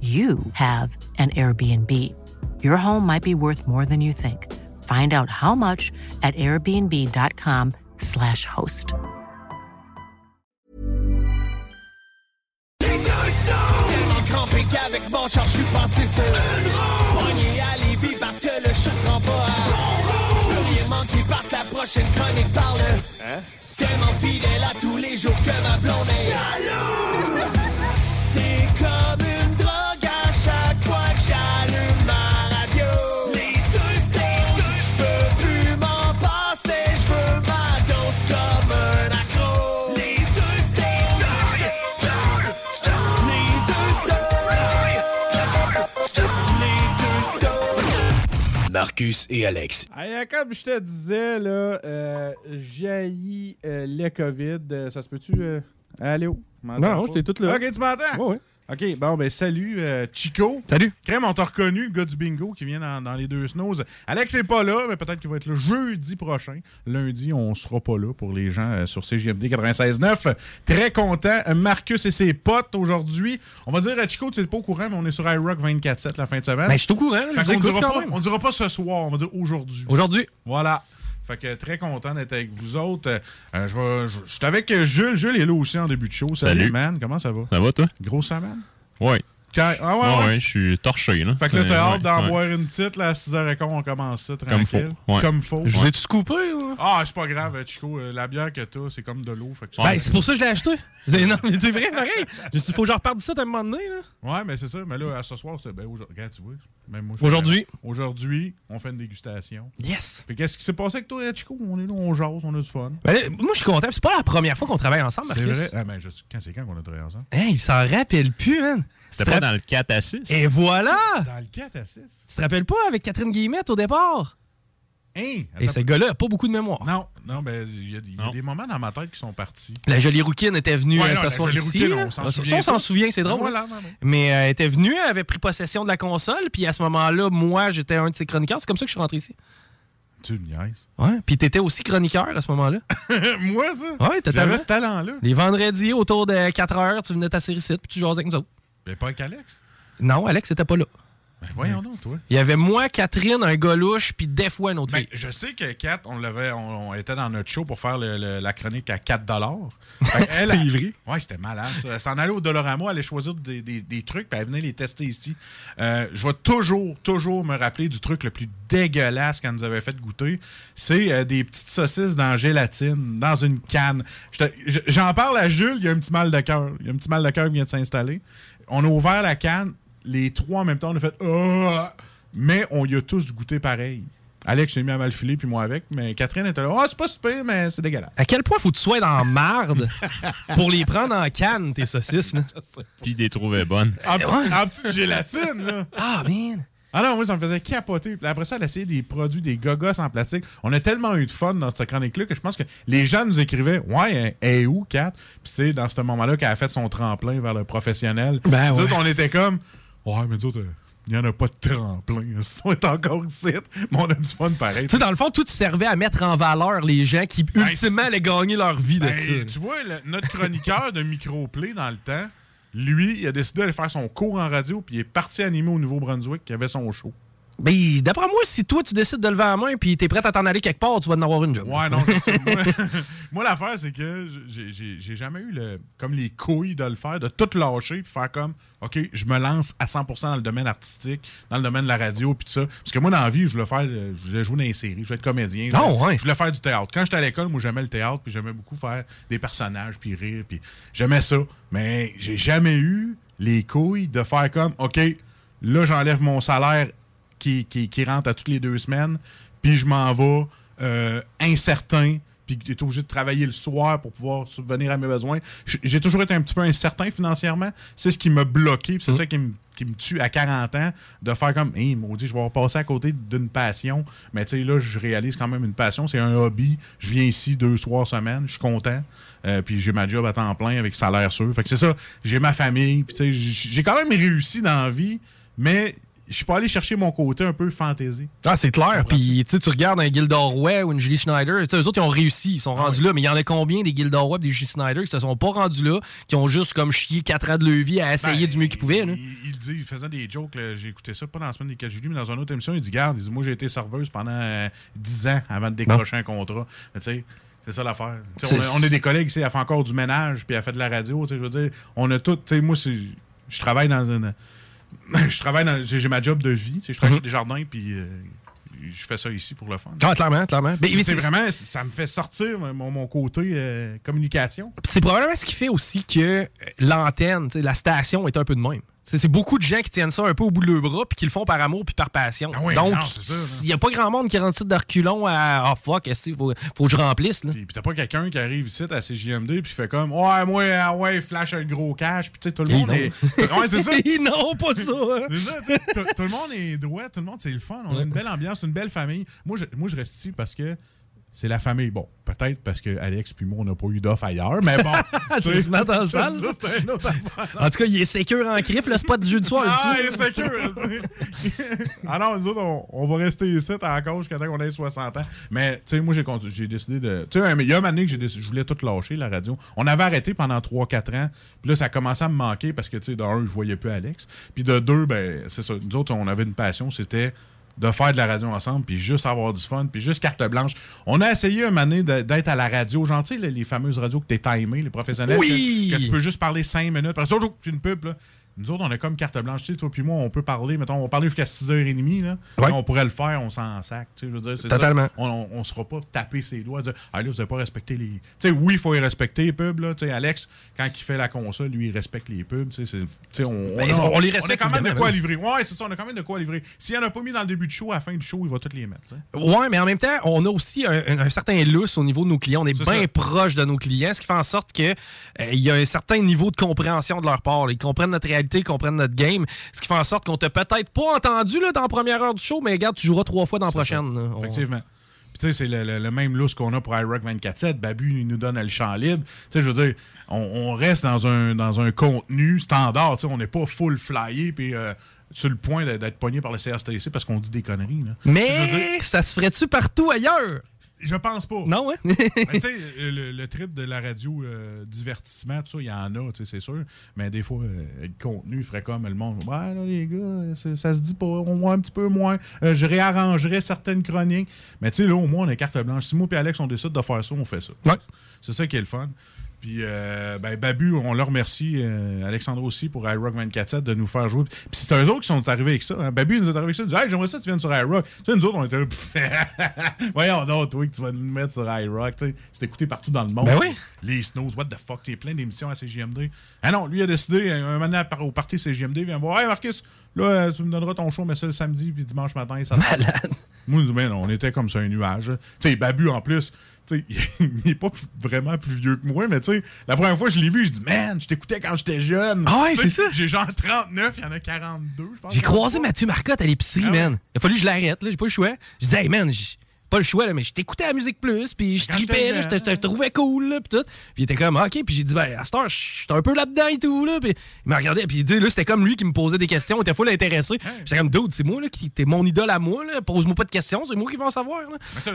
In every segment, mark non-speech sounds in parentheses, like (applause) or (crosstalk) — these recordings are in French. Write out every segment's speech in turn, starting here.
you have an Airbnb. Your home might be worth more than you think. Find out how much at airbnb.com/slash host. Tellement crampé qu'avec mon char, je suis passé sur une roue. Pogné à Lévis parce que le chat se rend pas à Je veux manquer parce la prochaine chronique parle. Hein? Tellement fidèle à tous les jours que ma blonde est jalouse. Marcus et Alex. Hey, euh, comme je te disais, là, euh, jaillit euh, le COVID. Euh, ça se peut-tu euh, aller où? Non, non, j'étais tout là. Ok, tu m'entends? Ouais, ouais. Ok, bon, ben salut, euh, Chico. Salut. Crème, on t'a reconnu, le gars du bingo qui vient dans, dans les deux snows. Alex n'est pas là, mais peut-être qu'il va être là jeudi prochain. Lundi, on sera pas là pour les gens euh, sur CGMD 96.9. Très content. Euh, Marcus et ses potes aujourd'hui. On va dire à Chico, tu n'es pas au courant, mais on est sur iRock 24.7 la fin de semaine. Ben, je suis au courant, là, je écoute dira pas, on dira pas ce soir, on va dire aujourd'hui. Aujourd'hui. Voilà. Fait que très content d'être avec vous autres. Euh, je vais- je je suis avec Jules. Jules est là aussi en début de show. Salut, Salut. man. Comment ça va? Ça va, toi? Grosse semaine? Ouais. Quand- Ah ouais, Ouais, ouais. ouais, je suis torché, là. Fait que là, C'est- t'as hâte d'en boire une petite. Là, à 6h15, on commence ça Comme tranquille. Comme faut. Je vous Ouais. ai-tu scoopé ou? Ah, c'est pas grave, euh, Chico. euh, La bière que t'as, c'est comme de l'eau. Fait que Ben, c'est pour ça que je l'ai acheté. (laughs) C'est non, mais c'est vrai, pareil. Dit, faut que je reparte d'ici à un moment donné, là. Ouais, mais c'est ça. Mais là, à ce soir, c'était. Ben, aujourd'hui, regarde, tu vois. Aujourd'hui. Aujourd'hui, on fait une dégustation. Yes. Puis qu'est-ce qui s'est passé avec toi, Chico? On est là, on jase, on a du fun. Ben, moi, je suis content. C'est pas la première fois qu'on travaille ensemble, C'est Marcus. vrai. Ah, ben, je... quand c'est quand qu'on a travaillé ensemble? Hey, il s'en rappelle plus, man. C'était Tu pas dans le 4 à 6? Et voilà! Dans le 4 à 6. Tu te rappelles pas avec Catherine Guillemette au départ? Hein? Et ce gars-là a pas beaucoup de mémoire. Non, non, ben, il y a, il y a des moments dans ma tête qui sont partis. La jolie rouquine était venue Ouais, euh, non, s'asseoir ici. rouquine, on s'en Ça, souvient on s'en tous. souvient, c'est drôle. Voilà, hein. Mais euh, elle était venue, elle avait pris possession de la console, puis à ce moment-là, moi, j'étais un de ses chroniqueurs. C'est comme ça que je suis rentré ici. Tu me niaises. Ouais. Puis t'étais aussi chroniqueur à ce moment-là. (laughs) Moi, ça? Ouais. J'avais ce talent-là. Les vendredis, autour de 4 heures, tu venais t'asseoir ici, puis tu jasais avec nous autres. Mais pas avec Alex? Non, Alex était pas là. Ben voyons donc, toi. Il y avait moi, Catherine, un gars louche, puis des fois une autre Ben, fille. je sais que Kat, on l'avait, on, on était dans notre show pour faire le- le- la chronique à 4 Fait que elle, C'est vrai. Ouais, c'était malade. ça. Elle s'en allait au Dolorama, elle allait choisir des, des- des trucs, puis elle venait les tester ici. Euh, je vais toujours, toujours me rappeler du truc le plus dégueulasse qu'elle nous avait fait goûter. C'est euh, des petites saucisses dans gélatine, dans une canne. J'en parle à Jules, il y a un petit mal de cœur. Il y a un petit mal de cœur qui vient de s'installer. On a ouvert la canne, les trois en même temps, on a fait Ah! Mais on y a tous goûté pareil. Alex s'est mis à mal filer, puis moi avec. Mais Catherine était là. Ah, c'est pas super, mais c'est dégueulasse. À quel point faut que tu sois dans marde pour les prendre en canne, tes saucisses, là? Puis il les trouvait bonnes. En, en petite gélatine, là. Ah, man! Ah non, moi, ça me faisait capoter. Puis après ça, elle essayait des produits, des gogos en plastique. On a tellement eu de fun dans cette chronique-là que je pense que les gens nous écrivaient Ouais, elle est où, Kat Puis c'est dans ce moment-là qu'elle a fait son tremplin vers le professionnel. Ben ouais. autres, on était comme Ouais, mais nous autres, euh, il n'y en a pas de tremplin. (laughs) On est encore ici. Mais on a du fun pareil. Tu sais, dans le fond, tout servait à mettre en valeur les gens qui, ultimement, allaient gagner leur vie de Ben, ça. là. tu vois, le- notre chroniqueur de microplay dans le temps, lui, il a décidé d'aller faire son cours en radio, puis il est parti animer au Nouveau-Brunswick, qui avait son show. Ben, d'après moi, si toi, tu décides de lever la main puis t'es prêt à t'en aller quelque part, tu vas en avoir une job. Ouais, non. (laughs) Moi, (laughs) moi, l'affaire, c'est que j'ai- jamais eu le, comme les couilles de le faire, de tout lâcher puis faire comme, OK, je me lance à 100% dans le domaine artistique, dans le domaine de la radio puis tout ça. Parce que moi, dans la vie, je voulais faire, euh, je voulais jouer dans les séries, je voulais être comédien. Je voulais, ouais. je voulais faire du théâtre. Quand j'étais à l'école, moi, j'aimais le théâtre puis j'aimais beaucoup faire des personnages puis rire puis j'aimais ça. Mais j'ai jamais eu les couilles de faire comme, OK, là, j'enlève mon salaire qui, qui, qui rentre à toutes les deux semaines, puis je m'en vais euh, incertain, puis es obligé de travailler le soir pour pouvoir subvenir à mes besoins. J'ai toujours été un petit peu incertain financièrement. C'est ce qui m'a bloqué, puis c'est ça qui me qui me tue à 40 ans de faire comme Hé, maudit, je vais passer à côté d'une passion. Mais tu sais, là, je réalise quand même une passion. C'est un hobby. Je viens ici deux soirs semaine. Je suis content. Euh, puis j'ai ma job à temps plein avec salaire sûr. Fait que c'est ça. J'ai ma famille. Puis tu sais, j'ai quand même réussi dans la vie, mais je suis pas allé chercher mon côté un peu fantaisie. Ah, c'est clair. Puis, tu sais, tu regardes un Gilderoy ou une Julie Schneider, eux autres, ils ont réussi, ils sont Ah rendus là, mais il y en a combien des Gilderoy et des Julie Schneider qui se sont pas rendus là, qui ont juste comme chié 4 ans de leur vie à essayer Ben, du mieux qu'ils pouvaient? Il, il dit, il faisait des jokes, j'ai écouté ça, pas dans la semaine des 4 juillet, mais dans une autre émission, il dit Garde, il dit, moi j'ai été serveuse pendant euh, 10 ans avant de décrocher un contrat. Mais tu sais, c'est ça l'affaire. On, on a des collègues ici, elle fait encore du ménage, puis elle fait de la radio. Je veux dire, on a tout. Tu sais, moi, je travaille dans une. (laughs) Je travaille dans. J'ai ma job de vie. Je travaille chez des jardins, puis euh, je fais ça ici pour le fun. Ah, clairement, clairement. Mais- mais c'est vraiment. Ça me fait sortir mon, mon côté euh, communication. C'est probablement ce qui fait aussi que euh, l'antenne, la station est un peu de même. C'est beaucoup de gens qui tiennent ça un peu au bout de leur bras puis qui le font par amour puis par passion. Ah oui, Donc, là. il n'y a pas grand monde qui rentre de reculons à « Ah, fuck, il faut, faut que je remplisse. » là? Puis, puis t'as pas quelqu'un qui arrive ici à CJMD puis fait comme Ouais, moi, ah ouais, flash le gros cash. Puis tu sais, tout le monde est. Ouais, c'est ça. (laughs) non, pas ça. hein. (laughs) Ça, tout, le monde est droit, tout le monde, c'est le fun. On a une belle ambiance, une belle famille. Moi, je, moi, je reste ici parce que c'est la famille. Bon, peut-être parce que Alex puis moi, on n'a pas eu d'offre ailleurs, mais bon. (laughs) tu se met en salle, c'est une autre affaire. En tout cas, il est sécure en crif, le spot du jeudi soir. Ah, il est sécure. ah non, nous autres, on, on va rester ici encore jusqu'à temps qu'on ait 60 ans. Mais, tu sais, moi, j'ai j'ai décidé de. Tu sais, il y a une année que j'ai décidé- je voulais tout lâcher, la radio. On avait arrêté pendant 3-4 ans. Puis là, ça a commencé à me manquer parce que, tu sais, de un, je voyais plus Alex. Puis de deux, ben, c'est ça. Nous autres, on avait une passion, c'était de faire de la radio ensemble, puis juste avoir du fun, puis juste carte blanche. On a essayé une année d'être à la radio, sais, les, les fameuses radios que t'es timé, les professionnels, Oui! que, que tu peux juste parler 5 minutes. Parce que surtout, c'est une pub, là. Nous autres, on a comme carte blanche. Tu sais, toi puis moi, on peut parler, mettons, on va parler jusqu'à 6h30, là. Ouais. Là, on pourrait le faire, on s'en sac. Tu sais, je veux dire, c'est Totalement. ça. On, on, on se fera pas taper ses doigts, dire, ah là, vous n'avez pas respecté les. Tu sais, oui, il faut les respecter, les pubs, là. Tu sais, Alex, quand il fait la console, lui, il respecte les pubs. Tu sais, c'est- tu sais, on, on, Ben, on les On a respecte, quand même de quoi livrer. Ouais, c'est ça, on a quand même de quoi livrer. S'il n'y en a pas mis dans le début du show, à la fin du show, il va toutes les mettre. sais. Ouais, mais en même temps, on a aussi un, un- un certain lousse au niveau de nos clients. On est, bien proche de nos clients, ce qui fait en sorte que euh, y a un certain niveau de compréhension de leur part. là. Ils comprennent notre réalité, ils comprennent notre game, ce qui fait en sorte qu'on t'a peut-être pas entendu là, dans la première heure du show, mais regarde, tu joueras trois fois dans la prochaine. là. On- Effectivement. Puis tu sais, c'est le, le- le même lousse qu'on a pour iRock 24-7. Babu, il nous donne le champ libre. Tu sais, je veux dire, on, on reste dans un, dans un contenu standard. Tu sais, on n'est pas full flyé puis euh, sur le point d'être- pogné par le CRTC parce qu'on dit des conneries. là. Dire, Mais ça se ferait-tu partout ailleurs? Je pense pas. Non, hein? Ben, tu sais, (laughs) le, le trip de la radio euh, divertissement, tout ça, il y en a, tu sais, c'est sûr. Mais des fois, euh, le contenu ferait comme le monde. Ouais, là, les gars, ça se dit pas. On voit un petit peu moins. Euh, je réarrangerais certaines chroniques. Mais tu sais, là, au moins, on est carte blanche. Si moi et Alex, on décide de faire ça, on fait ça. Ouais. C'est ça qui est le fun. Puis, euh, ben, Babu, on le remercie, euh, Alexandre aussi, pour iRock 24-7 de nous faire jouer. Puis, c'est eux autres qui sont arrivés avec ça. hein. Babu, nous est arrivé avec ça. Il dit, hey, j'aimerais ça que tu viennes sur iRock. Tu sais, nous autres, on était là, (laughs) voyons donc, toi, que tu vas nous mettre sur iRock. C'est écouté partout dans le monde. Ben oui. Les Snows, what the fuck, il y a plein d'émissions à CGMD. Ah non, lui, a décidé, un moment donné, au parti CGMD, il vient me voir, hey, Marcus, là, euh, tu me donneras ton show, mais c'est le samedi, puis dimanche matin, ça Malade. moi, ben, on était comme ça, un nuage. Tu sais, Babu, en plus, (laughs) il est pas vraiment plus vieux que moi, mais tu sais, la première fois que je l'ai vu, je dis, man, je t'écoutais quand j'étais jeune. Ah ouais, c'est ça. J'ai genre 39, il y en a 42, je pense. J'ai croisé Mathieu Marcotte à l'épicerie, Ah ouais? man. Il a fallu que je l'arrête, là. J'ai pas le choix. Je dis, hey, man, pas le choix, là, mais je t'écoutais à Musique Plus, puis je tripais, je trouvais cool, là, puis tout. Puis il était comme, OK, puis j'ai dit, ben, à cette heure, je suis un peu là-dedans et tout, là. Puis il m'a regardé, puis il dit, là, c'était comme lui qui me posait des questions, il était full intéressé. J'étais comme, dude, c'est moi, là, qui t'es mon idole à moi, là. Pose-moi pas de questions, c'est moi qui vais en savoir,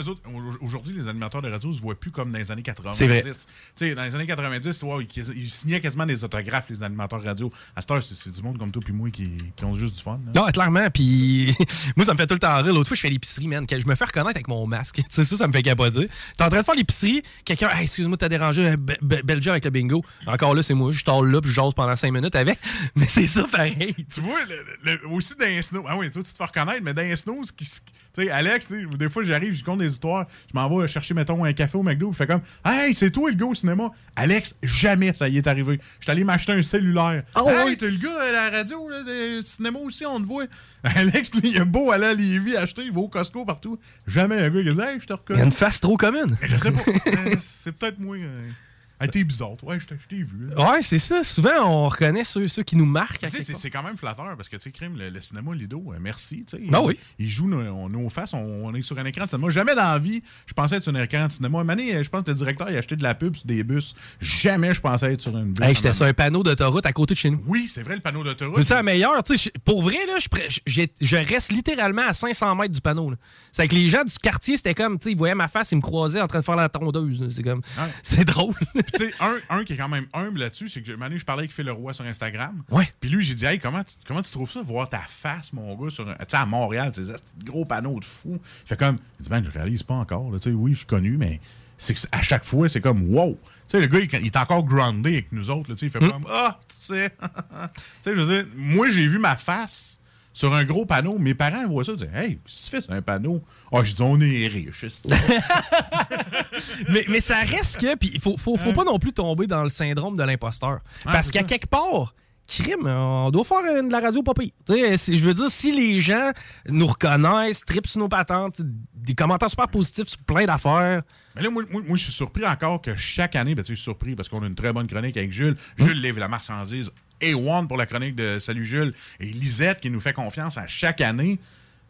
au- aujourd'hui, les animateurs de radio se voient plus comme dans les années 90. C'est vrai. Tu sais, dans les années 90, ouais, ils, ils signaient quasiment des autographes, les animateurs radio. À cette heure, c'est du monde comme toi puis moi qui, qui ont juste du fun. là. Non, clairement, puis (laughs) moi, ça me fait tout le temps rire. L'autre fois, je fais l'épicerie, man, je me fais reconnaître avec mon masque. (laughs) Tu sais, ça, ça me fait capoter. T'es en train de faire l'épicerie, quelqu'un, excuse-moi, t'as dérangé, be- be- bel job avec le bingo. Encore là, c'est moi, je tâle là, puis je jase pendant 5 minutes avec. (laughs) Mais c'est ça, pareil. Tu vois, le- aussi dans les. Ah oui, toi, tu te fais reconnaître, mais dans les snows, qui- tu sais, Alex, des fois, j'arrive, je compte des histoires, je m'en vais chercher, mettons, un café au McDo, il fait comme, hey, c'est toi le gars au cinéma. Alex, jamais ça y est arrivé. Je suis allé m'acheter un cellulaire. Ah hey, ouais? t'es le gars à la radio, là, cinéma aussi, on te voit. Alex, lui, il a beau aller à Lévis acheter, il va au Costco partout. Jamais un gars qui dit, hey, je te Il y a reconnais. une face trop commune. Je sais pas. Euh, c'est peut-être moi. euh, Hey, t'es bizarre, toi. Ouais, je t'ai vu. là. Ouais, c'est ça. Souvent, on reconnaît ceux, ceux qui nous marquent. Tu sais, c'est- quand même flatteur parce que, tu sais, Crime, le, le cinéma Lido, euh, merci. tu sais. Ah oui. Il joue nos, nos faces, on, on est sur un écran de cinéma. Jamais dans la vie, je pensais être sur un écran de cinéma. Une année, je pense que le directeur il a acheté de la pub sur des bus. Jamais je pensais être sur une bus. Hey, j'étais sur un panneau d'autoroute à côté de chez nous. Oui, c'est vrai, le panneau d'autoroute. C'est ça tu sais, je- Pour vrai, là, je, je reste littéralement à 500 mètres du panneau. C'est que les gens du quartier, c'était comme, tu sais, ils voyaient ma face, ils me croisaient en train de faire la tondeuse. C'est comme, Ouais. c'est drôle. Tu sais, un, un qui est quand même humble là-dessus, c'est que année, je parlais avec Phil Leroy sur Instagram. Ouais. Puis lui, j'ai dit, hey, comment, tu- comment tu trouves ça, voir ta face, mon gars, sur. Tu sais, à Montréal, tu sais, gros panneau de fou. Il fait comme, il dit, je réalise pas encore. Tu sais, oui, je suis connu, mais c'est à chaque fois, c'est comme, wow. Tu sais, le gars, il, il est encore groundé avec nous autres. là, tu sais, il fait comme, ah, tu sais. (laughs) tu sais, je veux dire, moi, j'ai vu ma face. Sur un gros panneau, mes parents voient ça, ils disent Hey, qu'est-ce que tu fais sur un panneau? Ah, je dis, on est riche. (laughs) (laughs) mais, mais ça reste que, puis il faut, faut, faut pas non plus tomber dans le syndrome de l'imposteur. Parce qu'à quelque part, crime, on doit faire de la radio pas pire. Je veux dire, si les gens nous reconnaissent, tripent sur nos patentes, des commentaires super positifs sur plein d'affaires. Mais là, moi, moi, moi, je suis surpris encore que chaque année, ben, tu sais, je suis surpris parce qu'on a une très bonne chronique avec Jules. Jules livre la marchandise. A1 pour la chronique de Salut Jules. Et Lisette, qui nous fait confiance à chaque année,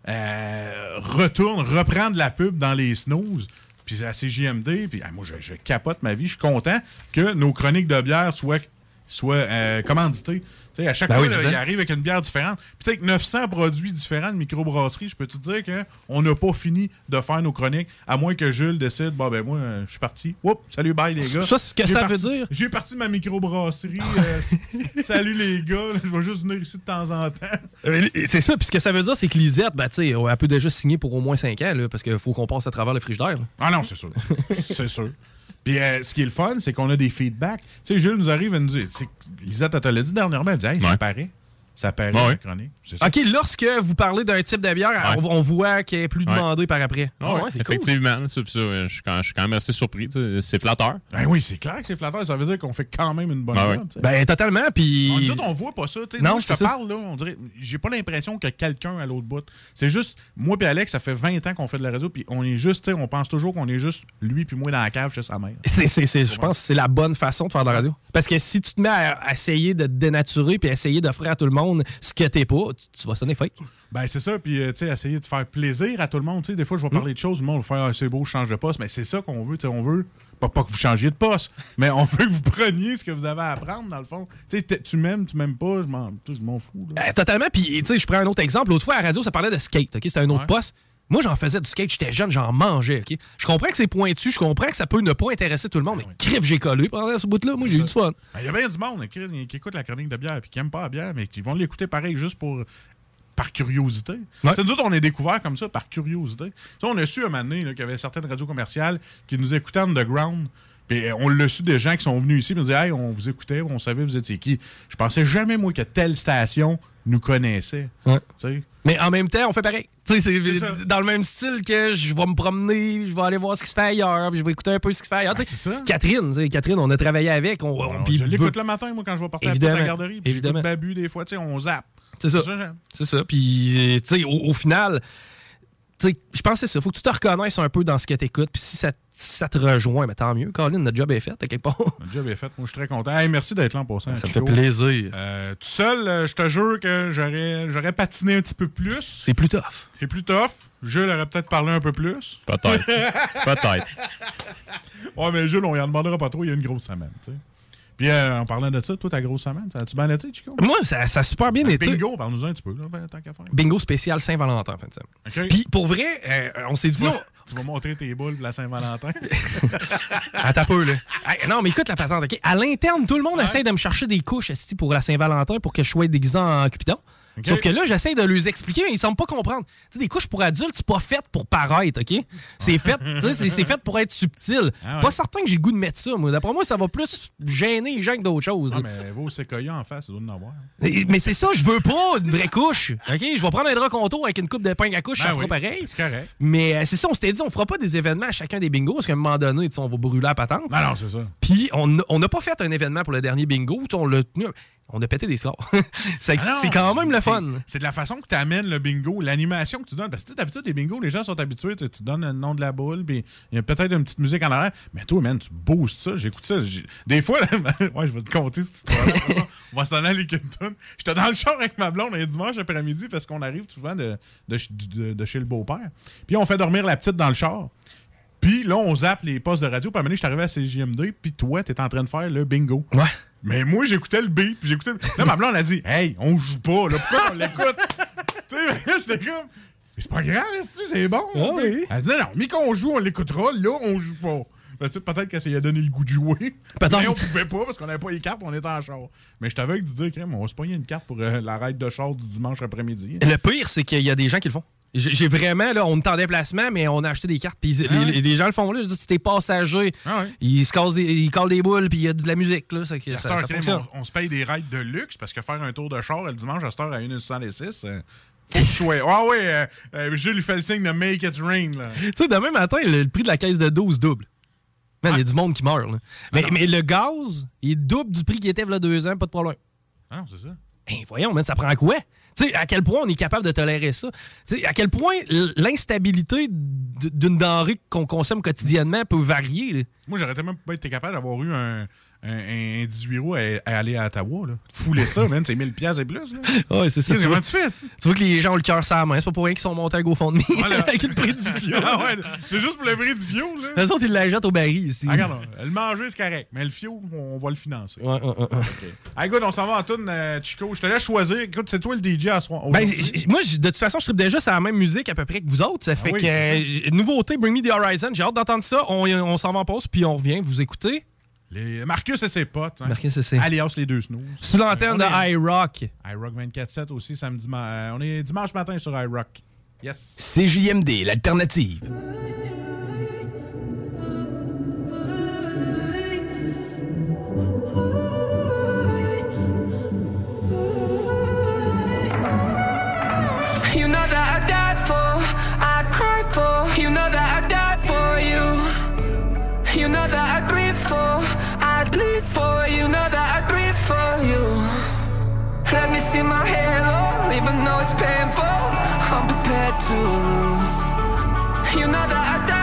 euh, retourne, reprend de la pub dans les snooze. Puis à CJMD, puis moi, je, je capote ma vie. Je suis content que nos chroniques de bière soient, soient euh, commanditées. À chaque Ben fois, oui, il arrive avec une bière différente. Puis avec 900 produits différents de microbrasserie, je peux te dire qu'on n'a pas fini de faire nos chroniques, à moins que Jules décide, bon ben moi, euh, je suis parti. Oups, salut, bye les gars. Ça, ce que ça veut dire- J'ai parti de ma microbrasserie. euh, (laughs) salut les gars, je vais juste venir ici de temps en temps. Euh, C'est ça, puis ce que ça veut dire, c'est que Lisette, ben, tu sais, elle peut déjà signer pour au moins 5 ans, là, parce qu'il faut qu'on passe à travers le frigidaire. là. Ah non, c'est sûr. c'est sûr. Puis euh, ce qui est le fun, c'est qu'on a des feedbacks. Tu sais, Jules nous arrive et nous dit, tu Lisette, elle te l'a dit dernièrement, elle dit, hey, ça Ouais. paraît. Ça paraît, ouais. chronique. C'est ça. OK, lorsque vous parlez d'un type de bière, Ouais. on, on voit qu'elle est plus Ouais. demandée par après. Ah Ouais, ouais, c'est cool. effectivement. ça, euh, je suis quand, je suis quand même assez surpris. tu sais, C'est flatteur. Ben oui, c'est clair que c'est flatteur. Ça veut dire qu'on fait quand même une bonne Ben job. Ben, totalement, On, puis... nous autres, on voit pas ça. Non, Moi, je te c'est ça. parle, là, on dirait, j'ai pas l'impression que quelqu'un à l'autre bout. C'est juste, moi et Alex, ça fait 20 ans qu'on fait de la radio, puis on est juste, tu sais, on pense toujours qu'on est juste lui puis moi dans la cave chez sa mère. C'est, c'est- c'est- je pense que c'est la bonne façon de faire de la radio. Parce que si tu te mets à, essayer de te dénaturer puis essayer d'offrir à tout le monde ce que t'es pas, tu, vas sonner fake. Ben, c'est ça, puis, euh, tu sais, essayer de faire plaisir à tout le monde. Tu sais, des fois, je vais parler de choses, le monde va faire, ah, c'est beau, je change de poste, mais c'est ça qu'on veut, tu sais, on veut. Pas, pas que vous changiez de poste, (laughs) mais on veut que vous preniez ce que vous avez à apprendre, dans le fond. Tu sais, tu m'aimes, tu m'aimes pas, je m'en, je fous. là. Euh, totalement. Puis, tu sais, je prends un autre exemple. L'autre fois, à la radio, ça parlait de skate. OK? C'était un autre Ouais. poste. Moi, j'en faisais du skate. J'étais jeune, j'en mangeais. OK? Je comprends que c'est pointu. Je comprends que ça peut ne pas intéresser tout le monde. Mais crif, j'ai collé pendant ce bout-là. Moi, j'ai eu du fun. Ben, Il y a bien du monde qui, qui écoute la chronique de bière puis qui n'aime pas la bière, mais qui vont l'écouter pareil juste pour par curiosité. Ouais. Nous autres, on est découvert comme ça par curiosité. On a su un moment donné qu'il y avait certaines radios commerciales qui nous écoutaient underground. Puis euh, on l'a su des gens qui sont venus ici et nous disaient Hey, on vous écoutait, on savait vous étiez qui. Je pensais jamais, moi, que telle station nous connaissait. Ouais. Mais en même temps, on fait pareil. Tu sais, C'est dans le même style que je vais me promener, je vais aller voir ce qui se fait ailleurs, puis je vais écouter un peu ce qui se fait ailleurs. Ben, ça. Catherine, Catherine, on a travaillé avec. On, je l'écoute le matin, moi, quand je vais partir à la garderie. Puis Évidemment. Babu, des fois, tu sais, on zappe. C'est ça. C'est ça. Puis, tu sais, au, au final, je pense que c'est ça. Faut que tu te reconnaisses un peu dans ce que tu écoutes. Puis si ça, si ça te rejoint, mais tant mieux. Colin, notre job est fait, à quelque part. Le job est fait. Moi, je suis très content. Hey, merci d'être là en passant. ça me fait plaisir. Euh, tout seul, euh, je te jure que j'aurais, j'aurais patiné un petit peu plus. C'est plus tough. C'est plus tough. Jules aurait peut-être parlé un peu plus. Peut-être. (laughs) Peut-être. Ouais, mais Jules, on y en demandera pas trop, il y a une grosse semaine, tu sais. Puis euh, en parlant de ça, toi, ta grosse semaine, ça a-tu bien été, Chico? Moi, ça, ça a super bien été. Bingo, parle-nous un petit peu, là, ben, tant qu'à faire. Bingo spécial Saint-Valentin, en fait. ça. OK. Puis pour vrai, euh, on s'est dit. tu, vas, on- (laughs) tu vas montrer tes boules pour la Saint-Valentin? (laughs) Attends peu, là. Hey, non, mais écoute la patente, OK? À l'interne, tout le monde essaie de me chercher des couches pour la Saint-Valentin pour que je sois déguisé en Cupidon. Sauf que là, j'essaie de leur expliquer, mais ils semblent pas comprendre. Tu sais, des couches pour adultes, c'est pas fait pour paraître, OK? C'est fait, tu sais, c'est- fait pour être subtil. Ah ouais. Pas certain que j'ai le goût de mettre ça, moi. D'après moi, ça va plus gêner les gens que d'autres choses. non, là. mais va au séquoia en face, ça en avoir. Mais, mais c'est ça, je veux pas une vraie couche. OK? Je vais prendre un drap contour avec une coupe de pain à couche, ça Ben fera oui, pareil. C'est correct. Mais euh, c'est ça, on s'était dit, on fera pas des événements à chacun des bingos, parce qu'à un moment donné, on va brûler la patente. Non, non, c'est ça. Puis on on n'a pas fait un événement pour le dernier bingo, on l'a tenu. On a pété des scores. (laughs) c'est Ah c'est quand même le fun. C'est de la façon que tu amènes le bingo, l'animation que tu donnes. Parce que d'habitude, les bingos, les gens sont habitués. Tu donnes le nom de la boule, puis il y a peut-être une petite musique en arrière. Mais toi, man, tu boostes ça. J'écoute ça. Des fois, là, (laughs) ouais, je vais te compter cette histoire-là. On va s'en aller avec une toune. J'étais dans le char avec ma blonde un dimanche après-midi parce qu'on arrive souvent de, de, ch- de- de chez le beau-père. Puis on fait dormir la petite dans le char. Puis là, on zappe les postes de radio. Puis à un moment donné, je suis arrivé à CJMD. Puis toi, t'es en train de faire le bingo. Ouais. Mais moi, j'écoutais le beat, puis j'écoutais. Là, ma blonde a dit Hey, on joue pas, là, pourquoi on l'écoute? (laughs) Tu sais, j'étais comme Mais c'est pas grave, c'est bon. Ah oui. Elle dit Non, mais qu'on joue, on l'écoutera, là, on joue pas. Ben, peut-être que ça lui a donné le goût de jouer. Peut-être. Mais on pouvait pas parce qu'on avait pas les cartes, on était en char. Mais je t'avais de dire, on va se pogner une carte pour euh, la ride de char du dimanche après-midi. Le pire, c'est qu'il y a des gens qui le font. J'ai vraiment, là, on est en déplacement, mais on a acheté des cartes. Puis Ah les, ouais? les- les gens le font là. Je dis, t'es passager. Ah ouais. Ils se cassent des, ils collent des boules, puis il y a de la musique, là. Ça, ça, ça crème, on, on se paye des rides de luxe parce que faire un tour de char le dimanche à cette heure à 1,66, euh, sois. Ah oui, euh, euh, Jules, il fait le signe de Make It Rain. Là. (laughs) Tu sais, demain matin, le, le prix de la caisse de 12 double. Il y a du monde qui meurt, là. Mais, mais le gaz, il double du prix qu'il était il y a deux ans, pas de problème. Ah c'est ça. Ben, voyons, man, ça prend quoi? Tu sais, à quel point on est capable de tolérer ça? Tu sais, à quel point l'instabilité d'une denrée qu'on consomme quotidiennement peut varier. Moi, j'aurais tellement pas été capable d'avoir eu un, un, un 18 roues à, à aller à Ottawa. Là. Fouler ça, man, c'est 1000 pièces et plus. Là. (laughs) Ouais, c'est ça. Tu vois, que tu fais? tu vois que les gens ont le cœur sur la main. C'est pas pour rien qu'ils sont montés à GoFundMe Voilà. (laughs) avec le prix du. Ah ouais, c'est juste pour le prix du fioul. Là. Les autres, ils la jettent au baril ici. Ah, regarde, le manger, c'est correct. Mais le fioul, on, va le financer. Ouais, ouais, ouais. Ah, écoute, on s'en va en toune, euh, Chico. Je te laisse choisir. Écoute, c'est toi le DJ à soir. Ben, moi, de toute façon, je tripe déjà sur la même musique à peu près que vous autres. Ça fait oui, que euh, nouveauté, Bring Me the Horizon. J'ai hâte d'entendre ça. On, on s'en va en pause, puis on revient. Vous écoutez. Les Marcus et ses potes. Hein. Marquez, c'est c'est. Alias les deux snooze. Sous l'antenne On de est- iRock. iRock 24-7 aussi, samedi. ma- euh, on est dimanche matin sur iRock. Yes. CJMD, l'alternative. You know that I grieve for, I bleed for. You know that I grieve for you. Let me see my halo, even though it's painful. I'm prepared to lose. You know that I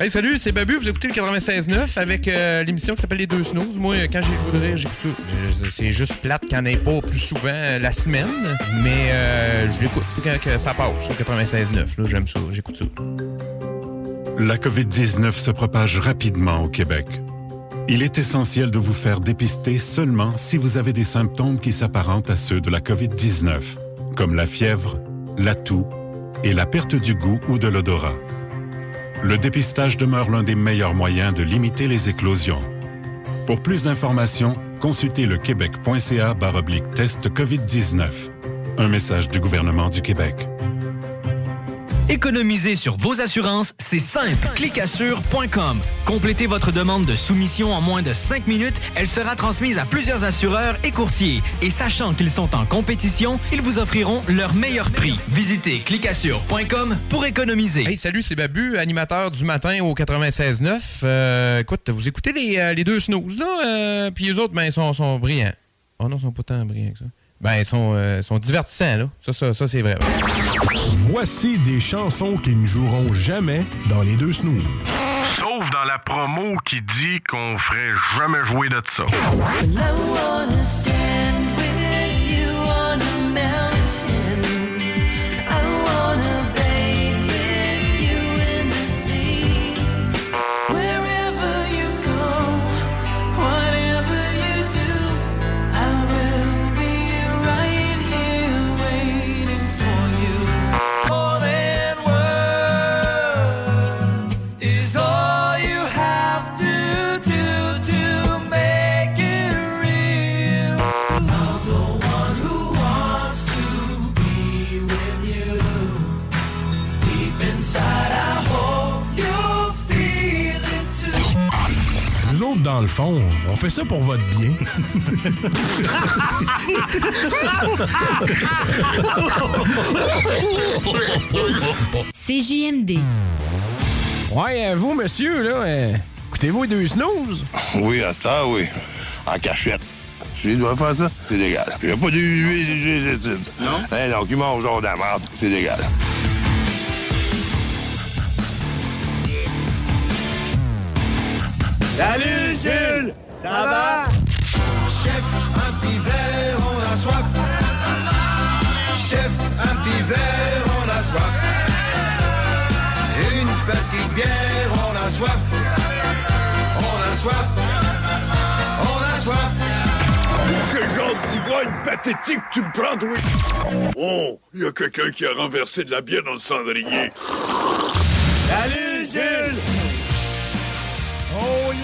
Hey, salut, c'est Babu. Vous écoutez le 96.9 avec euh, l'émission qui s'appelle Les Deux Snooze. Moi, euh, quand j'ai le j'écoute ça. C'est juste plate qu'il n'y en ait pas plus souvent euh, la semaine, mais je l'écoute quand que ça passe sur 96.9. Là, j'aime ça, j'écoute ça. La COVID-19 se propage rapidement au Québec. Il est essentiel de vous faire dépister seulement si vous avez des symptômes qui s'apparentent à ceux de la COVID-19, comme la fièvre, la toux et la perte du goût ou de l'odorat. Le dépistage demeure l'un des meilleurs moyens de limiter les éclosions. Pour plus d'informations, consultez le québec.ca test COVID-19. Un message du gouvernement du Québec. Économiser sur vos assurances, c'est simple. Clicassure.com. Complétez votre demande de soumission en moins de 5 minutes. Elle sera transmise à plusieurs assureurs et courtiers. Et sachant qu'ils sont en compétition, ils vous offriront leur meilleur prix. Visitez clicassure.com pour économiser. Hey, salut, c'est Babu, animateur du matin au 96.9. Euh, écoute, vous écoutez les, euh, les deux snooze, là, euh, puis les autres, ben, ils sont, sont brillants. Oh non, ils sont pas tant brillants que ça. Ben, ils sont, euh, sont divertissants, là. Ça, ça, ça c'est vrai. Voici des chansons qui ne joueront jamais dans les deux snooze. Sauf dans la promo qui dit qu'on ferait jamais jouer de ça. Dans le fond, on fait ça pour votre bien. CJMD. Ouais, euh, vous, monsieur, là, euh, écoutez-vous les deux snooze? Oui, à ça, oui. En cachette. Je dois faire ça, c'est légal. Il n'y a pas d'huile, Non? Eh non, qui mange genre de la merde, c'est légal. Salut Jules, ça va? Chef, un petit verre, on a soif. Chef, un petit verre, on a soif. Une petite bière, on a soif. On a soif. On a soif. Quel genre d'ivrogne pathétique tu me prends, toi? Oh, il y a quelqu'un qui a renversé de la bière dans le cendrier. Salut Jules!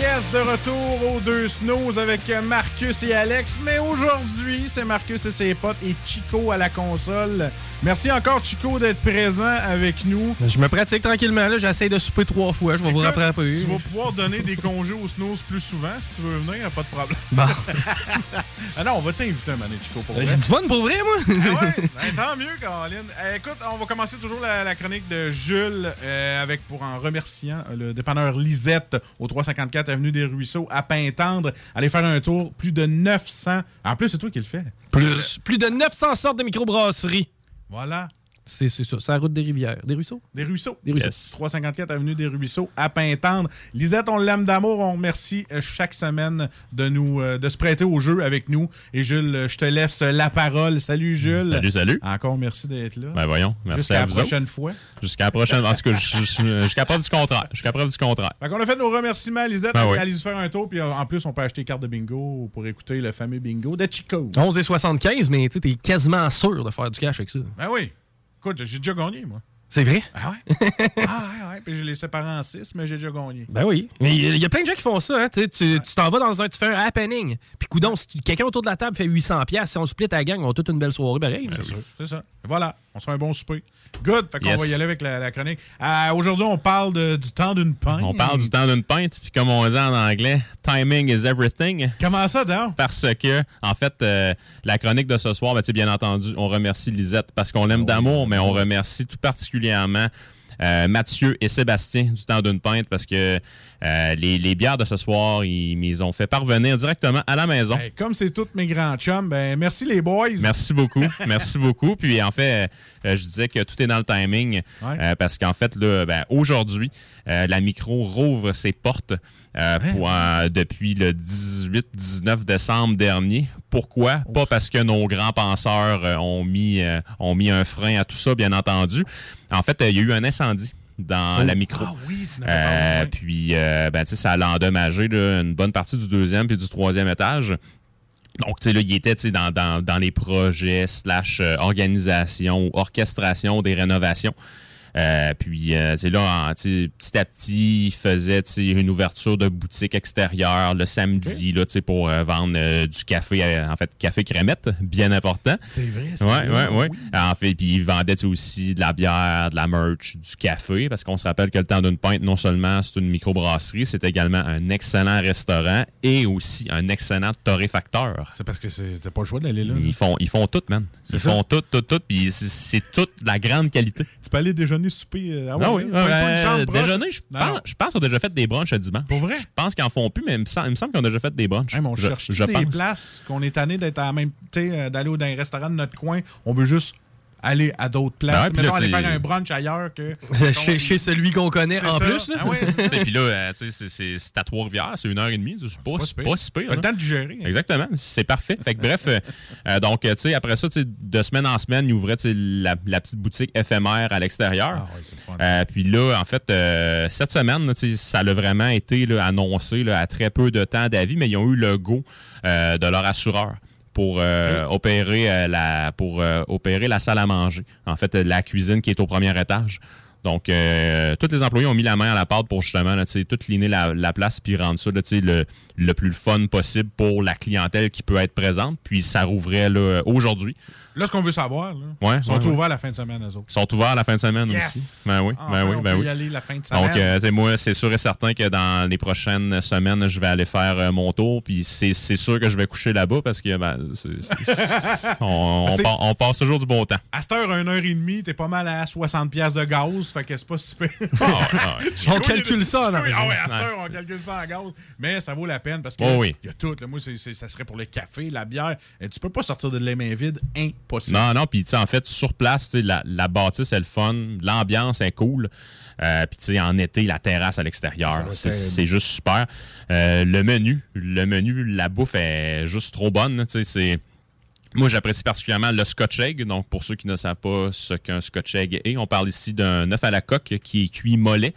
Yes, de retour aux deux snows avec Marcus et Alex. Mais aujourd'hui, c'est Marcus et ses potes et Chico à la console. Merci encore, Chico, d'être présent avec nous. Je me pratique tranquillement, là. J'essaie de souper trois fois. Je vais vous Écoute, rattraper. Tu vas pouvoir donner des congés aux snows plus souvent si tu veux venir, pas de problème. Bon. (laughs) ah non, on va t'inviter un moment, Chico, pour J'ai vrai. du fun pour vrai, moi. Ah ouais? Ben, tant mieux, Caroline. Euh, écoute, on va commencer toujours la, la chronique de Jules euh, avec pour en remerciant euh, le dépanneur Lisette au 354 Avenue des Ruisseaux à Pintendre. Allez faire un tour. Plus de 900. En plus, c'est toi qui le fais. Plus, plus de 900 sortes de microbrasseries. Voilà. C'est c'est ça. C'est la route des rivières. Des ruisseaux? Des Ruisseaux. Des ruisseaux. 354 Avenue des Ruisseaux à Pintendre. Lisette, on l'aime d'amour. On remercie euh, chaque semaine de nous euh, de se prêter au jeu avec nous. Et Jules, euh, je te laisse la parole. Salut Jules. Salut, salut. Encore merci d'être là. Ben voyons, merci Jusqu'à à la vous prochaine autres. fois. Jusqu'à la prochaine. En tout cas, jusqu'à preuve du contraire. Jusqu'à preuve du contraire. Fait qu'on a fait nos remerciements, Lisette. Ben oui. Allez-y faire un tour. Puis en plus, on peut acheter carte de bingo pour écouter le fameux bingo de Chico. 11 et 75, mais tu sais, t'es quasiment sûr de faire du cash avec ça. Ben oui. Écoute, j'ai déjà gagné, moi. C'est vrai? Ah ouais? (laughs) ah ouais, ouais. Puis je les séparé en six, mais j'ai déjà gagné. Ben oui. Mais il y a plein de gens qui font ça. Hein. Tu t'en vas dans un. Tu fais un happening. Puis, coudon, si quelqu'un autour de la table fait 800$, si on split à la gang, on a toute une belle soirée pareil. C'est ça. C'est ça. Et voilà. On se fait un bon souper. Good. Fait qu'on Yes. va y aller avec la, la chronique. Euh, Aujourd'hui, on parle de- du temps d'une pinte. On parle du temps d'une pinte, puis comme on dit en anglais, timing is everything. Comment ça, donc? Parce que, en fait, euh, la chronique de ce soir, ben, bien entendu, on remercie Lisette parce qu'on l'aime d'amour, mais on remercie tout particulièrement euh, Mathieu et Sébastien du temps d'une pinte parce que euh, les, les bières de ce soir, ils ils ont fait parvenir directement à la maison. Ben, comme c'est tous mes grands chums, ben merci les boys. Merci beaucoup. (laughs) Merci beaucoup. Puis en fait, euh, je disais que tout est dans le timing Ouais. euh, parce qu'en fait, là, ben, aujourd'hui, euh, la micro rouvre ses portes euh, pour, euh, depuis le 18-19 décembre dernier. Pourquoi? Pas parce que nos grands penseurs euh, ont, mis, euh, ont mis un frein à tout ça, bien entendu. En fait, euh, il y a eu un incendie dans Oh. la micro. Ah oui, tu Euh, puis, euh, ben, ça a endommagé là, une bonne partie du deuxième puis du troisième étage. Donc, tu sais, là, il était dans les projets slash euh, organisation ou orchestration des rénovations. Euh, puis, euh, sais, là, en- petit à petit, il faisait une ouverture de boutique extérieure le samedi là, tu sais, pour euh, vendre du café, en fait, café crémette, (laughs) bien important. C'est vrai, c'est Ouais, vrai, ouais, ouais. En fait, puis il vendait aussi de la bière, de la merch, du café, parce qu'on se rappelle que le temps d'une pinte, non seulement c'est une microbrasserie, c'est également un excellent restaurant et aussi un excellent torréfacteur. C'est parce que c'est- t'as pas le choix d'aller là. Ils font, ils font tout, man. C'est Ils ça. font tout, tout, tout, puis c'est- c'est toute la grande qualité. Tu peux aller déjeuner, souper. euh, ah Ah oui, une euh, chambre déjeuner, je Non, pense, non. je pense qu'ils ont déjà fait des brunchs le dimanche. Pour vrai? Je pense qu'ils en font plus, mais il me semble, qu'ils ont déjà fait des brunchs. Hey, on je, cherche je des pense. places qu'on est tanné d'être à la même, tu sais, euh, d'aller au- dans un restaurant de notre coin? On veut juste aller à d'autres places. Ben ouais, Mettons, là, aller faire un brunch ailleurs que. (laughs) chez, chez celui qu'on connaît en ça. plus. Là. Ah ouais. (laughs) Puis là, euh, c'est- c'est c'est à Trois-Rivières, c'est une heure et demie. C'est pas, pas si pire. pas si pire. Le temps de digérer. hein. Exactement, c'est parfait. Fait que bref, euh, euh, donc, tu sais, après ça, de semaine en semaine, ils ouvraient la, la petite boutique éphémère à l'extérieur. Euh, puis là, en fait, euh, cette semaine, ça a vraiment été là, annoncé là, à très peu de temps d'avis, mais ils ont eu le go euh, de leur assureur pour euh, opérer euh, la pour euh, opérer la salle à manger. En fait, la cuisine qui est au premier étage. Donc, euh, tous les employés ont mis la main à la pâte pour justement, là, tu sais, tout cleaner la, la place puis rendre ça là, tu sais, le, le plus fun possible pour la clientèle qui peut être présente. Puis ça rouvrait là, aujourd'hui. Là, ce qu'on veut savoir, là, Ouais, ils sont ouais, ouais. ouverts la fin de semaine, eux autres? Ils sont ouverts la fin de semaine Yes! aussi. Ben oui, Enfin, ben oui, on ben peut oui. y aller la fin de semaine. Donc, euh, moi, c'est sûr et certain que dans les prochaines semaines, je vais aller faire euh, mon tour. Puis c'est c'est sûr que je vais coucher là-bas parce que ben, (laughs) on, on on passe toujours du bon temps. À cette heure, une heure et demie, t'es pas mal à 60$ piastres de gaz, fait que c'est pas super. ah ouais. (laughs) Tu On calcule ça, vois, Ah ouais, à cette heure, on calcule ça en gaz. Mais ça vaut la peine parce que Oh oui. il y a tout. là. Moi, ça serait pour le café, la bière. Et tu peux pas sortir de les mains vides, Non, non, puis tu sais, en fait, sur place, tu sais, la, la bâtisse est le fun, l'ambiance est cool. Euh, puis tu sais, en été, la terrasse à l'extérieur, c'est juste super. Euh, le menu, le menu, la bouffe est juste trop bonne. Tu sais, c'est... Moi, j'apprécie particulièrement le Scotch Egg. Donc, pour ceux qui ne savent pas ce qu'un Scotch Egg est, on parle ici d'un œuf à la coque qui est cuit mollet,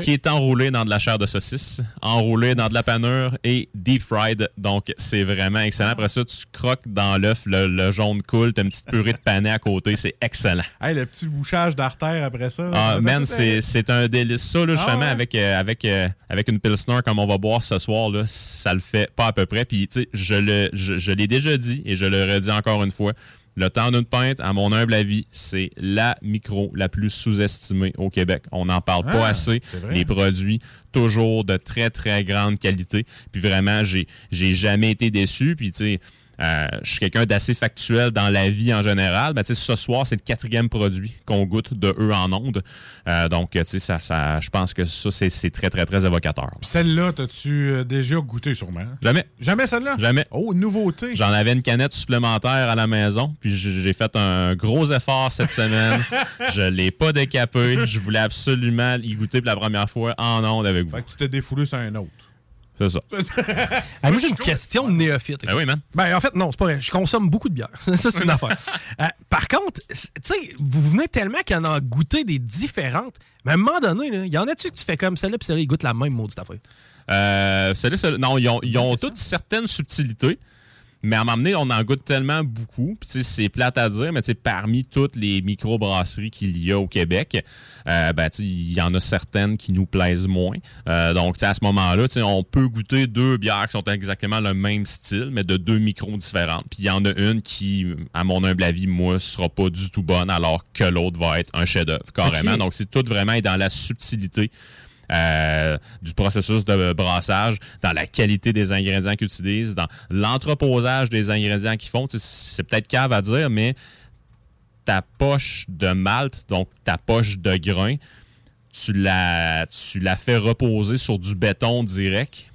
Qui est enroulé dans de la chair de saucisse, enroulé dans de la panure et deep fried. Donc, c'est vraiment excellent. Après ça, tu croques dans l'œuf, le, le jaune coule, tu as une petite purée de panais à côté. C'est excellent. Hey, le petit bouchage d'artère après ça. Ah, man, c'est c'est un délice. Ça, là, Ah justement, ouais? avec, euh, avec, euh, avec une Pilsner comme on va boire ce soir, là, ça le fait pas à peu près. Puis, tu sais, je le- je, je l'ai déjà dit et je le redis encore une fois. Le temps d'une pinte, à mon humble avis, c'est la micro la plus sous-estimée au Québec. On n'en parle pas Ah, assez. Les produits, toujours de très, très grande qualité. Puis vraiment, j'ai j'ai jamais été déçu. Puis, tu sais, euh, je suis quelqu'un d'assez factuel dans la vie en général. Ben, tu sais, ce soir, c'est le quatrième produit qu'on goûte de eux en ondes. Euh, donc, tu sais, ça, ça, je pense que ça, c'est- très, très, très évocateur. Celle-là, t'as-tu euh, déjà goûté sûrement? Jamais. Jamais celle-là? Jamais. Oh, nouveauté. J'en avais une canette supplémentaire à la maison, puis j'ai fait un gros effort cette semaine. (laughs) je l'ai pas décapé. Je voulais absolument y goûter pour la première fois en ondes avec vous. Fait que tu t'es défoulé sur un autre. C'est ça. (laughs) Ah, moi, j'ai une question de néophyte. Ben oui, man. Ben, en fait, non, c'est pas vrai. Je consomme beaucoup de bière. (laughs) ça, c'est une affaire. Euh, par contre, tu sais, vous venez tellement qu'il y en a goûté des différentes. Mais à un moment donné, là, il y en a-tu que tu fais comme celle-là, puis celle-là, ils goûtent la même maudite affaire? Euh, celle-là, celle- non, ils ont, ils ont toutes certaines subtilités. Mais à m'amener, on en goûte tellement beaucoup. C'est plate à dire, mais parmi toutes les microbrasseries qu'il y a au Québec, euh, ben, il y en a certaines qui nous plaisent moins. Euh, donc, à ce moment-là, on peut goûter deux bières qui sont exactement le même style, mais de deux micros différentes. Puis, il y en a une qui, à mon humble avis, moi, sera pas du tout bonne, alors que l'autre va être un chef-d'œuvre, carrément. Donc, c'est tout vraiment dans la subtilité euh, du processus de brassage, dans la qualité des ingrédients qu'ils utilisent, dans l'entreposage des ingrédients qu'ils font. C'est peut-être cave à dire, mais ta poche de malt, donc ta poche de grain, tu la, tu la fais reposer sur du béton direct.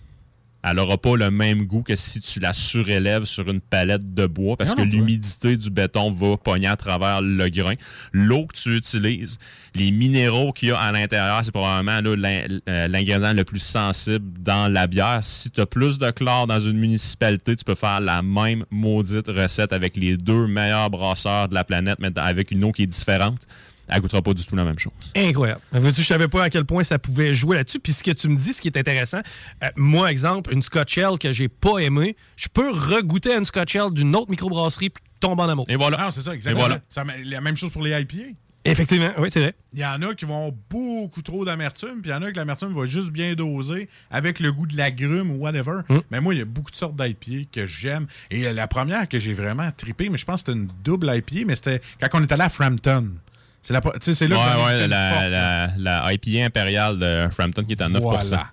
Elle n'aura pas le même goût que si tu la surélèves sur une palette de bois parce Non, que non, l'humidité du béton va pogner à travers le grain. L'eau que tu utilises, les minéraux qu'il y a à l'intérieur, c'est probablement euh, l'ingrédient le plus sensible dans la bière. Si tu as plus de chlore dans une municipalité, tu peux faire la même maudite recette avec les deux meilleurs brasseurs de la planète, mais avec une eau qui est différente. Elle goûtera pas du tout la même chose. Incroyable. Je savais pas à quel point ça pouvait jouer là-dessus. Puis ce que tu me dis, ce qui est intéressant, euh, moi, exemple, une Scotch Ale que j'ai pas aimée, je peux regoûter à une Scotch Ale d'une autre microbrasserie puis tomber en amour. Et voilà. Ah, c'est ça, exactement. Et voilà. Ça, la même chose pour les IPA. Effectivement, oui, c'est vrai. Il y en a qui vont avoir beaucoup trop d'amertume, puis il y en a que l'amertume va juste bien doser avec le goût de l'agrume ou whatever. Hmm. Mais moi, il y a beaucoup de sortes d'IPA que j'aime. Et euh, la première que j'ai vraiment trippé, mais je pense que c'était une double IPA, mais c'était quand on est allé à Frampton. C'est la, tu sais, c'est là que j'en ai ouais, ouais, la, forte, la, la IPA impériale de Frampton qui est à 9 Voilà.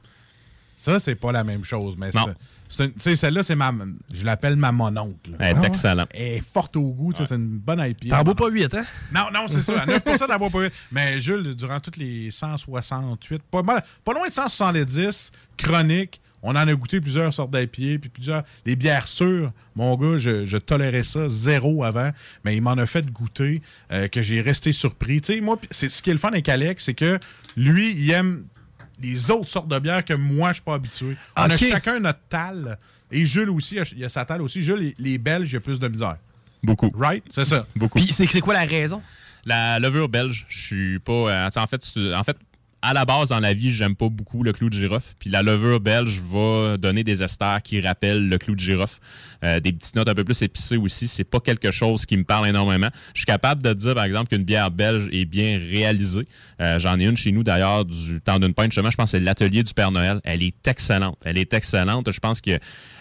Ça, c'est pas la même chose, mais tu sais, celle-là, c'est ma, je l'appelle ma mononcle. Elle est Ah excellente. Elle est forte au goût, tu sais, c'est une bonne IPA. T'en bois pas 8, hein? Non, non, c'est ça. À 9 t'en bois pas huit. Mais Jules, durant toutes les 168, pas, mal- pas loin de 170 chroniques, on en a goûté plusieurs sortes d'IPA, puis plusieurs. Les bières sûres, mon gars, je, je tolérais ça zéro avant, mais il m'en a fait goûter euh, que j'ai resté surpris. Tu sais, moi, pis c'est ce qui est le fun avec Alex, c'est que lui, il aime les autres sortes de bières que moi, je suis pas habitué. On a chacun notre tal. Et Jules aussi, il a sa tal aussi. Jules, les, les Belges, il y a plus de misère. Beaucoup. Right? C'est ça. Beaucoup. Puis c'est c'est quoi la raison? La levure belge, je suis pas. euh, tu sais, en fait, en fait, à la base, dans la vie, j'aime pas beaucoup le clou de girofle. Puis la levure belge va donner des esters qui rappellent le clou de girofle. Euh, des petites notes un peu plus épicées aussi. C'est pas quelque chose qui me parle énormément. Je suis capable de dire, par exemple, qu'une bière belge est bien réalisée. Euh, J'en ai une chez nous, d'ailleurs, du temps d'une pinte. Je pense que c'est l'atelier du Père Noël. Elle est excellente. Elle est excellente. Je pense que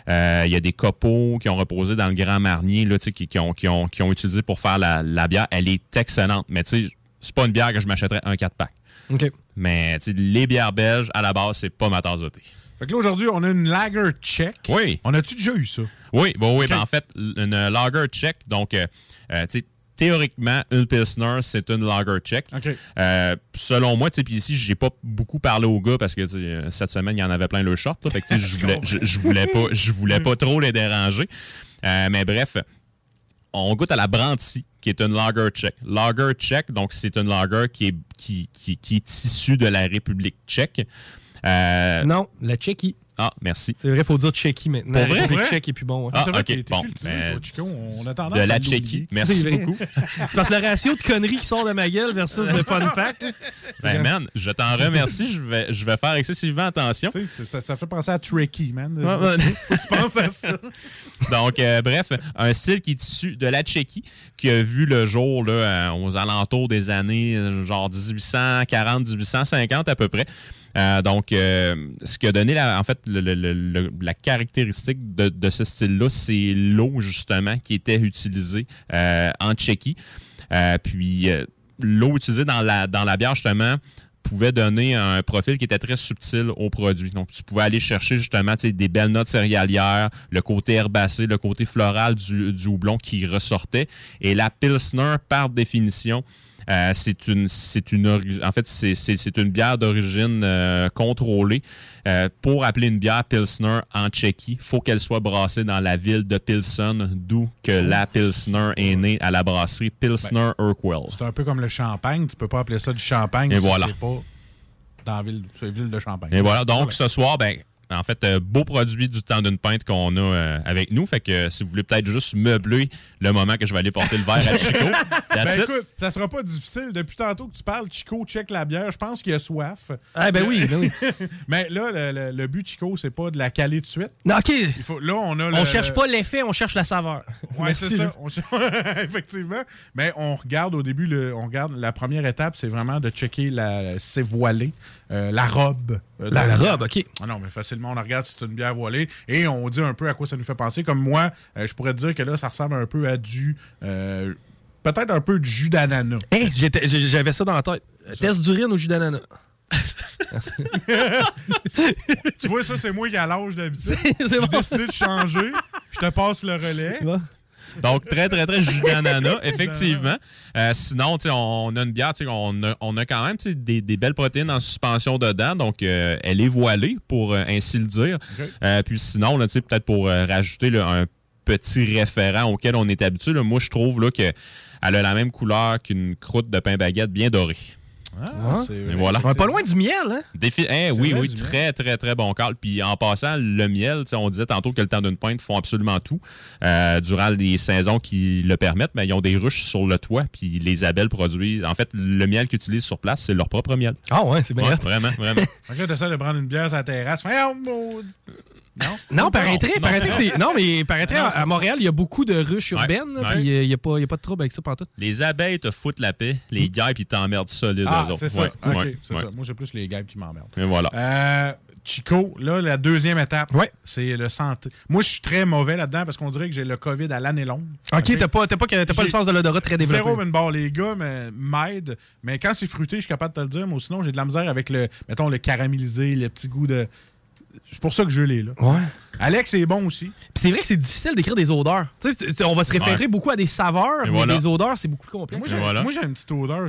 euh, y a des copeaux qui ont reposé dans le Grand Marnier, là, qui, qui ont, qui, ont, qui ont utilisé pour faire la, la bière. Elle est excellente. Mais tu sais, c'est pas une bière que je m'achèterais un 4-pack. OK. Mais les bières belges, à la base, c'est pas ma tasse de thé. Fait que là, aujourd'hui, on a une lager check. Oui. On a-tu déjà eu ça? Oui, bon, oui, ben, en fait, une lager check, donc, euh, euh, tu sais, théoriquement, une Pilsner, c'est une lager check. OK. Euh, selon moi, tu sais, puis ici, j'ai pas beaucoup parlé aux gars parce que euh, cette semaine, il y en avait plein le short. Là, fait que, (laughs) je voulais, je voulais pas, je voulais pas trop les déranger. Euh, mais bref, on goûte à la Brandy, qui est une lager tchèque. Lager tchèque, donc c'est une lager qui est, qui, qui, qui est issue de la République tchèque. Euh, Non, la Tchéquie. Ah, merci. C'est vrai, il faut dire Tchéquie maintenant. Pour vrai? Tchèque est plus bon. Ah, c'est vrai ok, que t'es bon, ben, Chico. On a tendance de à la. Tchéquie. Merci vrai. beaucoup. C'est parce que le ratio de conneries qui sort de ma gueule versus le fun (laughs) fact. Ben, man, je t'en remercie. Je vais, je vais faire excessivement attention. Tu sais, ça, ça fait penser à Tricky, man. Ouais. (laughs) Faut que tu penses à ça. Donc, euh, bref, un style qui est issu de la Tchéquie, qui a vu le jour là, euh, aux alentours des années genre 1840-1850 à peu près. Euh, donc, euh, ce qui a donné, la, en fait, la caractéristique de, ce style-là, c'est l'eau, justement, qui était utilisée euh, en Tchéquie. Puis, l'eau utilisée dans la, bière, justement, pouvait donner un profil qui était très subtil au produit. Donc, tu pouvais aller chercher justement des belles notes céréalières, le côté herbacé, le côté floral du houblon qui ressortait. Et la Pilsner, par définition, euh, c'est une, c'est une, en fait, c'est, une bière d'origine euh, contrôlée. Euh, pour appeler une bière Pilsner en Tchéquie, faut qu'elle soit brassée dans la ville de Pilsen, d'où que la Pilsner est née à la brasserie Pilsner Urquell. C'est un peu comme le champagne. Tu peux pas appeler ça du champagne Et si voilà. c'est pas dans la ville, la ville de Champagne. Et voilà. Donc, ce soir, ben, en fait, euh, beau produit du temps d'une pinte qu'on a euh, avec nous. Fait que euh, si vous voulez peut-être juste meubler le moment que je vais aller porter le verre à Chico, (laughs) Ben écoute, ça sera pas difficile. Depuis tantôt que tu parles, Chico check la bière. Je pense qu'il a soif. Ah, ben oui, ben oui. (laughs) Mais là, le, le- le but, Chico, c'est pas de la caler tout de suite. Non, OK. Il faut, là, on a le- On cherche pas l'effet, on cherche la saveur. (laughs) Ouais, Merci, c'est ça. On Effectivement. Mais on regarde au début, le, on regarde la première étape, c'est vraiment de checker la, si c'est voilé, euh, la robe. euh, La robe, OK. Ah non, mais facilement, on regarde si c'est une bière voilée et on dit un peu à quoi ça nous fait penser. Comme moi, euh, je pourrais te dire que là, ça ressemble un peu à du. Peut-être un peu de jus d'ananas. Hey, j'étais- j'avais ça dans la tête. Test d'urine au jus d'ananas. (laughs) tu vois, ça, c'est moi qui ai l'âge d'habitude. (laughs) C'est J'ai décidé de changer. Je te passe le relais. Donc, très, très, très jus d'ananas, effectivement. Euh, sinon, on a une bière, on a, on a quand même des, des belles protéines en suspension dedans. Donc, euh, elle est voilée, pour euh, ainsi le dire. Euh, puis sinon, peut-être pour euh, rajouter là, un petit référent auquel on est habitué, là, moi, je trouve là, qu'elle a la même couleur qu'une croûte de pain baguette bien dorée. Ah, c'est Et voilà. On est pas loin du miel, hein? Défi- hein, oui, oui, très, très, très bon call. Puis en passant, le miel, tu sais, on disait tantôt que le temps d'une pinte font absolument tout euh, durant les saisons qui le permettent, mais ils ont des ruches sur le toit, puis les abeilles produisent. En fait, le miel qu'ils utilisent sur place, c'est leur propre miel. Ah ouais, c'est bien. Ouais, vraiment, vraiment. (laughs) Fait que là, t'essaies de prendre une bière sur la terrasse. Non? (laughs) Non, paraîtrait, non. paraîtrait que c'est. Non, mais paraîtrait Non, à, Montréal, il y a beaucoup de ruches Ouais, urbaines, ouais. puis il n'y a, pas- il y a pas de trouble avec ça partout. Les abeilles te foutent la paix, les guêpes, ils t'emmerdent solide, Ah, eux autres. c'est ça. Ouais, OK, ouais, c'est ouais. ça. Moi, j'ai plus les gars qui m'emmerdent. Et voilà. Euh, Chico, là, la deuxième étape, Ouais. c'est le santé. Moi, je suis très mauvais là-dedans parce qu'on dirait que j'ai le COVID à l'année longue. OK, t'as pas, t'as pas, t'as pas le sens de l'odorat très développé. Zéro une barre, les gars mais- m'aident. Mais quand c'est fruité, je suis capable de te le dire. Mais sinon, j'ai de la misère avec le, mettons, le caramélisé, le petit goût de. C'est pour ça que je l'ai, là. Ouais. Alex est bon aussi. Puis c'est vrai que c'est difficile d'écrire des odeurs. Tu sais, on va se référer Ouais. beaucoup à des saveurs, Et mais voilà. des odeurs, c'est beaucoup plus complexe. Moi, j'ai voilà. moi, j'ai une petite odeur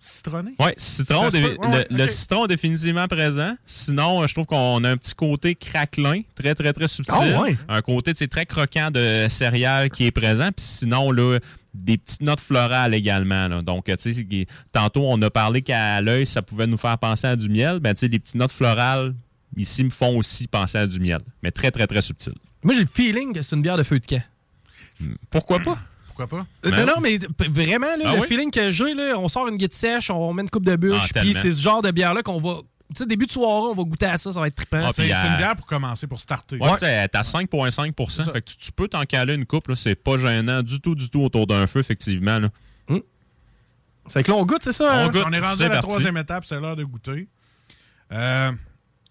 citronnée. Oui, citron, dé-? Ouais, ouais, le, citron est définitivement présent. Sinon, euh, je trouve qu'on a un petit côté craquelin, très, très, très subtil. Ah ouais? Un côté, tu sais, très croquant de céréales qui est présent. Puis sinon, là, des petites notes florales également. là. Donc, tu sais, tantôt, on a parlé qu'à l'œil, ça pouvait nous faire penser à du miel. Ben, tu sais, les petites notes florales, ici, me font aussi penser à du miel. Mais très, très, très subtil. Moi, j'ai le feeling que c'est une bière de feu de camp. Pourquoi pas? pourquoi pas? Euh, non, non, mais vraiment, là, Ah le oui? feeling que j'ai, là, on sort une guide sèche, on met une coupe de bûche, Ah, puis c'est ce genre de bière-là qu'on va. Tu sais, début de soirée, on va goûter à ça, ça va être trippant. Ah, C'est c'est euh, une bière pour commencer, pour starter. Ouais, tu sais, elle est à 5,5 Fait que tu, tu peux t'en caler une coupe, là. C'est pas gênant du tout, du tout autour d'un feu, effectivement. Là. C'est que là, on goûte, c'est ça? hein? On, on est rendu c'est à la parti. troisième étape, c'est l'heure de goûter. Euh,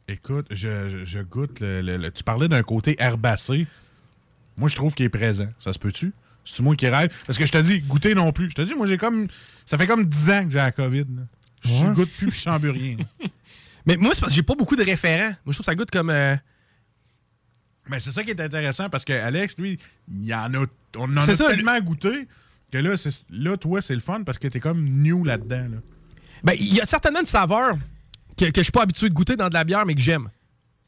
écoute, je, je- je goûte. le- le- le- tu parlais d'un côté herbacé. Moi, je trouve qu'il est présent. Ça se peut-tu? C'est moi qui rêve? Parce que je te dis, goûter non plus. Je te dis, moi, j'ai comme. Ça fait comme 10 ans que j'ai la COVID. là. Je Ouais. goûte plus, je rien. (laughs) Mais moi, c'est parce que j'ai pas beaucoup de référents. Moi, je trouve que ça goûte comme. euh, Mais c'est ça qui est intéressant parce que Alex, lui, il y en a, on en a ça, tellement goûté que là, là, toi, c'est le fun parce que t'es comme new là-dedans. Là. Ben, il y a certainement une saveur que, que je suis pas habitué de goûter dans de la bière, mais que j'aime.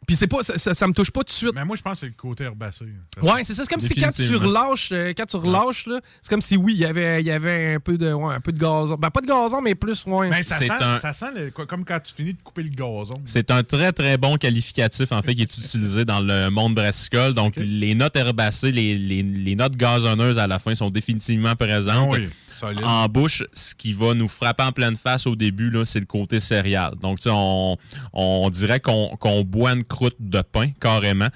Puis c'est pas, ça, ça, ça me touche pas tout de suite. Mais moi, je pense que c'est le côté herbacé. Ouais, c'est ça. C'est comme si quand tu relâches, euh, quand tu relâches, là, c'est comme si oui, il y avait, il y avait un peu de, ouais, un peu de gazon. Ben pas de gazon, mais plus, ouais. Ben, ça, sent, un- ça sent le- comme quand tu finis de couper le gazon. C'est un très, très bon qualificatif, en fait, qui est (laughs) utilisé dans le monde brassicole. Donc, les notes herbacées, les, les- les notes gazonneuses à la fin sont définitivement présentes. Ah oui, solide. En bouche, ce qui va nous frapper en pleine face au début, là, c'est le côté céréal. Donc, tu sais, on, on dirait qu'on qu'on boit une croûte de pain, carrément.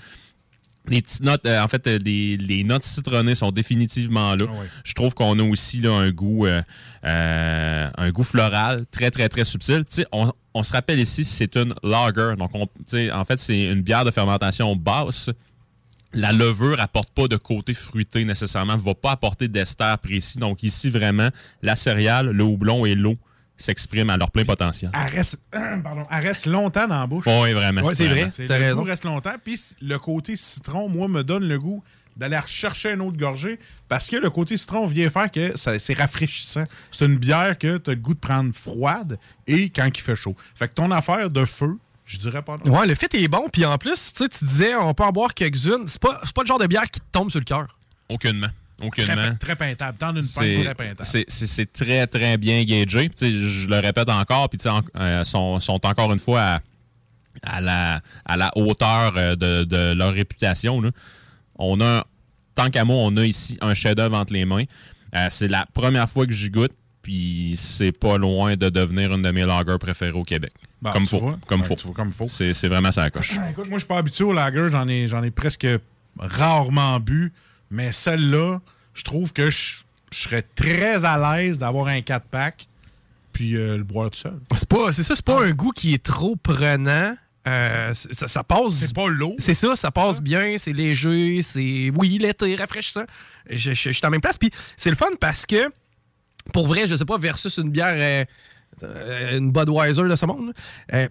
Les petites notes, euh, en fait, euh, les, les notes citronnées sont définitivement là. Je trouve qu'on a aussi là, un goût euh, un goût floral très, très, très subtil. Tu sais, on, on se rappelle ici, c'est une lager. Donc, on, tu sais, en fait, c'est une bière de fermentation basse. La levure apporte pas de côté fruité nécessairement, va pas apporter d'ester précis. Donc ici, vraiment, la céréale, le houblon et l'eau s'expriment à leur plein potentiel. Elle reste, (clears throat) pardon, elle reste longtemps dans la bouche. Oui, vraiment. Ouais, c'est vrai. T'as le raison. goût reste longtemps. Puis le côté citron, moi, me donne le goût d'aller rechercher une autre gorgée parce que le côté citron vient faire que ça- c'est rafraîchissant. C'est une bière que tu as le goût de prendre froide et quand il fait chaud. Fait que ton affaire de feu, je dirais pas non. Ouais, le fit est bon. Puis en plus, tu sais, tu disais, on peut en boire quelques-unes. C'est pas, c'est pas le genre de bière qui te tombe sur le cœur. Aucunement. Aucunement. Très, très peintable. Tendre une C'est pinte très peintable. c'est- très, très bien gagé. Je le répète encore, puis en- euh, sont, sont encore une fois à, à la, à la hauteur euh, de, de leur réputation. là. On a, tant qu'à moi, on a ici un chef-d'œuvre entre les mains. Euh, c'est la première fois que j'y goûte, puis c'est pas loin de devenir une de mes lagers préférées au Québec. Bah, comme faut. vois. Comme Ouais, faut. vois, comme faut. C'est c'est vraiment ça la coche. Ah, Écoute, moi, je suis pas habitué au lager. J'en ai, j'en ai presque rarement bu. Mais celle-là, je trouve que je, je serais très à l'aise d'avoir un 4-pack puis euh, le boire tout seul. C'est pas, c'est ça, c'est pas un goût qui est trop prenant. Euh, c'est- ça, ça passe. C'est pas lourd. C'est ça, ça passe bien, c'est léger, c'est. Oui, l'été, rafraîchissant. Je, je- je suis la même place. Puis c'est le fun parce que, pour vrai, je sais pas, versus une bière, euh, euh, une Budweiser de ce monde, euh,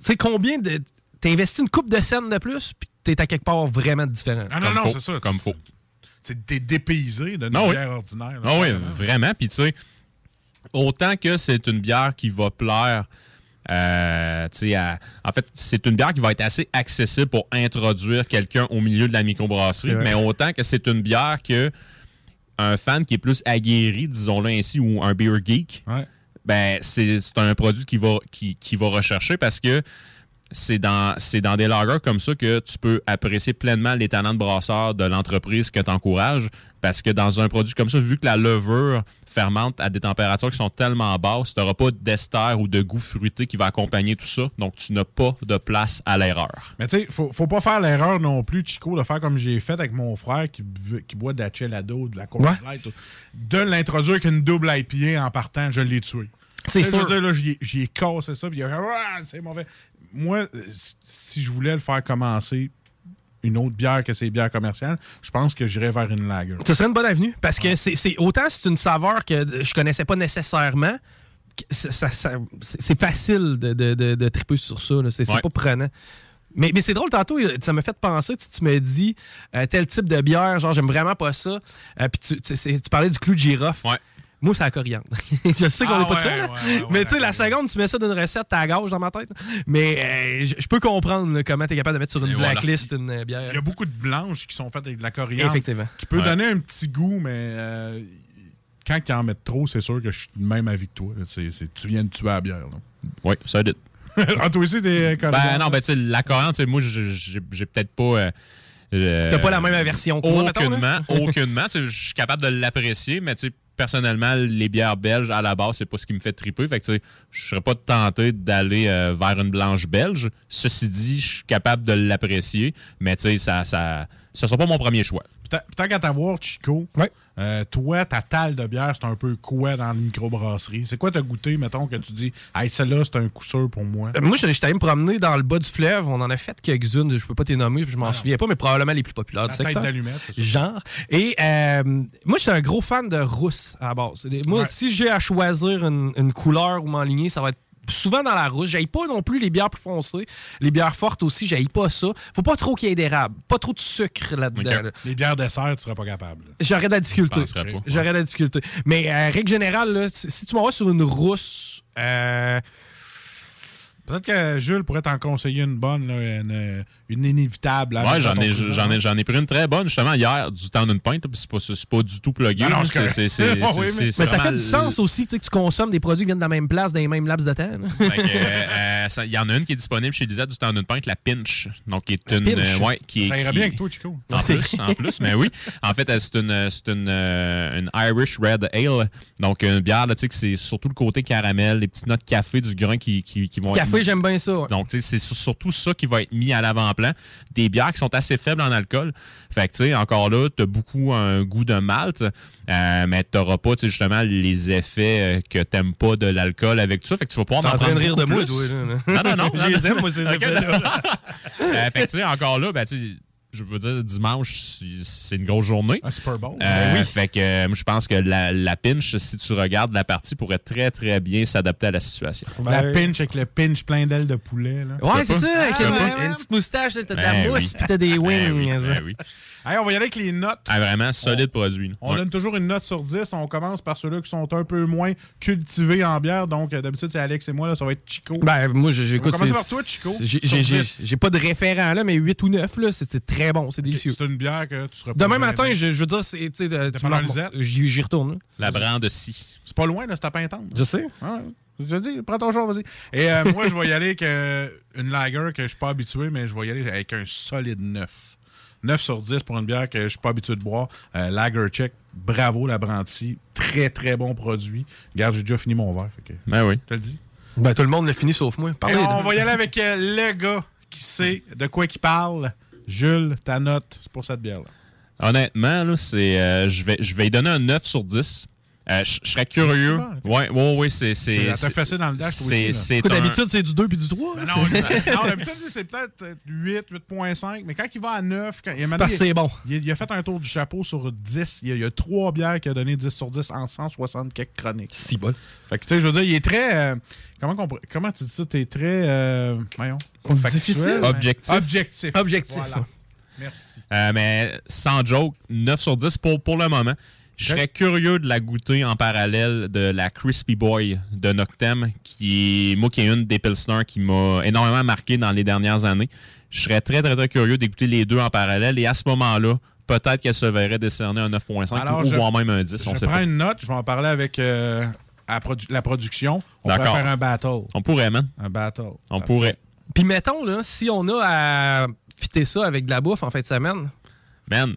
tu sais, combien de. T'investis une coupe de scène de plus, puis t'es à quelque part vraiment différent. Ah non, Comme non, c'est ça. Comme faut. Tu- T'es dépaysé d'une Ah oui. bière ordinaire. là. Ah oui, vraiment. Puis tu sais, autant que c'est une bière qui va plaire, euh, tu sais, à- en fait, c'est une bière qui va être assez accessible pour introduire quelqu'un au milieu de la microbrasserie, mais autant que c'est une bière que un fan qui est plus aguerri, disons-le ainsi, ou un beer geek, ben c'est un produit qui va, qui, qui va rechercher parce que c'est dans, c'est dans des lagers comme ça que tu peux apprécier pleinement les talents de brasseur de l'entreprise que tu encourages. Parce que dans un produit comme ça, vu que la levure fermente à des températures qui sont tellement basses, tu n'auras pas d'ester ou de goût fruité qui va accompagner tout ça. Donc, tu n'as pas de place à l'erreur. Mais tu sais, faut, faut pas faire l'erreur non plus, Chico, de faire comme j'ai fait avec mon frère qui, qui boit de la Chelado, de la Coors Ouais. Light, de l'introduire avec une double IPA en partant, je l'ai tué. C'est sais, je veux dire, là, j'y ai- cassé ça, puis il a Ah, c'est mauvais. Moi, euh, si je voulais le faire commencer une autre bière que ces bières commerciales, je pense que j'irais vers une lager. Ce serait une bonne avenue parce que c'est c'est- autant c'est une saveur que je connaissais pas nécessairement. C'est facile de, de, de, de triper sur ça. C'est Ouais. pas prenant. Mais, mais c'est drôle, tantôt, ça m'a fait penser, tu, tu me dis euh, tel type de bière, genre j'aime vraiment pas ça. Euh, Puis tu, tu- tu parlais du clou de girofle. Moi, c'est la coriandre. (laughs) je sais qu'on Ah n'est pas de ouais, ça. là. ouais, ouais, mais tu sais, la seconde, tu mets ça d'une recette, t'as la gauche dans ma tête. Mais euh, je peux comprendre là, comment tu es capable de mettre sur une Et voilà. blacklist une euh, bière. Il y a beaucoup de blanches qui sont faites avec de la coriandre. Effectivement. Qui peut Ouais. donner un petit goût, mais euh, quand ils en mettent trop, c'est sûr que je suis du même avis que toi. tu viens de tuer la bière. là. Oui, ça dit. (laughs) ah, toi aussi, t'es coriandre? Ben non, ben tu sais, la coriandre, tu sais, moi, je- j'ai peut-être pas. euh, Euh, T'as pas la même aversion que moi, Aucunement, aucunement. Je suis capable de l'apprécier, mais tu sais, personnellement, les bières belges, à la base, c'est pas ce qui me fait triper. Fait que, tu sais, je serais pas tenté d'aller euh, vers une blanche belge. Ceci dit, je suis capable de l'apprécier, mais tu sais, ça, ça, ça sera pas mon premier choix. Puis tant- qu'à t'avoir, Chico, euh, toi, ta talle de bière, c'est un peu quoi dans la microbrasserie? C'est quoi t'as goûté, mettons, que tu dis, hey, celle-là, c'est un coup sûr pour moi? Euh, Moi, j'étais allé me promener dans le bas du fleuve. On en a fait quelques-unes. Je peux pas t'les nommer, je m'en souviens pas, mais probablement les plus populaires La du tête secteur. ça. Genre. Et euh, moi, je suis un gros fan de rousse à la base. Moi, Ouais. si j'ai à choisir une, une couleur ou m'enligner, ça va être souvent dans la rousse. J'aille pas non plus les bières plus foncées. Les bières fortes aussi, j'aille pas ça. Faut pas trop qu'il y ait d'érable. Pas trop de sucre là-dedans. là. Les bières dessert, tu serais pas capable. J'aurais de la difficulté. J'aurais de la difficulté. Mais euh, règle générale, là, si tu m'envoies sur une rousse, euh, Peut-être que Jules pourrait t'en conseiller une bonne, là, une, une inévitable. Ouais, j'en ai, j'en ai, j'en ai pris une très bonne justement hier du temps d'une pinte. C'est pas, c'est pas du tout plugué. Ah non, c'est c'est, (laughs) Oui, mais- ça fait du sens aussi tu sais, que tu consommes des produits qui viennent de la même place, dans les mêmes laps de temps. (laughs) que, euh, euh, Il y en a une qui est disponible chez Lisette du temps d'une pinte, la Pinch. Donc, qui est une. Pinch. euh, ouais, qui est, Ça irait qui- bien avec toi, Chico. En plus, en plus, mais oui. En fait, c'est une, c'est une, euh, une Irish Red Ale. Donc, une bière, là, tu sais, que c'est surtout le côté caramel, les petites notes café du grain qui, qui, qui vont Café, être- j'aime bien ça. ouais. donc, tu sais, c'est sur- surtout ça qui va être mis à l'avant-plan. Des bières qui sont assez faibles en alcool. Fait que, tu sais, encore là, tu as beaucoup un goût de malt, euh, mais tu n'auras pas, tu justement, les effets euh, que t'aimes pas de l'alcool avec tout ça. Fait que tu vas pouvoir en en train de rire de moi, plus. toi, là. Non, non, non. (laughs) Je les aime, moi, ces (laughs) effets-là. (laughs) Euh, fait que, tu sais, encore là, ben, tu sais, je veux dire, dimanche, c'est- une grosse journée. Un Super Bowl. Euh, Ben oui. Fait que euh, moi, je pense que la, la pinch, si tu regardes la partie, pourrait très, très bien s'adapter à la situation. La pinch avec le pinch plein d'ailes de poulet. Là. Ouais, c'est ça, avec Ah, une, ouais, une ouais. petite moustache, t'as de Ben la mousse, oui. puis t'as des (laughs) Ben wings. oui, ben. Hey, on va y aller avec les notes. Ah, vraiment, solide produit. là. On Ouais. donne toujours une note sur 10. On commence par ceux-là qui sont un peu moins cultivés en bière. Donc, euh, d'habitude, c'est Alex et moi. Là, ça va être Chico. Ben, moi, On j'écoute. commencer c'est- par toi, Chico. J'ai- Sur J'ai j'ai- 10. j'ai pas de référent là, mais 8 ou 9, là, c'était très bon, c'est délicieux. C'est une bière que tu serais pas Demain matin, je, je veux dire, c'est. J'y retourne. La brande si. C'est pas loin, là, c'est à Pintante. Je sais. Ouais. Je te dis, prends ton jour, vas-y. Et euh, moi, je vais y aller avec euh, une lager que je suis pas habitué, mais je vais y aller avec un solide 9. 9 sur 10 pour une bière que je suis pas habitué de boire. Euh, lager check. Bravo, la Brandy. Très, très bon produit. Regarde, j'ai déjà fini mon verre. Fait que, Ben oui. je te le dis. Ben, tout le monde l'a fini sauf moi. Et on va y aller avec euh, le gars qui sait de quoi il parle. Jules, ta note, pour cette bière-là. Honnêtement, là, c'est, euh, je, vais, je vais y donner un 9 sur 10. Euh, je serais curieux. Ouais, ouais, ouais, c'est. t'a c'est- fessé dans le dash, aussi, d'habitude, c'est du 2 puis du 3. Ben non, (laughs) non d'habitude, c'est peut-être euh, 8, 8.5, mais quand il va à 9, quand, il, a C'est mené- parce que c'est bon. Il, il a fait un tour du chapeau sur 10. Il y a, il y a trois bières qui a donné 10 sur 10 en 160 quelques chroniques. Si bon. Fait que, tu sais, je veux dire, il est très. euh, comment, comment tu dis ça? T'es très. Euh, voyons. factuel, Difficile. mais- Objectif. Objectif. Objectif. Voilà. Merci. Euh, mais sans joke, 9 sur 10 pour, pour le moment. Je serais curieux de la goûter en parallèle de la Crispy Boy de Noctem, qui est, moi, qui est une des Pilsner qui m'a énormément marqué dans les dernières années. Je serais très, très, très curieux d'écouter les deux en parallèle. Et à ce moment-là, peut-être qu'elle se verrait décerner un 9.5 Alors, ou je- voire même un 10. on Je sait prends pas. une note, je vais en parler avec euh, produ- la production. On va D'accord. faire un battle. On pourrait, man. Un battle. On pourrait. Puis mettons, là, si on a à fitter ça avec de la bouffe en fin de semaine. Man,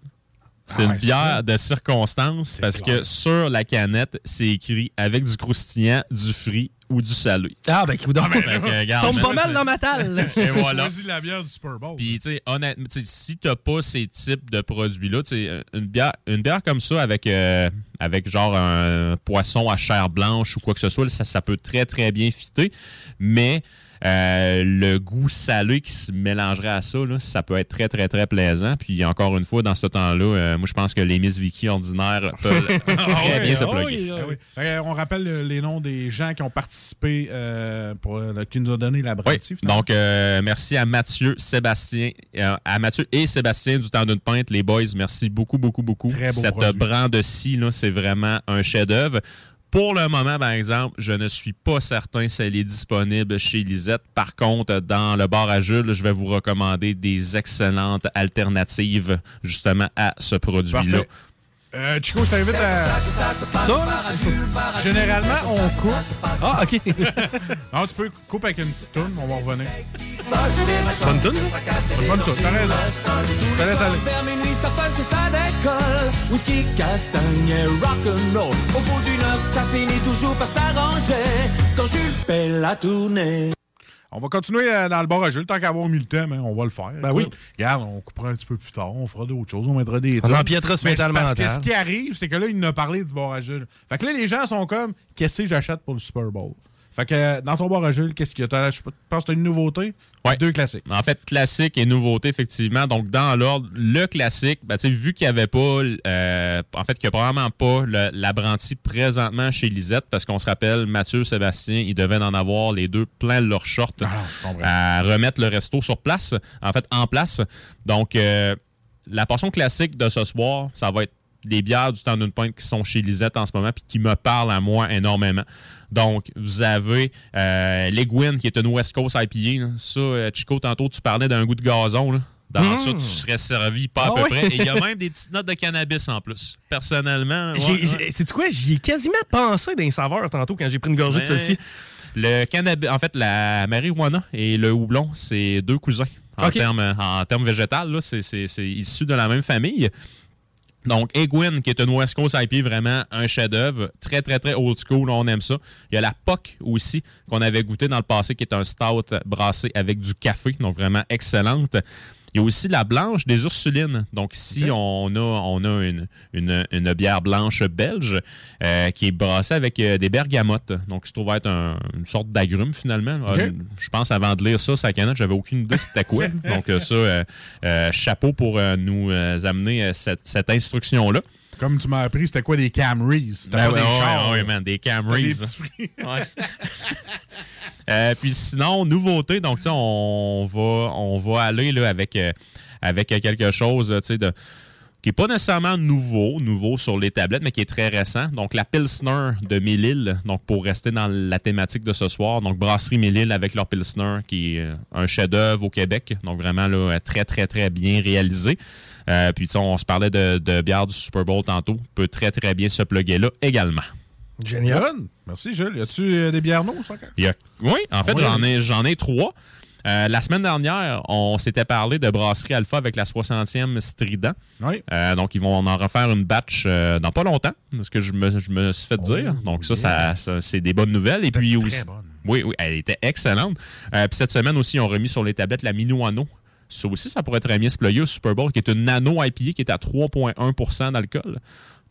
c'est Ah une ouais, bière ça? de circonstance parce clair. que sur la canette, c'est écrit avec du croustillant, du frit ou du salé. Ah, ben, Fait que, (laughs) regarde, tombe pas mal dans ma talle. Et voilà. Choisis la bière du Super Bowl. Puis, tu sais, honnêtement, si t'as pas ces types de produits-là, tu sais, une bière, une bière comme ça avec, euh, avec genre un poisson à chair blanche ou quoi que ce soit, ça, ça peut très, très bien fitter. Mais euh, le goût salé qui se mélangerait à ça, là, ça peut être très, très, très plaisant. Puis, encore une fois, dans ce temps-là, euh, moi, je pense que les Miss Vicky ordinaires peuvent (laughs) très Ah bien se ah plugger. Ah oui. Que, on rappelle euh, les noms des gens qui ont participé, euh, pour, euh, qui nous ont donné la finalement. donc euh, merci à Mathieu, Sébastien, euh, à Mathieu et Sébastien du temps d'une pinte, les boys, merci beaucoup, beaucoup, beaucoup. Très beau Cette brand de scie, c'est vraiment un chef-d'œuvre. Pour le moment, par exemple, je ne suis pas certain si elle est disponible chez Lisette. Par contre, dans le bar à Jules, je vais vous recommander des excellentes alternatives justement à ce produit-là. Euh, Chico, je t'invite à. Ça, là, généralement, on coupe. Ah, OK. (laughs) non, tu peux couper avec une petite toune, on va revenir. Bonne Bonne tune, t'as raison. Je te laisse aller. Vers minuit, ça punch et ça décolle. Whisky, castagne et rock'n'roll. Au bout d'une heure, ça finit toujours par s'arranger. Quand Jules fait la tournée. On va continuer euh, dans le bar à Jules. Tant qu'avoir mis le hein, on va le faire. Ben oui. Regarde, on coupera un petit peu plus tard. On fera d'autres choses. On mettra des On Mais c'est Metal Parce que ce qui arrive, c'est que là, il nous a parlé du bar à Jules. Fait que là, les gens sont comme, qu'est-ce que j'achète pour le Super Bowl? Fait que euh, dans ton bar à Jules, qu'est-ce qu'il y a? Je pense que t'as une nouveauté? Deux classiques. En fait, classique et nouveauté, effectivement. Donc, dans l'ordre, le classique, ben, tu vu qu'il n'y avait pas, euh, en fait, qu'il n'y a probablement pas l'apprenti présentement chez Lisette, parce qu'on se rappelle, Mathieu, Sébastien, ils devaient en avoir les deux plein de leurs shorts à remettre le resto sur place, en fait, en place. Donc, euh, la portion classique de ce soir, ça va être les bières du temps d'une pointe qui sont chez Lisette en ce moment puis qui me parlent à moi énormément. Donc, vous avez euh, l'Egwin qui est une West Coast IPA. là. Ça, euh, Chico, tantôt, tu parlais d'un goût de gazon. là. Dans Mm. ça, tu serais servi pas à Ah peu ouais? près. Et il y a (laughs) même des petites notes de cannabis en plus. Personnellement, ouais, J'ai- ouais. C'est quoi? J'y ai quasiment pensé d'un saveur tantôt quand j'ai pris une gorgée de celle-ci. Le cannabis, en fait, la marijuana et le houblon, c'est deux cousins. En termes en végétal, c'est, c'est- c'est issu de la même famille. Donc, Egwin, qui est une West Coast IPA, vraiment un chef-d'œuvre. Très, très, très old school. On aime ça. Il y a la POC aussi, qu'on avait goûté dans le passé, qui est un stout brassé avec du café. Donc, vraiment excellente. Il y a aussi la blanche des Ursulines. Donc, ici, on a, on a une, une, une bière blanche belge euh, qui est brassée avec euh, des bergamotes. Donc, il se trouve être un- une sorte d'agrume, finalement. Euh, je pense, avant de lire ça, sa canette, j'avais aucune idée c'était quoi. (laughs) Donc, ça, chapeau pour nous amener cette, cette instruction-là. Comme tu m'as appris, c'était quoi des Camrys? C'était Ben pas ouais, des chars. ouais, man, des Camrys. des. (laughs) Euh, puis sinon, nouveauté, donc on va, on va aller là, avec, euh, avec quelque chose là, de qui n'est pas nécessairement nouveau, nouveau sur les tablettes, mais qui est très récent. Donc, la Pilsner de Mélile, donc pour rester dans la thématique de ce soir. Donc, Brasserie Mélile avec leur Pilsner, qui est euh, un chef-d'œuvre au Québec. Donc, vraiment, là, très, très, très bien réalisé. Euh, puis, on se parlait de, de bière du Super Bowl tantôt. Peut très, très bien se plugger là également. Génial. Merci, Jules. Y a-tu euh, des bières non, ça? a- Oui, en fait, Oui. j'en ai, j'en ai trois. Euh, la semaine dernière, on s'était parlé de Brasserie Alpha avec la 60e Strident. Euh, donc, ils vont en refaire une batch euh, dans pas longtemps, ce que je me, je me suis fait dire. Donc, ça, ça, ça, c'est des bonnes nouvelles. Et puis aussi. Oui, oui, elle était excellente. Puis cette semaine aussi, ils ont remis sur les tablettes la Minuano. Ça aussi, ça pourrait très bien se plugger au Super Bowl, qui est une nano IPA qui est à 3,1% d'alcool.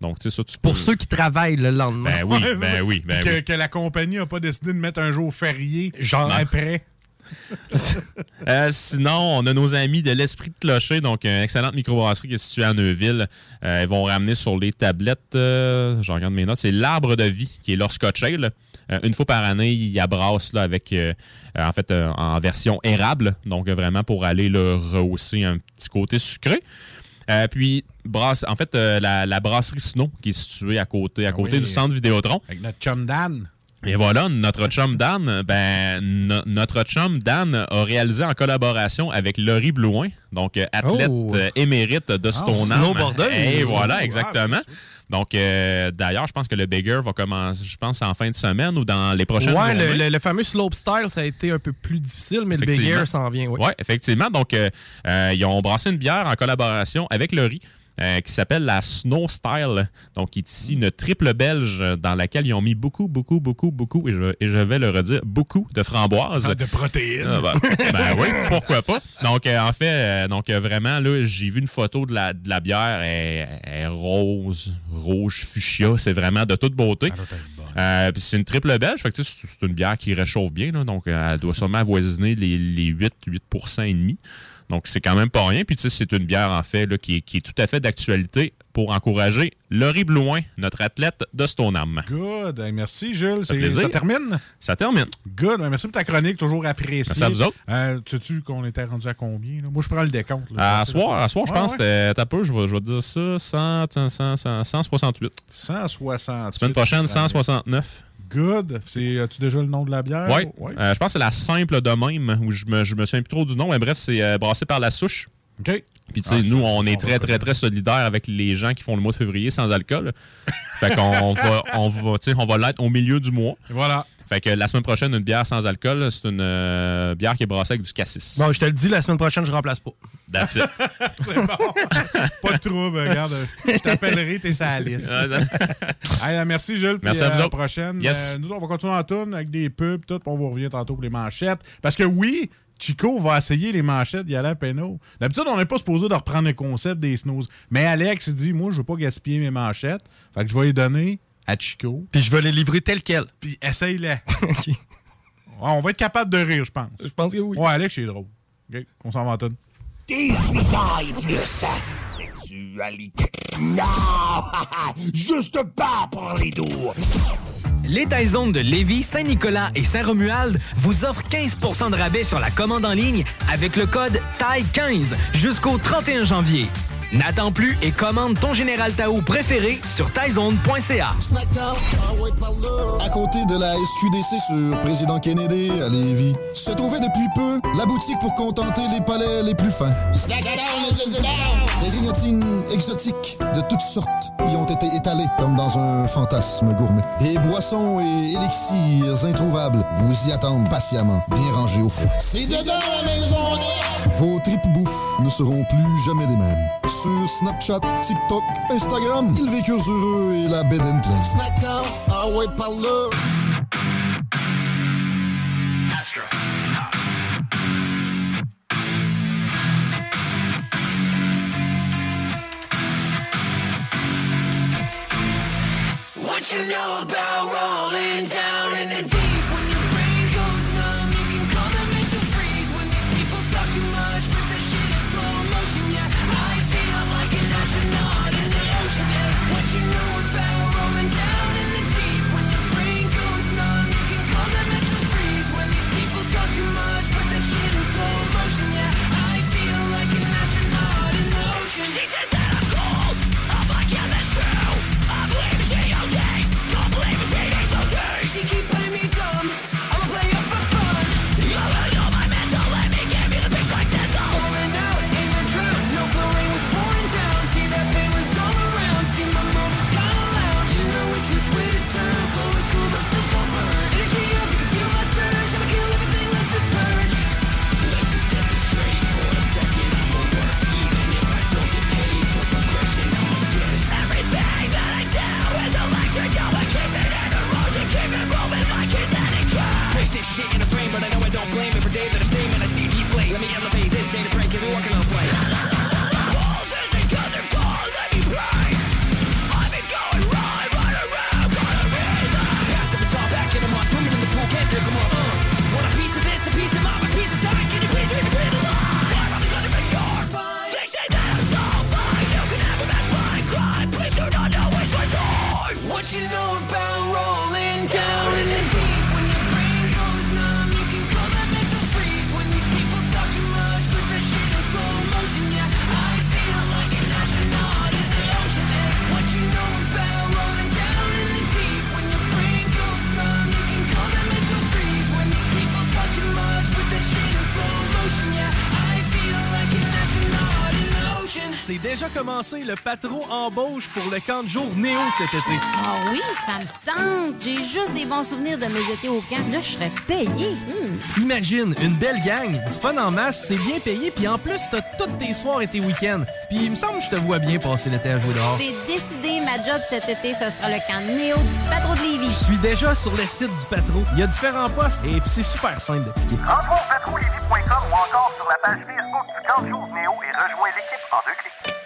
Donc, tu sais, ça, tu Pour peux- ceux qui travaillent le lendemain. Ben oui, (laughs) ben oui, ben que, oui. que la compagnie n'a pas décidé de mettre un jour férié Genre- après. (laughs) Euh, sinon, on a nos amis de l'Esprit de Clocher, donc une excellente microbrasserie qui est située à Neuville. Euh, ils vont ramener sur les tablettes, euh, je regarde mes notes, c'est l'arbre de vie qui est leur Scotch Ale. Euh, une fois par année, ils abrassent là, avec, euh, en fait, euh, en version érable, donc vraiment pour aller là, rehausser un petit côté sucré. Euh, puis, brasse, en fait, euh, la, la brasserie Snow, qui est située à côté, à côté oui. du centre Vidéotron. Avec notre chum Dan. Et voilà, notre chum Dan, ben, no- notre chum Dan a réalisé en collaboration avec Laurie Blouin, donc athlète Oh. émérite de Stoneham. snowboardeuse. Et voilà, Oh, exactement. Donc, euh, d'ailleurs, je pense que le Bigger va commencer, je pense, en fin de semaine ou dans les prochaines Ouais, le, le- le fameux slope style, ça a été un peu plus difficile, mais le Big Effectivement. Air s'en vient. Oui. Oui, effectivement. Donc, euh, euh, ils ont brassé une bière en collaboration avec Laurie. Euh, qui s'appelle la Snow Style. Donc, est ici une triple belge dans laquelle ils ont mis beaucoup, beaucoup, beaucoup, beaucoup, et je, et je vais le redire, beaucoup de framboises. Ah, de protéines. Ah, ben, (laughs) ben oui, pourquoi pas? Donc, euh, en fait, euh, donc vraiment, là, j'ai vu une photo de la, de la bière. Elle, elle est rose, rouge, fuchsia. C'est vraiment de toute beauté. Euh, puis c'est une triple belge. Fait que, c'est une bière qui réchauffe bien. là. donc, elle doit sûrement avoisiner les, les 8, 8 et demi. Donc, c'est quand même pas rien. Puis, tu sais, c'est une bière, en fait, là, qui, est, qui est tout à fait d'actualité pour encourager Laurie Blouin, notre athlète de Stoneham. Good. Hey, merci, Jules. Ça. Ça termine? Ça termine. Good. Ben, merci pour ta chronique, toujours appréciée. Merci à vous autres. Euh, Sais-tu qu'on était rendu à combien? là? Moi, je prends le décompte. là. À soir, à soir je Ouais, pense ouais. que t'as peu, je vais, je vais te dire ça, 100, 100, 100, 168. 160. Semaine prochaine, 169. Good. As-tu déjà le nom de la bière? Oui. Euh, je pense que c'est la simple de même, où je me, je me souviens plus trop du nom, mais bref, c'est euh, brassé par la souche. OK. Puis, tu sais, Ah, nous, ça, on est très, très, très solidaires avec les gens qui font le mois de février sans alcool. (laughs) fait qu'on va, on va, sais, on va l'être au milieu du mois. Voilà. Fait que la semaine prochaine, une bière sans alcool, c'est une euh, bière qui est brassée avec du cassis. Bon, je te le dis, la semaine prochaine, je remplace pas. That's it. (laughs) C'est bon. (laughs) Pas de trouble, regarde. Je t'appellerai, t'es sur la liste. (laughs) Merci, Jules. Merci puis, à vous euh, la prochaine. Yes. Euh, nous, on va continuer en tourne avec des pubs, tout, puis on vous revient tantôt pour les manchettes. Parce que oui, Chico va essayer les manchettes d'y aller à Péno. D'habitude, on n'est pas supposé de reprendre le concept des snooze. Mais Alex dit, moi, je veux pas gaspiller mes manchettes. Fait que je vais les donner à Chico. Puis je vais les livrer tel quel. Puis essaye-les. (laughs) Ouais, on va être capable de rire, je pense. Je pense que oui. Ouais, Alex, c'est drôle. OK, on s'en va en tourne. 18 ans et plus. Sexualité. Non! (laughs) Juste pas pour les doux. Les Taizones de Lévis, Saint-Nicolas et Saint-Romuald vous offrent 15% de rabais sur la commande en ligne avec le code TAI15 jusqu'au 31 janvier. N'attends plus et commande ton Général Tao préféré sur taizone.ca. À côté de la SQDC sur Président Kennedy à Lévis, se trouvait depuis peu la boutique pour contenter les palais les plus fins. Des grignotines exotiques de toutes sortes y ont été étalées comme dans un fantasme gourmet. Des boissons et élixirs introuvables vous y attendent patiemment, bien rangés au froid. C'est dedans la maison Vos tripes bouffe ne seront plus jamais les mêmes. Sur Snapchat, TikTok, Instagram, ils vécurent heureux et la bed and pleine. Snackdown, ah ouais, par là. What you know about rolling down? Commencé. Le patron embauche pour le camp de jour Néo cet été. Ah oui, ça me tente. J'ai juste des bons souvenirs de mes étés au camp. Là, je serais payé. Hmm. Imagine, une belle gang, du fun en masse, c'est bien payé, puis en plus, t'as toutes tes soirs et tes week-ends. Puis il me semble que je te vois bien passer l'été à jouer dehors. C'est décidé, ma job cet été, ce sera le camp Néo du Patro de Lévis. Je suis déjà sur le site du patron. Il y a différents postes et puis c'est super simple d'appliquer. Rentre au patrouillevie.com ou encore sur la page Facebook du Camp Jour Néo et rejoins l'équipe en deux clics.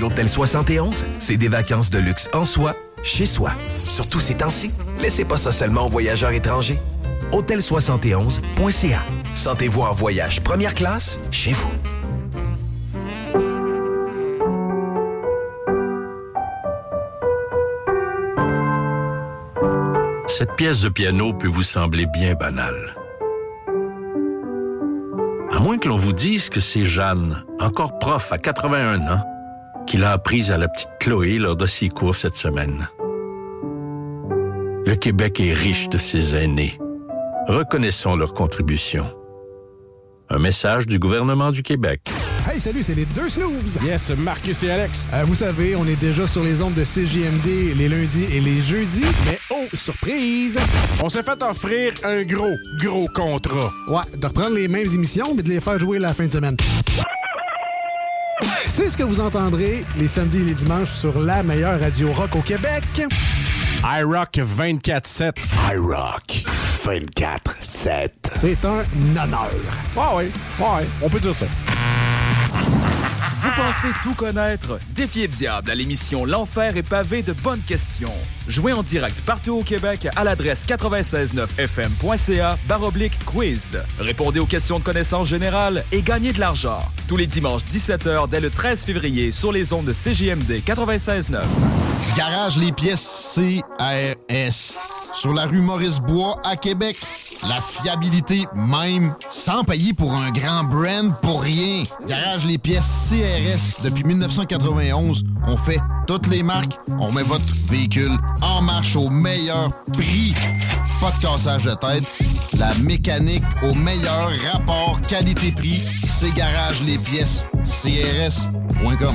L'Hôtel 71, c'est des vacances de luxe en soi, chez soi. Surtout ces temps-ci, laissez pas ça seulement aux voyageurs étrangers. Hôtel71.ca. Sentez-vous en voyage première classe chez vous. Cette pièce de piano peut vous sembler bien banale. À moins que l'on vous dise que c'est Jeanne, encore prof à 81 ans, qui l'a apprise à la petite Chloé lors de ses cours cette semaine. Le Québec est riche de ses aînés. Reconnaissons leur contribution. Un message du gouvernement du Québec. Hey, salut, c'est les deux snooze. Yes, Marcus et Alex. Euh, vous savez, on est déjà sur les ondes de CJMD les lundis et les jeudis, mais oh, surprise! On s'est fait offrir un gros, gros contrat. Ouais, de reprendre les mêmes émissions, mais de les faire jouer la fin de semaine. C'est ce que vous entendrez les samedis et les dimanches sur la meilleure radio rock au Québec. iRock 24-7. iRock 24-7. C'est un honneur. Ouais, ouais, ouais, on peut dire ça. Vous pensez tout connaître? Défiez le diable à l'émission L'Enfer est pavé de bonnes questions. Jouez en direct partout au Québec à l'adresse 969fm.ca baroblique quiz. Répondez aux questions de connaissance générale et gagnez de l'argent. Tous les dimanches 17h dès le 13 février sur les ondes de CJMD 96.9. Garage les pièces CRS. Sur la rue Maurice-Bois à Québec. La fiabilité même, sans payer pour un grand brand pour rien. Garage les pièces CRS. Depuis 1991, on fait toutes les marques. On met votre véhicule en marche au meilleur prix. Pas de cassage de tête. La mécanique au meilleur rapport qualité-prix. C'est Garage les pièces CRS.com.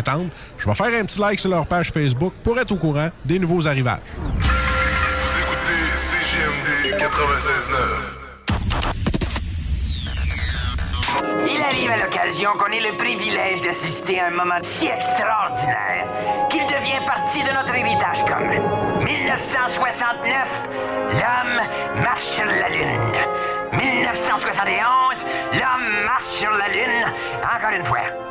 Je vais faire un petit like sur leur page Facebook pour être au courant des nouveaux arrivages. Vous écoutez CGMD 96.9. Il arrive à l'occasion qu'on ait le privilège d'assister à un moment si extraordinaire qu'il devient partie de notre héritage commun. 1969, l'homme marche sur la Lune. 1971, l'homme marche sur la Lune encore une fois.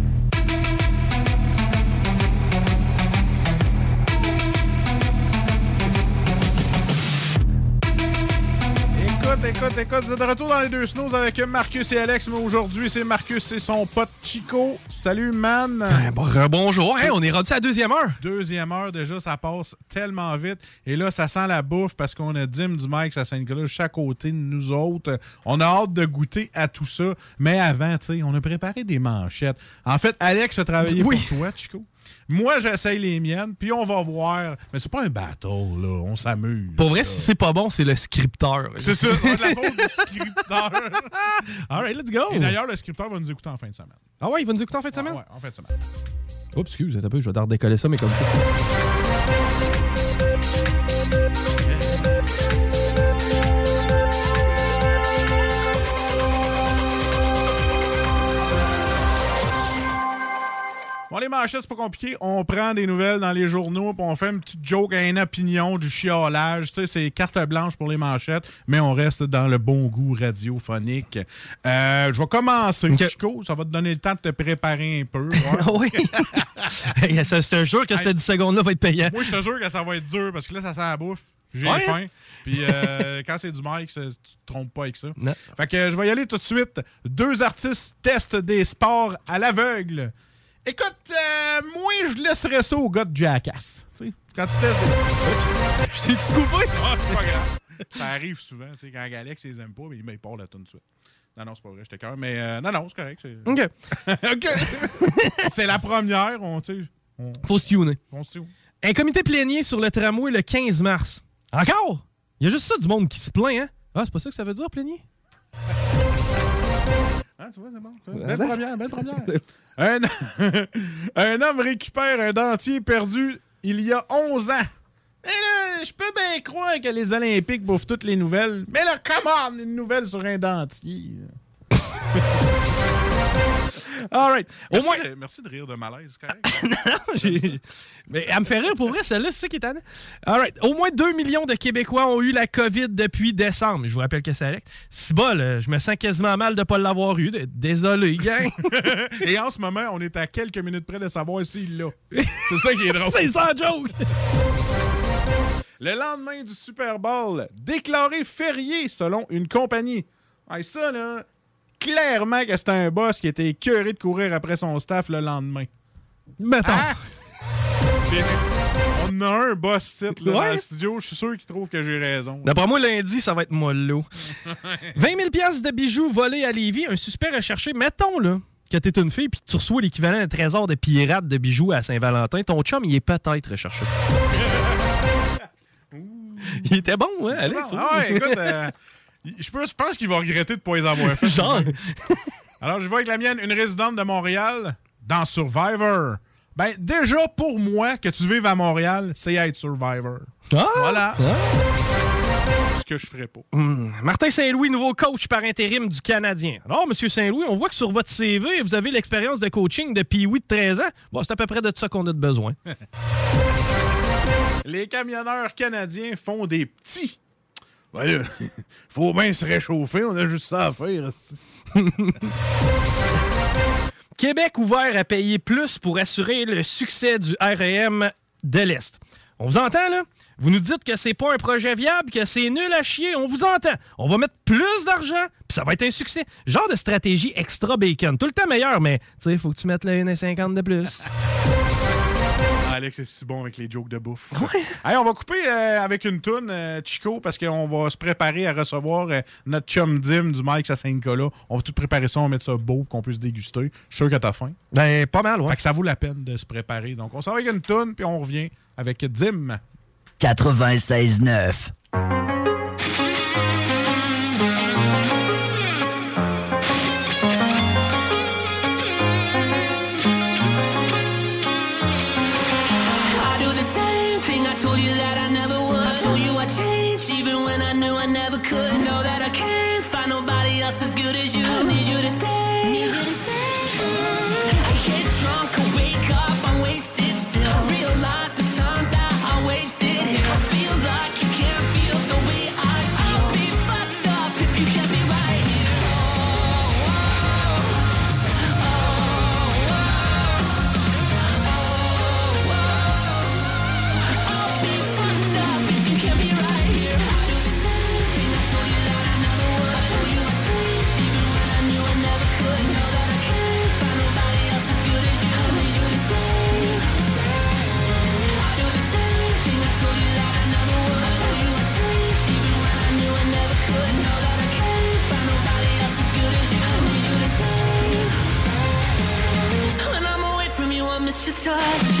Écoute, écoute, écoute, vous êtes de retour dans les deux snows avec Marcus et Alex, mais aujourd'hui, c'est Marcus et son pote Chico. Salut, man! bonjour, on est rendu à la deuxième heure. Deuxième heure, déjà, ça passe tellement vite. Et là, ça sent la bouffe parce qu'on a Dim du Mike à Saint-Nicolas, chaque côté de nous autres. On a hâte de goûter à tout ça. Mais avant, tu sais, on a préparé des manchettes. En fait, Alex a travaillé Oui. pour toi, Chico. Moi, j'essaye les miennes, puis on va voir. Mais c'est pas un battle, là. On s'amuse. Pour vrai, là. si c'est pas bon, c'est le scripteur. C'est ça, on a de la faute du scripteur. (laughs) All right, let's go. Et d'ailleurs, le scripteur va nous écouter en fin de semaine. Ah ouais, il va nous écouter en fin de semaine? Ouais, en fin de semaine. Oups, excuse, un peu, je vais t'en redécoller ça, mais comme ça. Bon, les manchettes, c'est pas compliqué. On prend des nouvelles dans les journaux, puis on fait une petite joke, un opinion, du chiolage. Tu sais, c'est carte blanche pour les manchettes, mais on reste dans le bon goût radiophonique. Euh, je vais commencer, Chico. Ça va te donner le temps de te préparer un peu. (laughs) oui. (laughs) C'est un jure que ces 10 secondes-là va être payant. Moi, je te jure que ça va être dur, parce que là, ça sent la bouffe. J'ai Ouais. faim. Puis euh, (laughs) quand c'est du ça- tu te trompes pas avec ça. Non. Fait que euh, je vais y aller tout de suite. Deux artistes testent des sports à l'aveugle. Écoute, euh, moi, je laisserais ça au gars de Jackass. Tu sais, quand tu testes. (laughs) J'ai scoopé? Ah, c'est pas (laughs) grave. Ça arrive souvent, tu sais, quand Alex les aime pas, mais il part la tune de suite. Non, non, c'est pas vrai, j'étais cœur. Mais euh, non, non, c'est correct. c'est- OK. (laughs) OK. c'est la première, on, tu sais. on- Faut se tuner. on se. Un comité plénier sur le tramway le 15 mars. Encore? Il y a juste ça du monde qui se plaint, hein? Ah, c'est pas ça que ça veut dire, plénier? Ah, tu vois, c'est bon. Belle première, belle première. (laughs) Un, (laughs) un homme récupère un dentier perdu il y a 11 ans. Là, je peux bien croire que les Olympiques bouffent toutes les nouvelles. Mais là, comment une nouvelle sur un dentier? (laughs) (laughs) All right. Au Merci, moins. de, merci de rire de malaise, c'est correct. (laughs) Non, Mais elle me fait rire pour vrai, celle-là, c'est ça qui est tannant. All right. Au moins 2 millions de Québécois ont eu la COVID depuis décembre. Je vous rappelle que c'est Alex. C'est bol, je me sens quasiment mal de ne pas l'avoir eu. Désolé, gang. (laughs) Et en ce moment, on est à quelques minutes près de savoir s'il l'a. C'est ça qui est drôle. c'est sans joke. Le lendemain du Super Bowl, déclaré férié selon une compagnie. Ça, là, clairement que c'était un boss qui était écœuré de courir après son staff le lendemain. Mettons. On a un boss site là, dans Ouais. le studio, je suis sûr qu'il trouve que j'ai raison. D'après moi, lundi, ça va être mollo. (laughs) 20 000 piastres de bijoux volés à Lévis, un suspect recherché. Mettons, là, que t'es une fille puis que tu reçois l'équivalent d'un trésor de pirate de bijoux à Saint-Valentin. Ton chum, il est peut-être recherché. (laughs) il était bon, hein? Allez, Bon, ah ouais, écoute, euh, (laughs) je pense qu'il va regretter de ne pas les avoir fait. Genre. (laughs) Alors, je vois avec la mienne, une résidente de Montréal dans Survivor. Ben, déjà, pour moi, que tu vives à Montréal, c'est être Survivor. Ah! Voilà. Ce que je ferais pas. Hmm. Martin Saint-Louis, nouveau coach par intérim du Canadien. Alors, Monsieur Saint-Louis, on voit que sur votre CV, vous avez l'expérience de coaching de Pee-Wee de 13 ans. Bon, c'est à peu près de ça qu'on a de besoin. (laughs) Les camionneurs canadiens font des petits. Ben là, (laughs) faut bien se réchauffer, on a juste ça à faire. (laughs) Québec ouvert à payer plus pour assurer le succès du REM de l'Est. On vous entend, là? Vous nous dites que c'est pas un projet viable, que c'est nul à chier. On vous entend. On va mettre plus d'argent, puis ça va être un succès. Genre de stratégie extra bacon. Tout le temps meilleur, mais, tu sais, faut que tu mettes le 1,50 de plus. (laughs) Alex est si bon avec les jokes de bouffe? (laughs) Hey, on va couper euh, avec une toune, euh, Chico, parce qu'on va se préparer à recevoir euh, notre chum Dim du Mike à Saint-Nicolas. On va tout préparer ça, on va mettre ça beau pour qu'on puisse déguster. Je suis sûr que t'as faim. Ben, pas mal, ouais. Fait que ça vaut la peine de se préparer. Donc, on s'en va avec une toune, puis on revient avec Dim. 96.9. touch.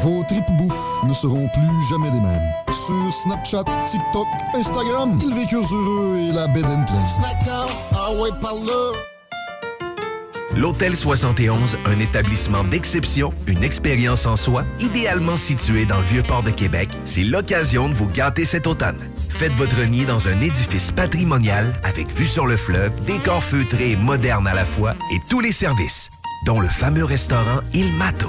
Vos tripes bouffe ne seront plus jamais les mêmes. Sur Snapchat, TikTok, Instagram, ils vécurent heureux et la bed and ah ouais, par là. L'Hôtel 71, un établissement d'exception, une expérience en soi, idéalement situé dans le Vieux-Port de Québec, c'est l'occasion de vous gâter cet automne. Faites votre nid dans un édifice patrimonial avec vue sur le fleuve, décor feutré et moderne à la fois et tous les services, dont le fameux restaurant Il Mato.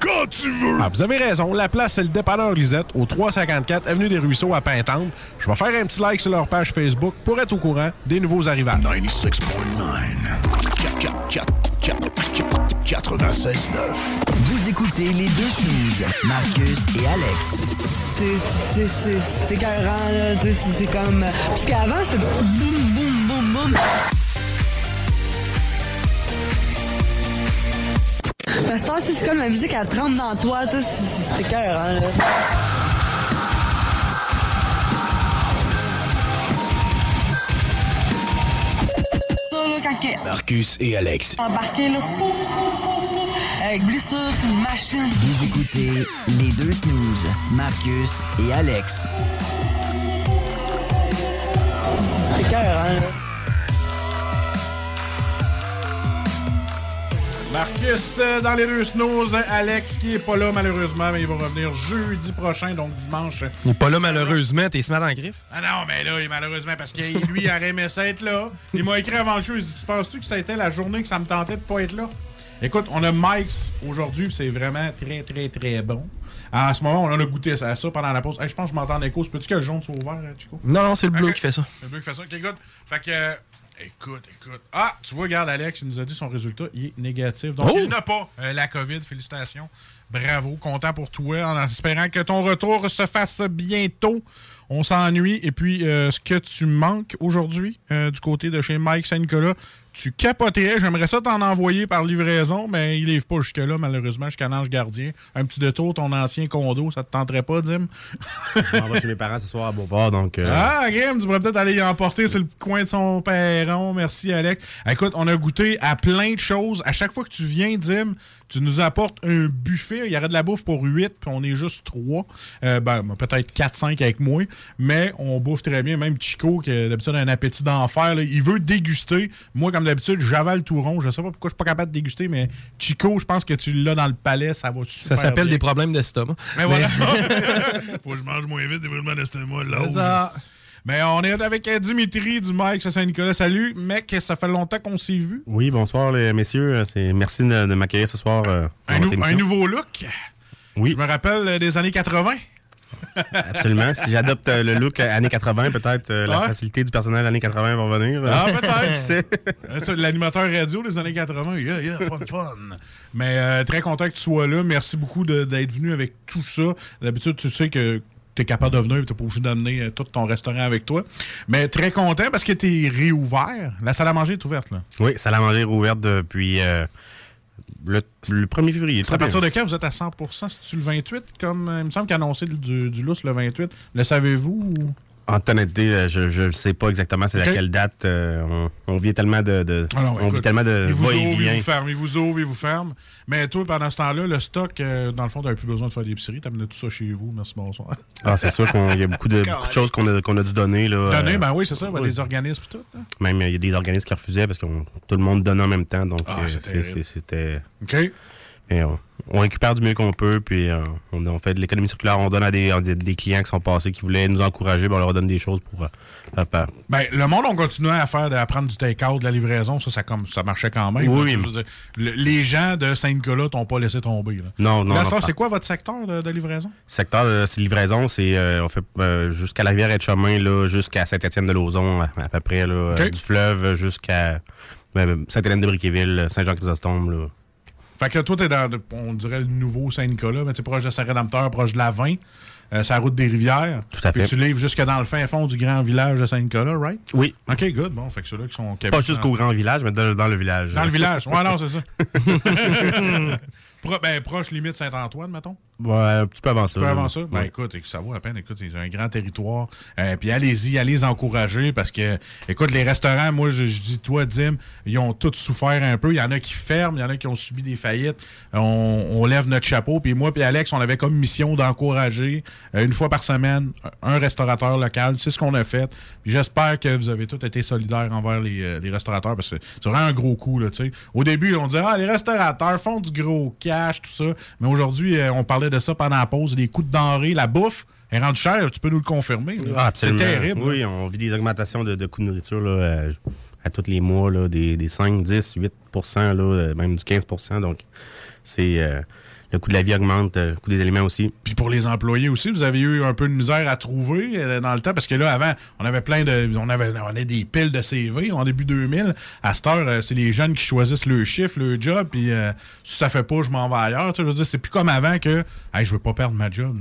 quand tu veux! Ah, vous avez raison. La place, c'est le dépanneur Lisette, au 354 Avenue des Ruisseaux à Pintante. Je vais faire un petit like sur leur page Facebook pour être au courant des nouveaux arrivages. 96.9. Vous écoutez les deux snooze, Marcus et Alex. C'est- écœurant, là. C'est comme. Parce qu'avant, c'était boum, boum, boum, boum. Parce que c'est comme la musique, elle trempe dans toi, tu sais. c'est- C'est écœurant, là. Marcus et Alex. embarqué, là. Avec blessure, c'est une machine. Vous écoutez les deux snooze, Marcus et Alex. C'est écœurant, là. Marcus euh, dans les deux snooze, Alex qui est pas là malheureusement, mais il va revenir jeudi prochain, donc dimanche. Il est pas là malheureusement, t'es mettre en griffe? Ah non, mais là, il- malheureusement, parce que lui, il aurait aimé ça être là. Il m'a écrit avant le show, il dit Tu penses-tu que ça a été la journée que ça me tentait de pas être là Écoute, on a Mike's aujourd'hui, c'est vraiment très, très, très bon. À ce moment, on en a goûté à ça pendant la pause. Hey, je pense que je m'entends en écho. Peux-tu que le jaune soit ouvert, hein, Chico? Non, non, c'est le bleu qui fait ça. C'est le bleu qui fait ça. Ok, good. Fait que. Écoute, écoute. Ah, tu vois, regarde, Alex, il nous a dit son résultat, il est négatif. Donc, Oh! il n'a pas euh, la COVID. Félicitations. Bravo. Content pour toi, en espérant que ton retour se fasse bientôt. On s'ennuie. Et puis, euh, ce que tu manques aujourd'hui, euh, du côté de chez Mike Saint-Nicolas, tu capoterais. J'aimerais ça t'en envoyer par livraison, mais il livre pas jusque-là, malheureusement, jusqu'à l'ange gardien. Un petit détour, ton ancien condo, ça te tenterait pas, Dim? Je m'en vais chez mes parents ce soir à Beauport, donc... euh, Ah, Grim, tu pourrais peut-être aller y emporter sur le coin de son perron. Merci, Alex. Écoute, on a goûté à plein de choses. À chaque fois que tu viens, Dim, tu nous apportes un buffet. Il y aurait de la bouffe pour 8, puis on est juste 3. ben, peut-être 4-5 avec moi. Mais on bouffe très bien. Même Chico, qui d'habitude a un appétit d'enfer, il veut déguster. Moi, comme d'habitude, j'avale tout rond. Je sais pas pourquoi je suis pas capable de déguster, mais Chico, je pense que tu l'as dans le palais. Ça va super Ça s'appelle des problèmes d'estomac. Mais voilà. (laughs) Faut que je mange moins vite, développement d'estomac, là. Mais on est avec euh, Dimitri du Mike Saint-Nicolas. Salut, mec, ça fait longtemps qu'on s'est vu. Oui, bonsoir les messieurs. C'est merci de, de m'accueillir ce soir. euh, Un, nou- nouveau look? Oui. Je me rappelle euh, des années 80. (laughs) Absolument. si j'adopte euh, le look euh, années 80, peut-être euh, la facilité du personnel années 80 va revenir. Ah, peut-être. (laughs) (laughs) Euh, L'animateur radio des années 80. Yeah, yeah, fun, fun. Mais euh, très content que tu sois là. Merci beaucoup d'être venu avec tout ça. D'habitude, tu sais que tu es capable de venir et tu pas obligé d'amener euh, tout ton restaurant avec toi. Mais très content parce que tu es réouvert. La salle à manger est ouverte. là. Oui, salle à manger rouverte depuis euh, le, le 1er février. À partir de quand vous êtes à 100% C'est-tu le 28? Comme, euh, il me semble qu'il a annoncé du, du lousse le 28. Le savez-vous? ou- En honnêteté, euh, je ne sais pas exactement c'est à quelle date. euh, on, on vit tellement de, de- Ah non, on écoute, vit tellement de il vous ouvre, il vous ferme, il vous ouvre, il vous ferme. Mais toi, pendant ce temps-là, le stock, euh, dans le fond, tu plus besoin de faire l'épicerie. Tu amené tout ça chez vous. Merci, bonsoir. Ah, c'est sûr qu'il y a beaucoup de, beaucoup de choses qu'on a, dû donner. Là, Donner, euh, ben oui, c'est ça, ben, oui. les organismes et tout. hein. Même il y a des organismes qui refusaient parce que tout le monde donnait en même temps. Donc, Ah, c'était. OK. Mais on, on récupère du mieux qu'on peut, puis euh, on, on fait de l'économie circulaire. On donne à des, à des, des clients qui sont passés, qui voulaient nous encourager, ben, on leur donne des choses pour. euh, faire. Ben, le monde, on continuait à faire, à prendre du take-out, de la livraison. Ça, ça, comme, ça marchait quand même. Oui, là. oui. Je veux dire, le- les gens de Saint-Nicolas t'ont pas laissé tomber. Là. Non, non, c'est quoi votre secteur de, de livraison? Secteur de c'est livraison, c'est euh, on fait euh, jusqu'à la rivière et chemin là, jusqu'à Saint-Étienne-de-Lauzon, à, à peu près là, euh, du fleuve jusqu'à euh, Sainte-Hélène-de-Briquéville, Saint-Jean-Chrysostome. Fait que toi, t'es dans, on dirait, le nouveau Saint-Nicolas, mais tu proche de Saint-Rédempteur, proche de la 20, euh, la route des rivières. Tout à Puis fait. tu livres jusque dans le fin fond du grand village de Saint-Nicolas, right? Oui. OK, good. Bon, fait que ceux-là qui sont... Pas jusqu'au grand village, mais dans, dans le village. Dans le village. Ouais, non, c'est ça. (laughs) (laughs) Pro- ben, proche limite Saint-Antoine, mettons. Ouais, un petit peu avant ça. Un peu là. avant ça? Ben Ouais. écoute, ça vaut la peine. Écoute, ils ont un grand territoire. Euh, puis allez-y, allez les encourager parce que, écoute, les restaurants, moi, je, je dis, toi, Dim, ils ont tous souffert un peu. Il y en a qui ferment, il y en a qui ont subi des faillites. On, on lève notre chapeau. Puis moi, puis Alex, on avait comme mission d'encourager euh, une fois par semaine un restaurateur local. C'est ce qu'on a fait. Puis j'espère que vous avez tous été solidaires envers les, euh, les restaurateurs parce que c'est vraiment un gros coup, là, tu sais. Au début, on disait, ah, les restaurateurs font du gros cash, tout ça. Mais aujourd'hui, on parlait de ça pendant la pause. Les coûts de denrées, la bouffe est rendue chère. Tu peux nous le confirmer. Ah, c'est terrible. Oui, on vit des augmentations de, de coûts de nourriture là, euh, à tous les mois, là, des, des 5, 10, 8 là, euh, même du 15 Donc, c'est euh, le coût de la vie augmente, euh, le coût des aliments aussi. Puis pour les employés aussi, vous avez eu un peu de misère à trouver euh, dans le temps parce que là avant, on avait plein de on avait on avait des piles de CV en début 2000. À cette heure, euh, c'est les jeunes qui choisissent le chiffre, le job puis si ça fait pas, je m'en vais ailleurs, tu je veux dire c'est plus comme avant que hey, je veux pas perdre ma job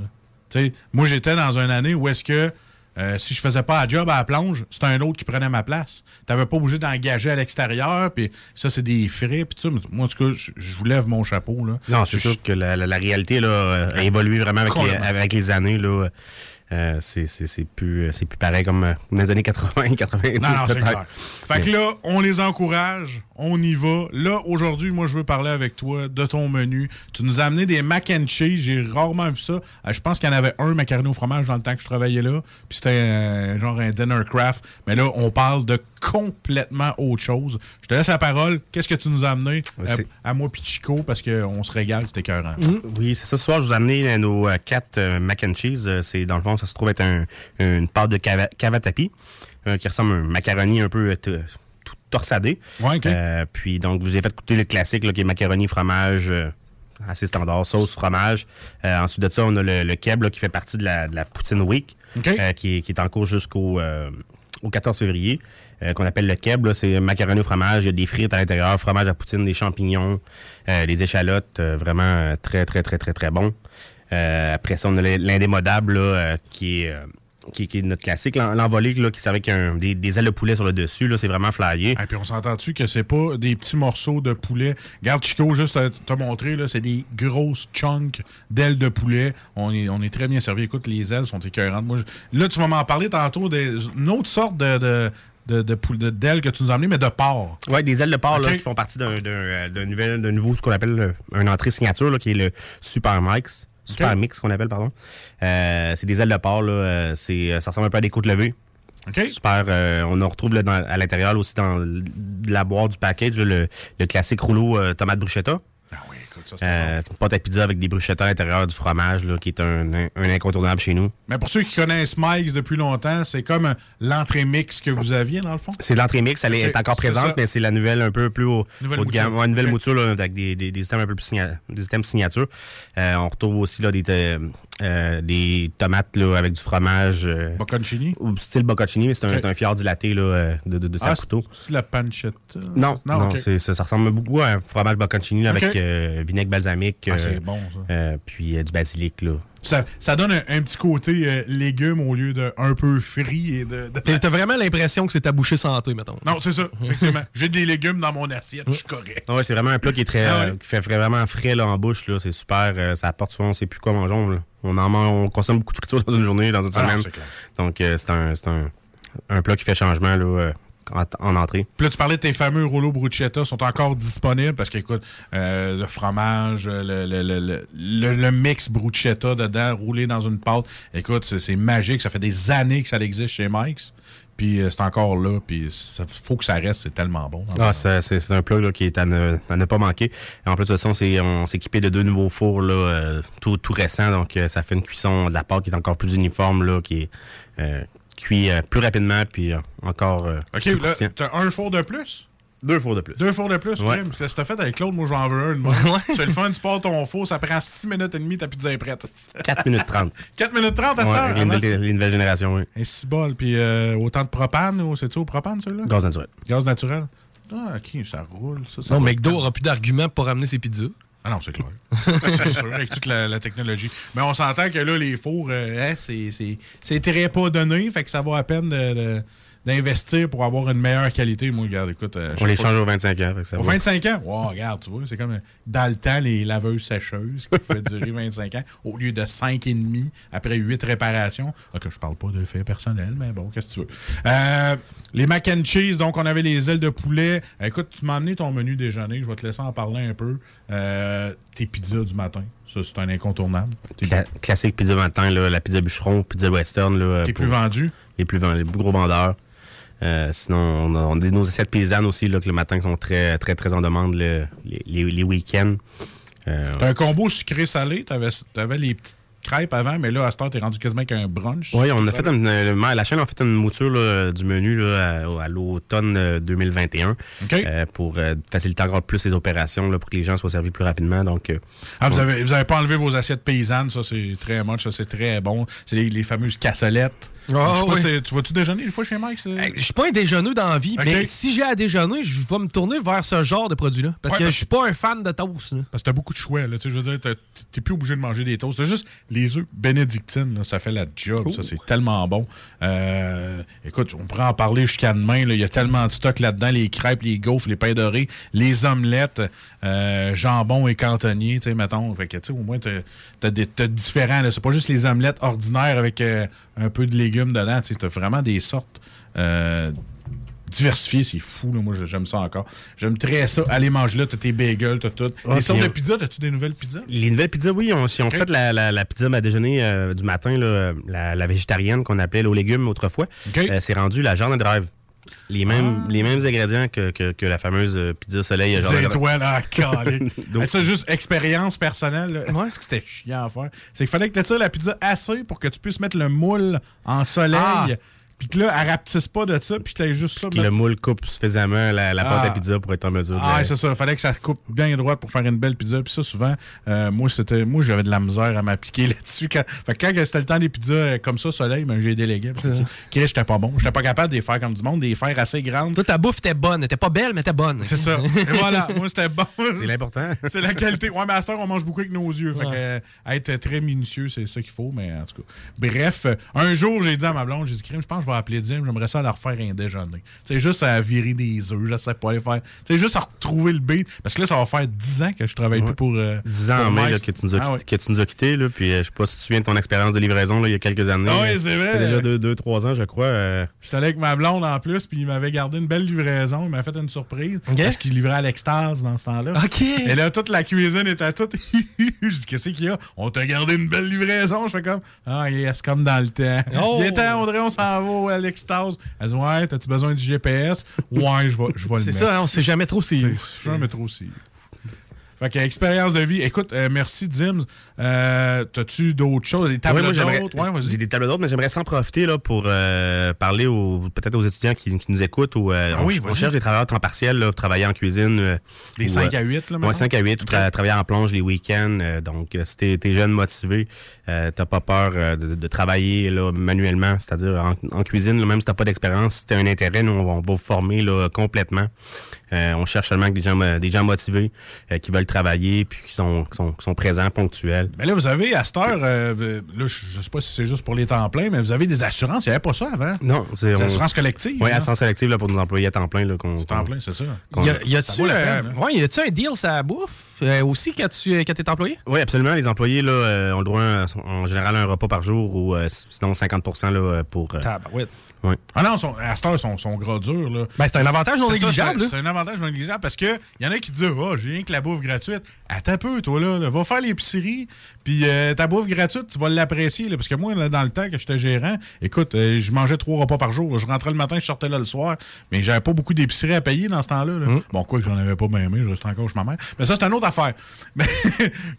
moi j'étais dans une année où est-ce que euh, si je faisais pas la job à la plonge, c'était un autre qui prenait ma place. T'avais pas obligé d'engager à l'extérieur, puis ça, c'est des frais, puis. Mais Moi, en tout cas, je vous lève mon chapeau. Là. Non, c'est sûr que la, la- la réalité là, a évolué vraiment avec les, avec les années. Là. Euh, c'est c'est- c'est plus, c'est plus pareil comme euh, dans les années 80, 90 Non, non, c'est peut-être. clair. Fait que là, on les encourage, on y va. Là, aujourd'hui, moi, je veux parler avec toi de ton menu. Tu nous as amené des mac and cheese. J'ai rarement vu ça. Euh, je pense qu'il y en avait un macaroni au fromage dans le temps que je travaillais là. Puis c'était euh, genre un dinner craft. Mais là, on parle de complètement autre chose. Je te laisse la parole. Qu'est-ce que tu nous as amené Ouais, euh, c'est- à moi puis Chico parce qu'on se régale, c'était écœurant. Oui, c'est ça. Ce soir, je vous ai amené euh, nos euh, quatre euh, mac and cheese. C'est dans le fond, ça se trouve être un- une pâte de cava- cavatappi euh, qui ressemble à un macaroni un peu tout torsadé. Euh, puis donc, je vous ai fait goûter le classique là, qui est macaroni fromage. euh, assez standard, sauce, fromage. Euh, ensuite de ça, on a le, le keb là, qui fait partie de la, de la Poutine Week, euh, qui, est, qui est en cours jusqu'au euh, au 14 février, euh, qu'on appelle le keb. C'est macaroni au fromage, il y a des frites à l'intérieur, fromage à poutine, des champignons, euh, des échalotes, euh, vraiment euh, très, très, très, très, très bon. Euh, après ça, on a le- l'indémodable euh, qui est... euh, qui, qui est notre classique, l'en- l'envolé là, qui servait avec des, des ailes de poulet sur le dessus, c'est vraiment flyé. Et puis on s'entend-tu que c'est pas des petits morceaux de poulet? Regarde, Chico, juste à te montrer, c'est des grosses chunks d'ailes de poulet. On est, on est très bien servi. Écoute, les ailes sont écœurantes. Moi, je- là, tu vas m'en parler tantôt d'une autre sorte de, de, de, de de- d'ailes que tu nous as amenées, mais de porc. Oui, des ailes de porc là, qui font partie d'un, d'un, euh, d'un nouvel, d'un nouveau, ce qu'on appelle euh, un entrée signature, là, qui est le Super Mix. Super Ok. Mix, qu'on appelle, pardon. Euh, c'est des ailes de porc, là. c'est, ça ressemble un peu à des côtes levées. Super. euh, on en retrouve là, dans- à l'intérieur là, aussi dans la boîte du package, le, le classique rouleau euh, tomate bruschetta. Ah oui, écoute, ça, Euh, pâte à pizza avec des bruschettas à l'intérieur, du fromage, là, qui est un, un- un incontournable chez nous. Mais pour ceux qui connaissent Mike's depuis longtemps, c'est comme euh, l'entrée mix que vous aviez, dans le fond? C'est l'entrée mix, elle est encore présente, mais c'est la nouvelle un peu plus haut, Nouvelle haut de gamme. mouture. Ouais, nouvelle mouture là, avec des, des, des systèmes un peu plus signa- des systèmes signature. Euh, on retrouve aussi là, des, euh, des tomates là, avec du fromage. Euh, bocconcini? Style bocconcini, mais c'est un, Ok. un fjord dilaté là, euh, de, de, de Ah, c'est la pancetta? Non, non, c'est- ça, ça ressemble beaucoup à un fromage bocconcini là, avec euh, vinaigre balsamique. Ah, c'est bon, ça. puis du basilic. Là. Ça, ça donne un, un petit côté euh, légumes au lieu de un peu frit et de. de- T'as vraiment l'impression que c'est ta bouchée santé, mettons. Non, c'est ça, effectivement. (laughs) J'ai des légumes dans mon assiette, je suis correct. Ouais, c'est vraiment un plat qui est très Ah ouais. euh, qui fait vraiment frais là, en bouche. Là. C'est super. euh, ça apporte souvent, on sait plus quoi manger. On, on en mange, on consomme beaucoup de friture dans une journée, dans une Ah non, semaine. Donc euh, c'est un, un, un plat qui fait changement là, euh, en, en entrée. Puis là, tu parlais de tes fameux rouleaux bruschetta, sont encore disponibles parce qu'écoute, euh, le fromage, le, le, le, le, le- mix bruschetta dedans, roulé dans une pâte. Écoute, c'est magique. Ça fait des années que ça existe chez Mike's. Puis euh, c'est encore là. Puis ça faut que ça reste. C'est tellement bon. Ah, c'est, un plat là, qui est à ne, à ne pas manquer. En plus de ça, on s'est, on s'est équipé de deux nouveaux fours là, euh, tout, tout récents. Donc euh, ça fait une cuisson de la pâte qui est encore plus uniforme, là, qui est euh, cuit euh, plus rapidement puis euh, encore euh, OK, plus là, t'as un four de plus? Deux fours de plus. Deux fours de plus, Ouais. Parce que si t'as fait avec Claude, moi j'en veux un. moi. C'est le fun, tu pars ton four, ça prend 6 minutes et demie, ta pizza est prête. 4 minutes 30. 4 (laughs) minutes 30 à Ouais, heure. les, nouvelles, les nouvelles générations, oui. Et six bol, puis euh, autant de propane, ou c'est-tu au propane, celui-là? Gaz naturel. Gaz naturel. Ah, ok, ça roule. Ça, ça Non, va. McDo aura plus d'arguments pour ramener ses pizzas. Ah non, c'est clair. (laughs) c'est sûr, avec toute la, technologie. Mais on s'entend que là, les fours, euh, hein, c'est- c'est c'est très pas donné, fait que ça vaut à peine de- d'investir pour avoir une meilleure qualité. Moi, regarde, écoute. euh, On les change aux 25 ans. fait que ça Au va. 25 ans? Wow, regarde, tu vois, c'est comme euh, dans le temps, les laveuses sécheuses qui pouvaient (laughs) durer 25 ans au lieu de 5 et demi après 8 réparations. Ok, je parle pas de faits personnels, mais bon, qu'est-ce que tu veux. Euh, les mac and cheese, donc on avait les ailes de poulet. Écoute, tu m'as amené ton menu déjeuner, je vais te laisser en parler un peu. Euh, tes pizzas du matin, ça c'est un incontournable. Cla- classique pizza matin, là, la pizza bûcheron, pizza western. Là, T'es pour- plus vendu? Les plus, les plus gros vendeurs. Euh, sinon, on a, on a nos assiettes paysannes aussi, là, que le matin, qui sont très, très, très en demande le- les, week-ends. Euh, T'as un combo sucré-salé, t'avais avais les petites crêpes avant, mais là, à cette heure, t'es rendu quasiment avec un brunch. Oui, on a fait une, le- la chaîne a fait une mouture là, du menu là, à, à l'automne euh, 2021 euh, pour euh, faciliter encore plus les opérations là, pour que les gens soient servis plus rapidement. Donc, euh, Ah, vous avez, vous avez pas enlevé vos assiettes paysannes, ça c'est très moche, ça c'est très bon. C'est les, les fameuses cassolettes. Ah, pas tu vas-tu déjeuner des fois chez Mike? Je suis pas un déjeuneux dans la vie, Ok. mais si j'ai à déjeuner, je vais me tourner vers ce genre de produit-là. Parce Ouais, que je suis pas un fan de toast. là. Parce que t'as beaucoup de choix, là. Je veux dire, t'es plus obligé de manger des toasts. T'as juste les œufs bénédictines, là, ça fait la job. Ça, c'est tellement bon. Euh, écoute, on pourrait en parler jusqu'à demain. Il y a tellement de stock là-dedans. Les crêpes, les gaufres, les pains dorés, les omelettes, euh, jambon et cantonnier, tu sais, mettons. Fait que, tu sais, au moins, t'as des- t'as différents. là. C'est pas juste les omelettes ordinaires avec euh, un peu de légumes dedans. Tu sais, t'as vraiment des sortes... euh, diversifiées, c'est fou, là. moi j'aime ça encore. J'aime très ça. Aller manger là, t'as tes bagels, t'as tout. Ah, les sortes de pizza, t'as-tu des nouvelles pizzas? Les nouvelles pizzas, oui, on, si on fait la, la, la pizza à déjeuner du matin, là, la, la végétarienne qu'on appelait là, aux légumes autrefois, c'est rendu la Jordan Drive. Les mêmes, les mêmes ingrédients que, que, que la fameuse euh, pizza soleil à Jordan Des Drive. étoiles, ah, calique. (laughs) Donc- Mais ça, juste expérience personnelle. là. Est-ce que c'était chiant à faire? C'est qu'il fallait que tu tires la pizza assez pour que tu puisses mettre le moule en soleil. Ah. Puis que là, elle rapetisse pas de ça, puis tu juste ça. Que le moule coupe suffisamment la, la pâte Ah. à pizza pour être en mesure de Ah, c'est ça. Il fallait que ça coupe bien droit pour faire une belle pizza. Puis ça, souvent, euh, moi, c'était, moi, j'avais de la misère à m'appliquer (laughs) là-dessus. Quand, fait que quand c'était le temps des pizzas euh, comme ça, soleil, ben, j'ai délégué. Chris, j'étais pas bon. J'étais pas capable de les faire comme du monde, de les faire assez grandes. Toi, ta bouffe était bonne. Elle était pas belle, mais était bonne. C'est ça. (laughs) Et voilà, moi c'était bon. C'est l'important. (laughs) C'est la qualité. Ouais, mais à cette heure, on mange beaucoup avec nos yeux. Fait Ouais. que, euh, être très minutieux, c'est ça qu'il faut, mais en tout cas. Bref, un jour, j'ai dit à ma blonde, j'ai dit, Crime, je pense que je vais appeler Dim, j'aimerais ça leur faire un déjeuner. C'est juste à virer des œufs, je sais pas les faire. C'est juste à retrouver le beat. Parce que là, ça va faire 10 ans que je travaille plus pour. euh, 10 ans pour en mai là, que, tu nous as, Ah ouais. que tu nous as quittés. Là, puis euh, je sais pas si tu te souviens de ton expérience de livraison là, il y a quelques années. Ah oui, là. c'est vrai. Déjà 2-3 ans, je crois. euh, J'étais allé avec ma blonde en plus, puis il m'avait gardé une belle livraison. Il m'a fait une surprise. Parce qu'il livrait à l'extase dans ce temps-là. OK. Et là, toute la cuisine était toute. (laughs) je dis, qu'est-ce qu'il y a? On t'a gardé une belle livraison. Je fais comme, ah, yes, comme dans le temps. Oh. Viens temps, Audrey, on s'en va à l'extase. Elle dit, ouais, t'as-tu besoin du GPS? Ouais, je vais, je vais le C'est mettre. ça, hein, on sait jamais trop si. C'est jamais trop si. Fait que expérience de vie. Écoute, euh, merci Dims. Euh, T'as-tu d'autres choses? Des? Ouais, vas-y. J'ai des tables d'hôtes, mais j'aimerais s'en profiter là, pour euh, parler aux- peut-être aux étudiants qui, qui nous écoutent. Ou, euh, Ah on, oui, on vas-y. cherche des travailleurs temps partiel là, travailler en cuisine. euh, Des ou, 5 euh, à 8, là, Ouais, mettons? 5 à 8, ou tra- travailler en plonge les week-ends. donc, si t'es t'es jeune, motivé, t'as pas peur de, de travailler là, manuellement, c'est-à-dire en, en cuisine, là, même si t'as pas d'expérience, si t'as un intérêt, nous, on va, on va vous former là, complètement. Euh, on cherche seulement que des gens, euh, des gens motivés euh, qui veulent travailler puis qui sont, qui sont, qui sont présents, ponctuels. Mais là, vous avez, à cette heure, euh, là, je je sais pas si c'est juste pour les temps pleins, mais vous avez des assurances. Il n'y avait pas ça avant. Non, c'est Des on- assurances collectives. Oui, hein? assurance collective là, pour nos employés à temps plein. Là, qu'on, Temps plein, c'est ça. Y a- y Ça vaut la euh, hein? ouais, y a-tu un deal ça bouffe euh, aussi quand tu quand t'es employé? Oui, absolument. Les employés là, euh, ont le droit à- en général à un repas par jour ou euh, sinon 50% là, pour. euh, Tabarouette. Ah non, son, à cette heure, son, son gras dur. Là. Ben, c'est un avantage non négligeable, c'est- là. C'est un avantage non négligeable parce que y en a qui disent Ah, j'ai rien que la bouffe gratuite. Attends un peu, toi, là. là. Va faire l'épicerie, puis euh, ta bouffe gratuite, tu vas l'apprécier. Parce que moi, là, dans le temps que j'étais gérant, écoute, euh, je mangeais trois repas par jour. Je rentrais le matin, je sortais là le soir, mais j'avais pas beaucoup d'épicerie à payer dans ce temps-là. là. Bon, quoi que j'en avais pas bien aimé, je restais encore chez ma mère. Mais ça, c'est une autre affaire. (laughs) Mais,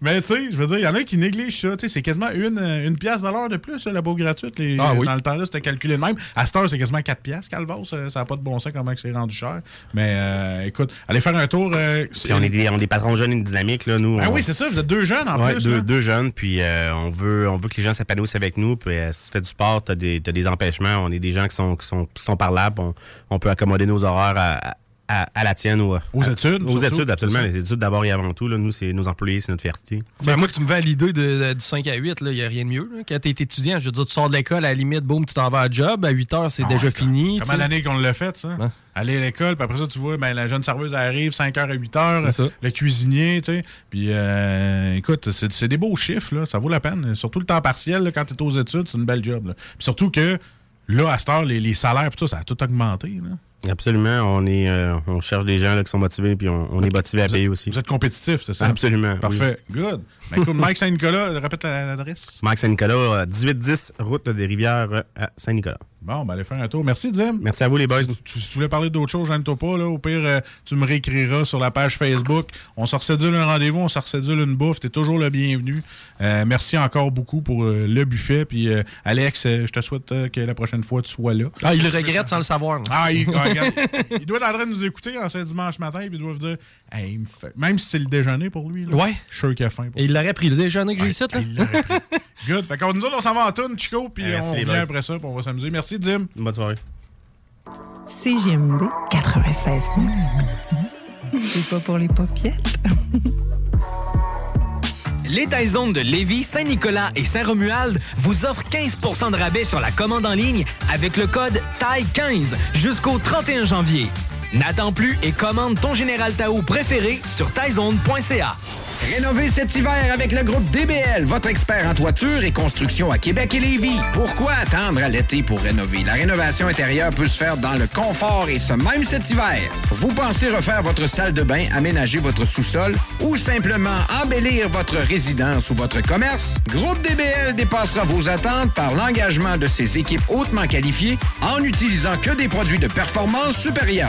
mais tu sais, je veux dire, il y en a qui négligent ça. Tu sais, c'est quasiment une, euh, une pièce de l'heure de plus, là, la bouffe gratuite. Les- Ah oui. Dans le temps-là, c'était calculé de même. À cette heure, c'est quasiment 4 piastres, Calvas. Ça n'a pas de bon sens comment que c'est rendu cher. Mais euh, écoute, allez faire un tour. Puis on est des, on est des patrons jeunes et dynamiques là, nous. Ah on- oui, c'est ça, vous êtes deux jeunes en Ouais, plus. deux jeunes, puis euh, on veut on veut que les gens s'épanouissent avec nous. Puis euh, si tu fais du sport, t'as des des empêchements. On est des gens qui sont qui sont qui sont parlables. On, on peut accommoder nos horaires à, à la tienne ou à- Aux à- études, Aux surtout. études, absolument. Ça. Les études d'abord et avant tout. Là, nous, c'est nos employés, c'est notre fierté. Ben, moi, tu me vends l'idée de- de- du 5 à 8, il n'y a rien de mieux. là. Quand tu es étudiant, je veux dire, tu sors de l'école, à la limite, boum, tu t'en vas à job, à 8 heures, c'est Ah déjà fini. Comment l'année qu'on l'a fait, ça? Aller à l'école, puis après ça, tu vois, ben, la jeune serveuse arrive 5h à 8h, C'est ça. le cuisinier, tu sais. Puis, euh, écoute, c'est c'est des beaux chiffres, là. Ça vaut la peine. Surtout le temps partiel, là, quand tu es aux études, c'est une belle job, là. Puis surtout que, là, à cette heure, les, les salaires, puis tout, ça a tout augmenté, là. Absolument. On, est, euh, on cherche des gens là, qui sont motivés, puis on, on est motivé à payer aussi. Vous êtes compétitif, c'est ça? Absolument. oui. Parfait. Good. Ben, écoute, (laughs) Mike Saint-Nicolas, répète la- l'adresse. Mike Saint-Nicolas, euh, 1810, route des Rivières euh, à Saint-Nicolas. Bon, ben, allez faire un tour. Merci, Dim. Merci à vous, les boys. Si, si tu voulais parler d'autre chose, gêne-toi pas. Là. Au pire, euh, tu me réécriras sur la page Facebook. On se recédule un rendez-vous, on se recédule une bouffe. T'es toujours le bienvenu. Euh, merci encore beaucoup pour euh, le buffet. Puis, euh, Alex, euh, je te souhaite euh, que la prochaine fois, tu sois là. Ah, il le regrette sans le savoir. là. Ah, il, ah, regarde, il doit être en train de nous écouter en ce dimanche matin, puis il doit vous dire Hey, il me fait- même si c'est le déjeuner pour lui, là, Ouais. je suis sûr qu'il a faim. pour Et il l'aurait pris le déjeuner que j'ai Ouais, ici, là. il l'aurait pris. Good. Fait qu'on nous autres, on s'en va en tourne, Chico, puis on revient après ça, puis on va s'amuser. Merci, Dim. Bonne soirée. CGMD 96 C'est pas pour les popiettes. (laughs) Les Taizones de Lévis, Saint-Nicolas et Saint-Romuald vous offrent 15% de rabais sur la commande en ligne avec le code TAI15 jusqu'au 31 janvier. N'attends plus et commande ton Général Tao préféré sur taizone.ca. Rénover cet hiver avec le groupe DBL, votre expert en toiture et construction à Québec et Lévis. Pourquoi attendre à l'été pour rénover? La rénovation intérieure peut se faire dans le confort et ce même cet hiver. Vous pensez refaire votre salle de bain, aménager votre sous-sol ou simplement embellir votre résidence ou votre commerce? Groupe DBL dépassera vos attentes par l'engagement de ses équipes hautement qualifiées en n'utilisant que des produits de performance supérieure.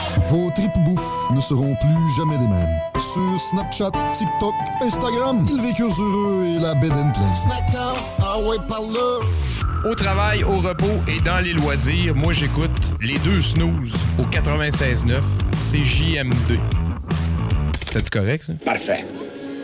Vos tripes bouffe ne seront plus jamais les mêmes. Sur Snapchat, TikTok, Instagram, ils vécurent heureux et la bed and pleine. Snackdown, ah ouais, par là. Au travail, au repos et dans les loisirs, moi j'écoute les deux snooze au 96.9 CJMD. C'est correct ça? Parfait.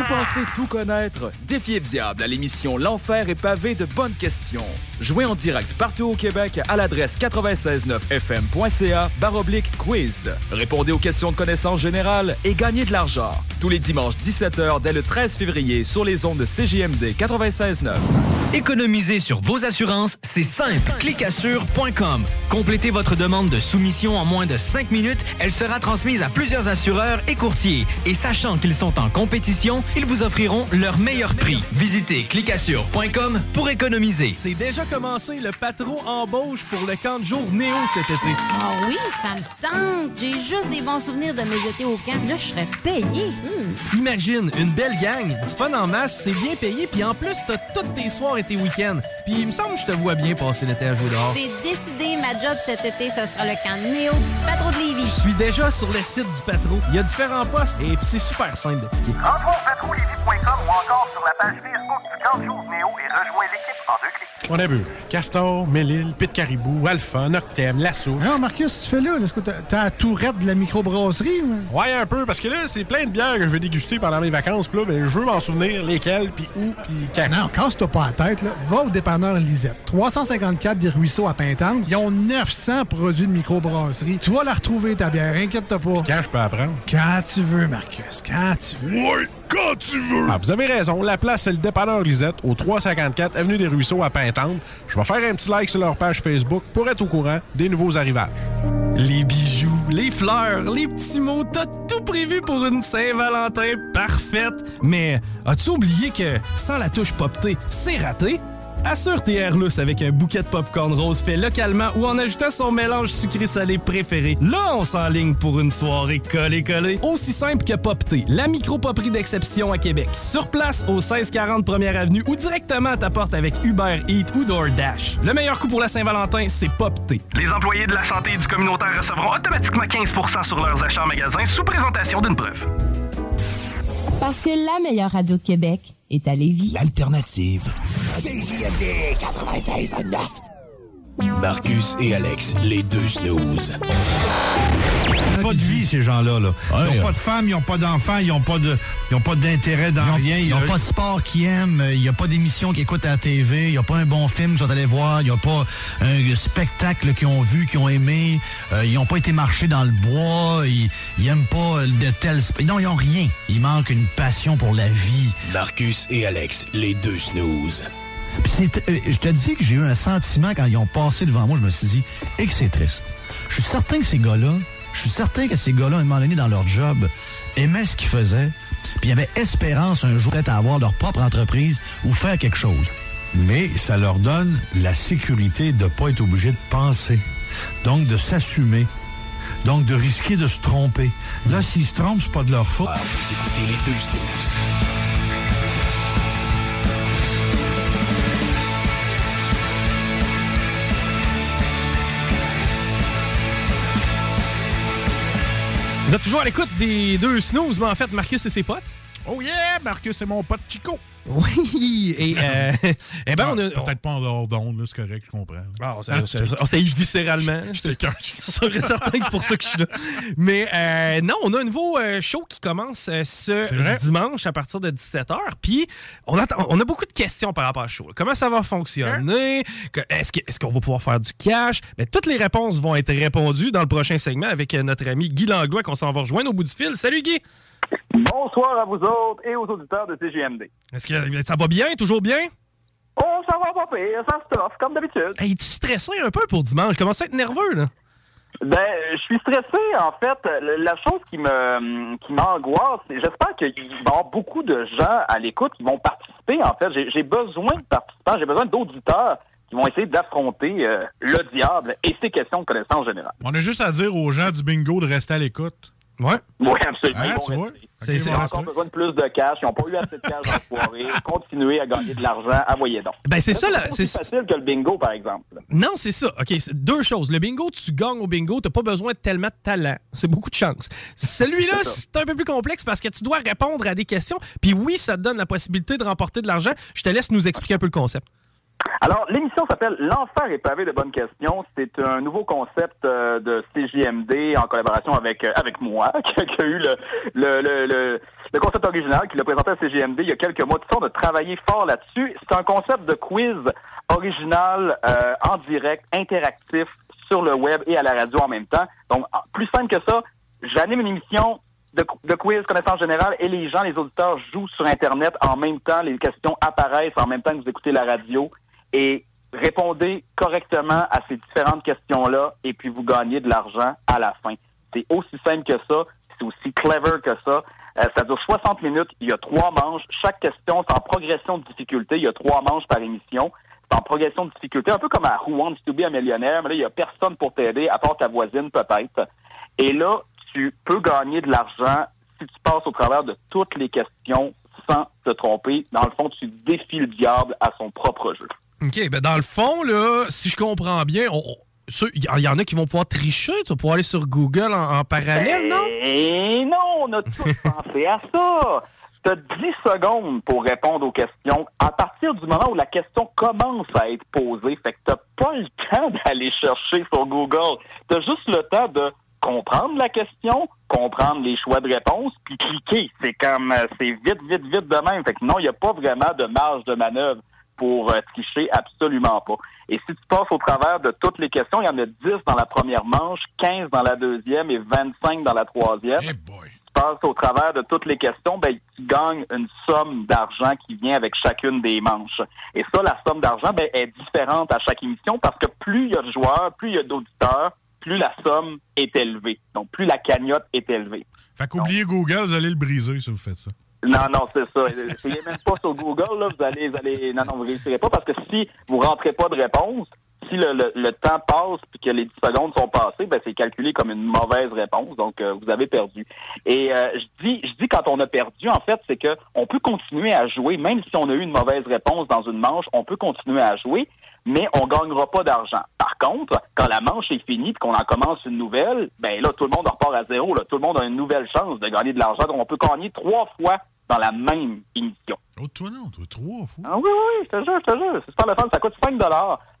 Vous pensez tout connaître? Défiez le diable à l'émission L'Enfer est pavé de bonnes questions. Jouez en direct partout au Québec à l'adresse 969fm.ca baroblique quiz. Répondez aux questions de connaissance générale et gagnez de l'argent. Tous les dimanches 17h dès le 13 février sur les ondes de CJMD 96.9. Économiser sur vos assurances, c'est simple. Clicassure.com. Complétez votre demande de soumission en moins de 5 minutes. Elle sera transmise à plusieurs assureurs et courtiers. Et sachant qu'ils sont en compétition, ils vous offriront leur meilleur prix. Visitez clicassure.com pour économiser. C'est déjà commencé. Le patron embauche pour le camp de jour Néo cet été. Ah oui, ça me tente. J'ai juste des bons souvenirs de mes étés au camp. Là, je serais payé. Hmm. Imagine, une belle gang, du fun en masse, c'est bien payé, puis en plus, t'as toutes tes soirs et tes week-ends. Puis il me semble que je te vois bien passer l'été à jouer dehors. C'est décidé, ma job cet été, ce sera le camp Néo du patron de Lévis. Je suis déjà sur le site du patron. Il y a différents postes et puis c'est super simple d'appliquer. Ou encore sur la page Facebook du Camp Jour Néo et rejoins l'équipe en deux clics. On a vu Castor, Mélile, Pit Caribou, Alpha, Noctem, Lasso. Non, Marcus, tu fais là? Est-ce que t'as- la tourette de la microbrasserie? ou- Ouais, un peu, parce que là, c'est plein de bières que je vais déguster pendant mes vacances. Puis là, ben, je veux m'en souvenir lesquelles, puis où, puis quand. Non, casse-toi pas la tête. Là. Va au dépanneur Lisette. 354 des Ruisseaux à Pintante. Ils ont 900 produits de microbrasserie. Tu vas la retrouver, ta bière. Inquiète-toi pas. Quand je peux apprendre? Quand tu veux, Marcus. Quand tu veux. Ouais, quand tu veux! Ah, vous avez raison. La place, c'est le dépanneur Lisette, au 354 Avenue des Ruisseaux à Pintante. Je vais faire un petit like sur leur page Facebook pour être au courant des nouveaux arrivages. Les bijoux, les fleurs, les petits mots, t'as tout prévu pour une Saint-Valentin parfaite. Mais as-tu oublié que sans la touche poptée, c'est raté? Assure tes airless avec un bouquet de popcorn rose fait localement ou en ajoutant son mélange sucré-salé préféré. Là, on s'enligne pour une soirée collée-collée. Aussi simple que Popté, la micro-poperie d'exception à Québec. Sur place, au 1640 Première Avenue ou directement à ta porte avec Uber Eats ou DoorDash. Le meilleur coup pour la Saint-Valentin, c'est Popté. Les employés de la santé et du communautaire recevront automatiquement 15% sur leurs achats en magasin sous présentation d'une preuve. Parce que la meilleure radio de Québec est à Lévis. L'alternative. CJMD 96.9. Marcus et Alex, les deux snooze. pas de vie, ces gens-là. Là. Ils n'ont pas de femmes, ils n'ont pas d'enfants, ils n'ont pas de, ils ont pas d'intérêt dans rien. Ils n'ont pas de sport qu'ils aiment, il n'y a pas d'émission qu'ils écoutent à la TV, il n'y a pas un bon film qu'ils sont allés voir, il n'y a pas un spectacle qu'ils ont vu, qu'ils ont aimé, euh, ils n'ont pas été marcher dans le bois, ils n'aiment pas de tels... Non, ils n'ont rien. Il manque une passion pour la vie. Marcus et Alex, les deux snooze. Puis c'est- euh, je te dis que j'ai eu un sentiment quand ils ont passé devant moi, je me suis dit, et que c'est triste. Je suis certain que ces gars-là, je suis certain que ces gars-là, à un moment donné dans leur job, aimaient ce qu'ils faisaient, puis ils avaient espérance un jour peut-être à avoir leur propre entreprise ou faire quelque chose. Mais ça leur donne la sécurité de ne pas être obligé de penser. Donc, de s'assumer. Donc, de risquer de se tromper. Là, s'ils se trompent, c'est pas de leur faute. Vous écoutez les deux Vous êtes toujours à l'écoute des deux snooze, mais en fait, Marcus et ses potes. Oh yeah, Marcus, c'est mon pote Chico. Oui, et euh, (laughs) eh ben, on a. Peut-être pas en dehors d'onde, là, c'est correct, je comprends. Ah, on s'est- s'est viscéralement. J'étais cœur. sûr et certain que c'est pour ça que je suis là. Mais euh, non, on a un nouveau euh, show qui commence euh, ce dimanche à partir de 17h. Puis on, attend- on a beaucoup de questions par rapport au show. Comment ça va fonctionner? Que- Est-ce qu'on va pouvoir faire du cash? Mais toutes les réponses vont être répondues dans le prochain segment avec notre ami Guy Langlois qu'on s'en va rejoindre au bout du fil. Salut Guy! Bonsoir à vous autres et aux auditeurs de CGMD. Est-ce que ça va bien? Toujours bien? Oh, ça va pas pire, ça se toffe, comme d'habitude. Hey, tu stressé un peu pour dimanche? Je commence à être nerveux, là? Ben, je suis stressé, en fait. La chose qui me qui m'angoisse, c'est j'espère qu'il va y avoir beaucoup de gens à l'écoute qui vont participer, en fait. J'ai- J'ai besoin de participants, j'ai besoin d'auditeurs qui vont essayer d'affronter euh, le diable et ses questions de connaissance générale. On a juste à dire aux gens du bingo de rester à l'écoute. Ouais. Oui, absolument. Ah, tu vois? C'est- Ils ont encore besoin de plus de cash. Ils n'ont pas eu assez de cash dans la soirée. (laughs) Continuer à gagner de l'argent. Ah, voyez donc. Ben, c'est ça, C'est facile que le bingo, par exemple. Non, c'est ça. OK, c'est deux choses. Le bingo, tu gagnes au bingo, t'as pas besoin de tellement de talent. C'est beaucoup de chance. Celui-là, (laughs) c'est un peu plus complexe parce que tu dois répondre à des questions. Puis oui, ça te donne la possibilité de remporter de l'argent. Je te laisse nous expliquer un peu le concept. Alors, l'émission s'appelle L'enfer est pavé de bonnes questions. C'est un nouveau concept euh, de CJMD en collaboration avec euh, avec moi, (laughs) qui a, eu le, le, le, le, concept original, qui l'a présenté à CJMD il y a quelques mois. Tout ça, on a travaillé fort là-dessus. C'est un concept de quiz original, euh, en direct, interactif, sur le web et à la radio en même temps. Donc, plus simple que ça, j'anime une émission de, de quiz connaissance générale et les gens, les auditeurs jouent sur Internet en même temps. Les questions apparaissent en même temps que vous écoutez la radio et répondez correctement à ces différentes questions-là et puis vous gagnez de l'argent à la fin. C'est aussi simple que ça, c'est aussi clever que ça. Euh, ça dure 60 minutes, il y a trois manches. Chaque question, c'est en progression de difficulté. Il y a trois manches par émission. C'est en progression de difficulté, un peu comme à Who Wants to be a Millionaire, mais là, il y a personne pour t'aider, à part ta voisine peut-être. Et là, tu peux gagner de l'argent si tu passes au travers de toutes les questions sans te tromper. Dans le fond, tu défies le diable à son propre jeu. OK, ben dans le fond, là, si je comprends bien, il y, en a qui vont pouvoir tricher. Tu vas pouvoir aller sur Google en, parallèle, non? Et non, on a tous (laughs) pensé à ça. Tu as 10 secondes pour répondre aux questions à partir du moment où la question commence à être posée. Fait que tu pas le temps (laughs) d'aller chercher sur Google. Tu as juste le temps de comprendre la question, comprendre les choix de réponse, puis cliquer. C'est comme, euh, c'est vite, vite, vite de même. Fait que non, il n'y a pas vraiment de marge de manœuvre pour euh, tricher, absolument pas. Et si tu passes au travers de toutes les questions, il y en a 10 dans la première manche, 15 dans la deuxième et 25 dans la troisième. tu passes au travers de toutes les questions, ben, tu gagnes une somme d'argent qui vient avec chacune des manches. Et ça, la somme d'argent ben, est différente à chaque émission parce que plus il y a de joueurs, plus il y a d'auditeurs, plus la somme est élevée. Donc, plus la cagnotte est élevée. Fait qu'oubliez Google, vous allez le briser si vous faites ça. Non, non, c'est ça. Essayez même pas sur Google, là. Vous allez, vous allez, non, non, vous réussirez pas parce que si vous rentrez pas de réponse, si le, le- le temps passe puis que les 10 secondes sont passées, ben c'est calculé comme une mauvaise réponse. Donc, euh, vous avez perdu. Et euh, je dis, je dis quand on a perdu, en fait, c'est que on peut continuer à jouer, même si on a eu une mauvaise réponse dans une manche, on peut continuer à jouer, mais on gagnera pas d'argent. Par contre, quand la manche est finie et qu'on en commence une nouvelle, ben là, tout le monde repart à zéro. Là. Tout le monde a une nouvelle chance de gagner de l'argent. Donc, on peut gagner trois fois dans la même émission. Oh, toi non, toi trois fois. Ah oui, oui, je te jure, je te jure. C'est super le fun. Ça coûte 5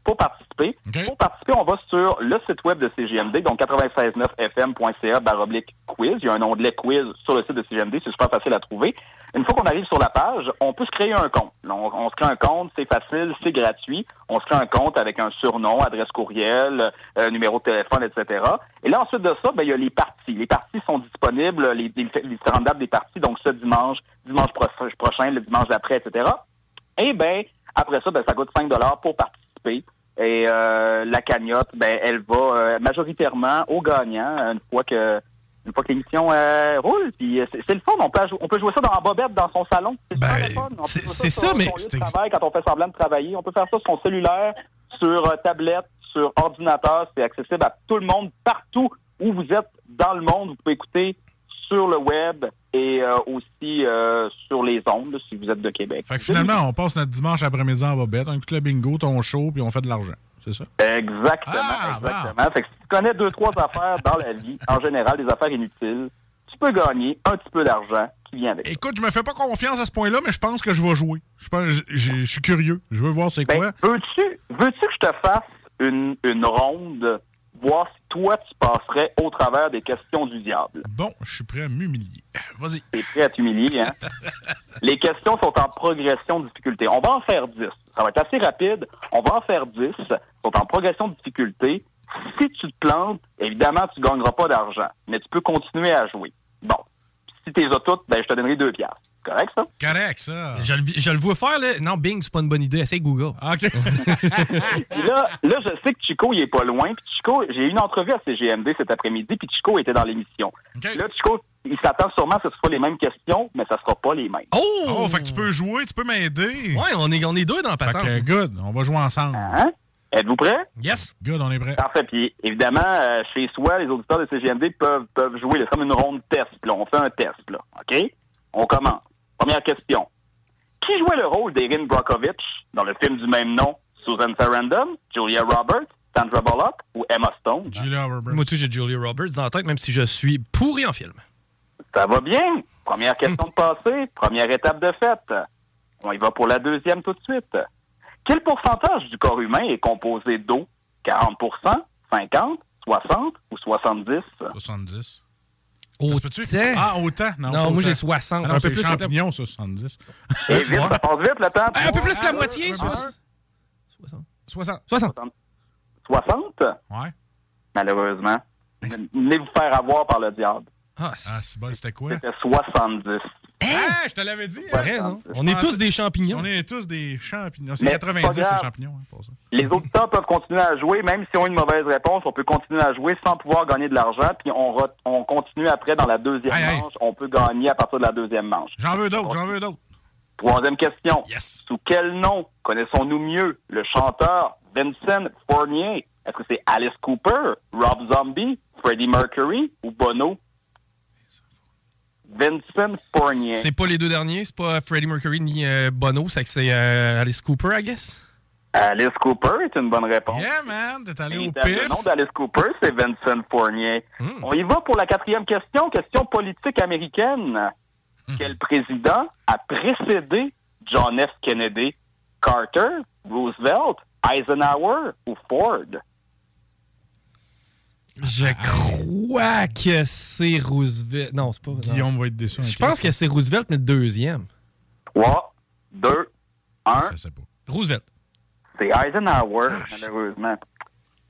pour participer. Pour participer, on va sur le site web de CGMD, donc 969fm.ca baroblique quiz. Il y a un onglet quiz sur le site de CGMD. C'est super facile à trouver. Une fois qu'on arrive sur la page, on peut se créer un compte. On, se crée un compte, c'est facile, c'est gratuit. On se crée un compte avec un surnom, adresse courriel, euh, numéro de téléphone, etc. Et là, ensuite de ça, ben, il y a les parties. Les parties sont disponibles, les, les- les des parties, donc ce dimanche, dimanche pro- prochain, le dimanche d'après, etc. Et ben après ça, ben, ça coûte 5 pour participer. Et euh, la cagnotte, ben, elle va euh, majoritairement au gagnant une fois que une fois que l'émission euh, roule. Puis euh, c'est le fun. On peut, on peut jouer ça dans la bobette dans son salon. C'est Ben, ça, mais son lieu de c'est- travail quand on fait semblant de travailler. On peut faire ça sur son cellulaire, sur euh, tablette, sur ordinateur. C'est accessible à tout le monde, partout où vous êtes dans le monde. Vous pouvez écouter sur le web et euh, aussi euh, sur les ondes, si vous êtes de Québec. Fait que finalement, on passe notre dimanche après-midi en bobette, on écoute le bingo, ton show, puis on fait de l'argent. C'est ça? Exactement, exactement. Fait que si tu connais deux, trois affaires dans la vie, en général, des affaires inutiles, tu peux gagner un petit peu d'argent qui vient avec. Écoute, je me fais pas confiance à ce point-là, mais je pense que je vais jouer. Je pense- je- je je suis curieux. Je veux voir c'est quoi. Veux-tu veux-tu que je te fasse une, une ronde, voir si toi, tu passerais au travers des questions du diable? Bon, je suis prêt à m'humilier. Vas-y. T'es prêt à t'humilier, hein? (laughs) Les questions sont en progression de difficulté. On va en faire 10. Ça va être assez rapide. On va en faire 10. Ils sont en progression de difficulté. Si tu te plantes, évidemment, tu gagneras pas d'argent. Mais tu peux continuer à jouer. Bon. Si t'es as toutes, ben, je te donnerai deux piastres. Correct, ça? Correct, ça. Je, le- je le vois faire, là. Non, Bing, c'est pas une bonne idée. Essaye Google. OK. (laughs) Là, là, je sais que Chico, il est pas loin. Puis Chico, j'ai eu une entrevue à CGMD cet après-midi, puis Chico était dans l'émission. Là, Chico, il s'attend sûrement que ce soit les mêmes questions, mais ça sera pas les mêmes. Oh! Oh, fait que tu peux jouer, tu peux m'aider. Ouais, on est, on est deux dans la Fait patente. que, good, on va jouer ensemble. Hein? Êtes-vous prêts? Yes. Good, on est prêt. Parfait. Puis évidemment, euh, chez soi, les auditeurs de CGMD peuvent, peuvent jouer. C'est comme une ronde test. Puis là, on fait un test. Là. OK? On commence. Première question. Qui jouait le rôle d'Erin Brockovich dans le film du même nom? Susan Sarandon, Julia Roberts, Sandra Bullock ou Emma Stone? Julia Roberts. Moi, j'ai Julia Roberts dans la tête, même si je suis pourri en film. Ça va bien. Première question de passé. Première étape de fête. On y va pour la deuxième tout de suite. Quel pourcentage du corps humain est composé d'eau? 40% 50 60 ou 70? 70. Autant? Ah, autant? Non, Non, pas moi, autant. j'ai 60. Ah non, Un peu plus, champignons, ça, 70. Et vite, ça passe vite le temps. Un peu plus la moitié, Ah, 60. 60. 60. 60? Ouais. Malheureusement. Venez vous faire avoir par le diable. Ah, c'est bon, c'était quoi? C'était 70. Ah, je te l'avais dit. T'as hein? raison. Je On est tous des champignons. On est tous des champignons. C'est Mais 90, c'est pas ces grave. champignons. hein, pour ça. Les auditeurs peuvent continuer à jouer, même si on a une mauvaise réponse, on peut continuer à jouer sans pouvoir gagner de l'argent, puis on, re- on continue après dans la deuxième manche. On peut gagner à partir de la deuxième manche. J'en veux d'autres, j'en veux d'autres. Troisième question. Sous quel nom connaissons-nous mieux le chanteur Vincent Fournier? Est-ce que c'est Alice Cooper, Rob Zombie, Freddie Mercury ou Bono? Vincent Fournier. C'est pas les deux derniers, c'est pas Freddie Mercury ni euh, Bono, c'est que c'est euh, Alice Cooper, I guess? Alice Cooper est une bonne réponse. Yeah, man, t'es allé au Et pif. Le nom d'Alice Cooper, c'est Vincent Fournier. On y va pour la quatrième question, question politique américaine. Quel président a précédé John F. Kennedy? Carter, Roosevelt, Eisenhower ou Ford? Je crois que c'est Roosevelt. Non, c'est pas. non. Guillaume va être déçu. Je pense que c'est Roosevelt, mais deuxième. 3, 2, 1. Je sais pas. Roosevelt. C'est Eisenhower, Ah, malheureusement.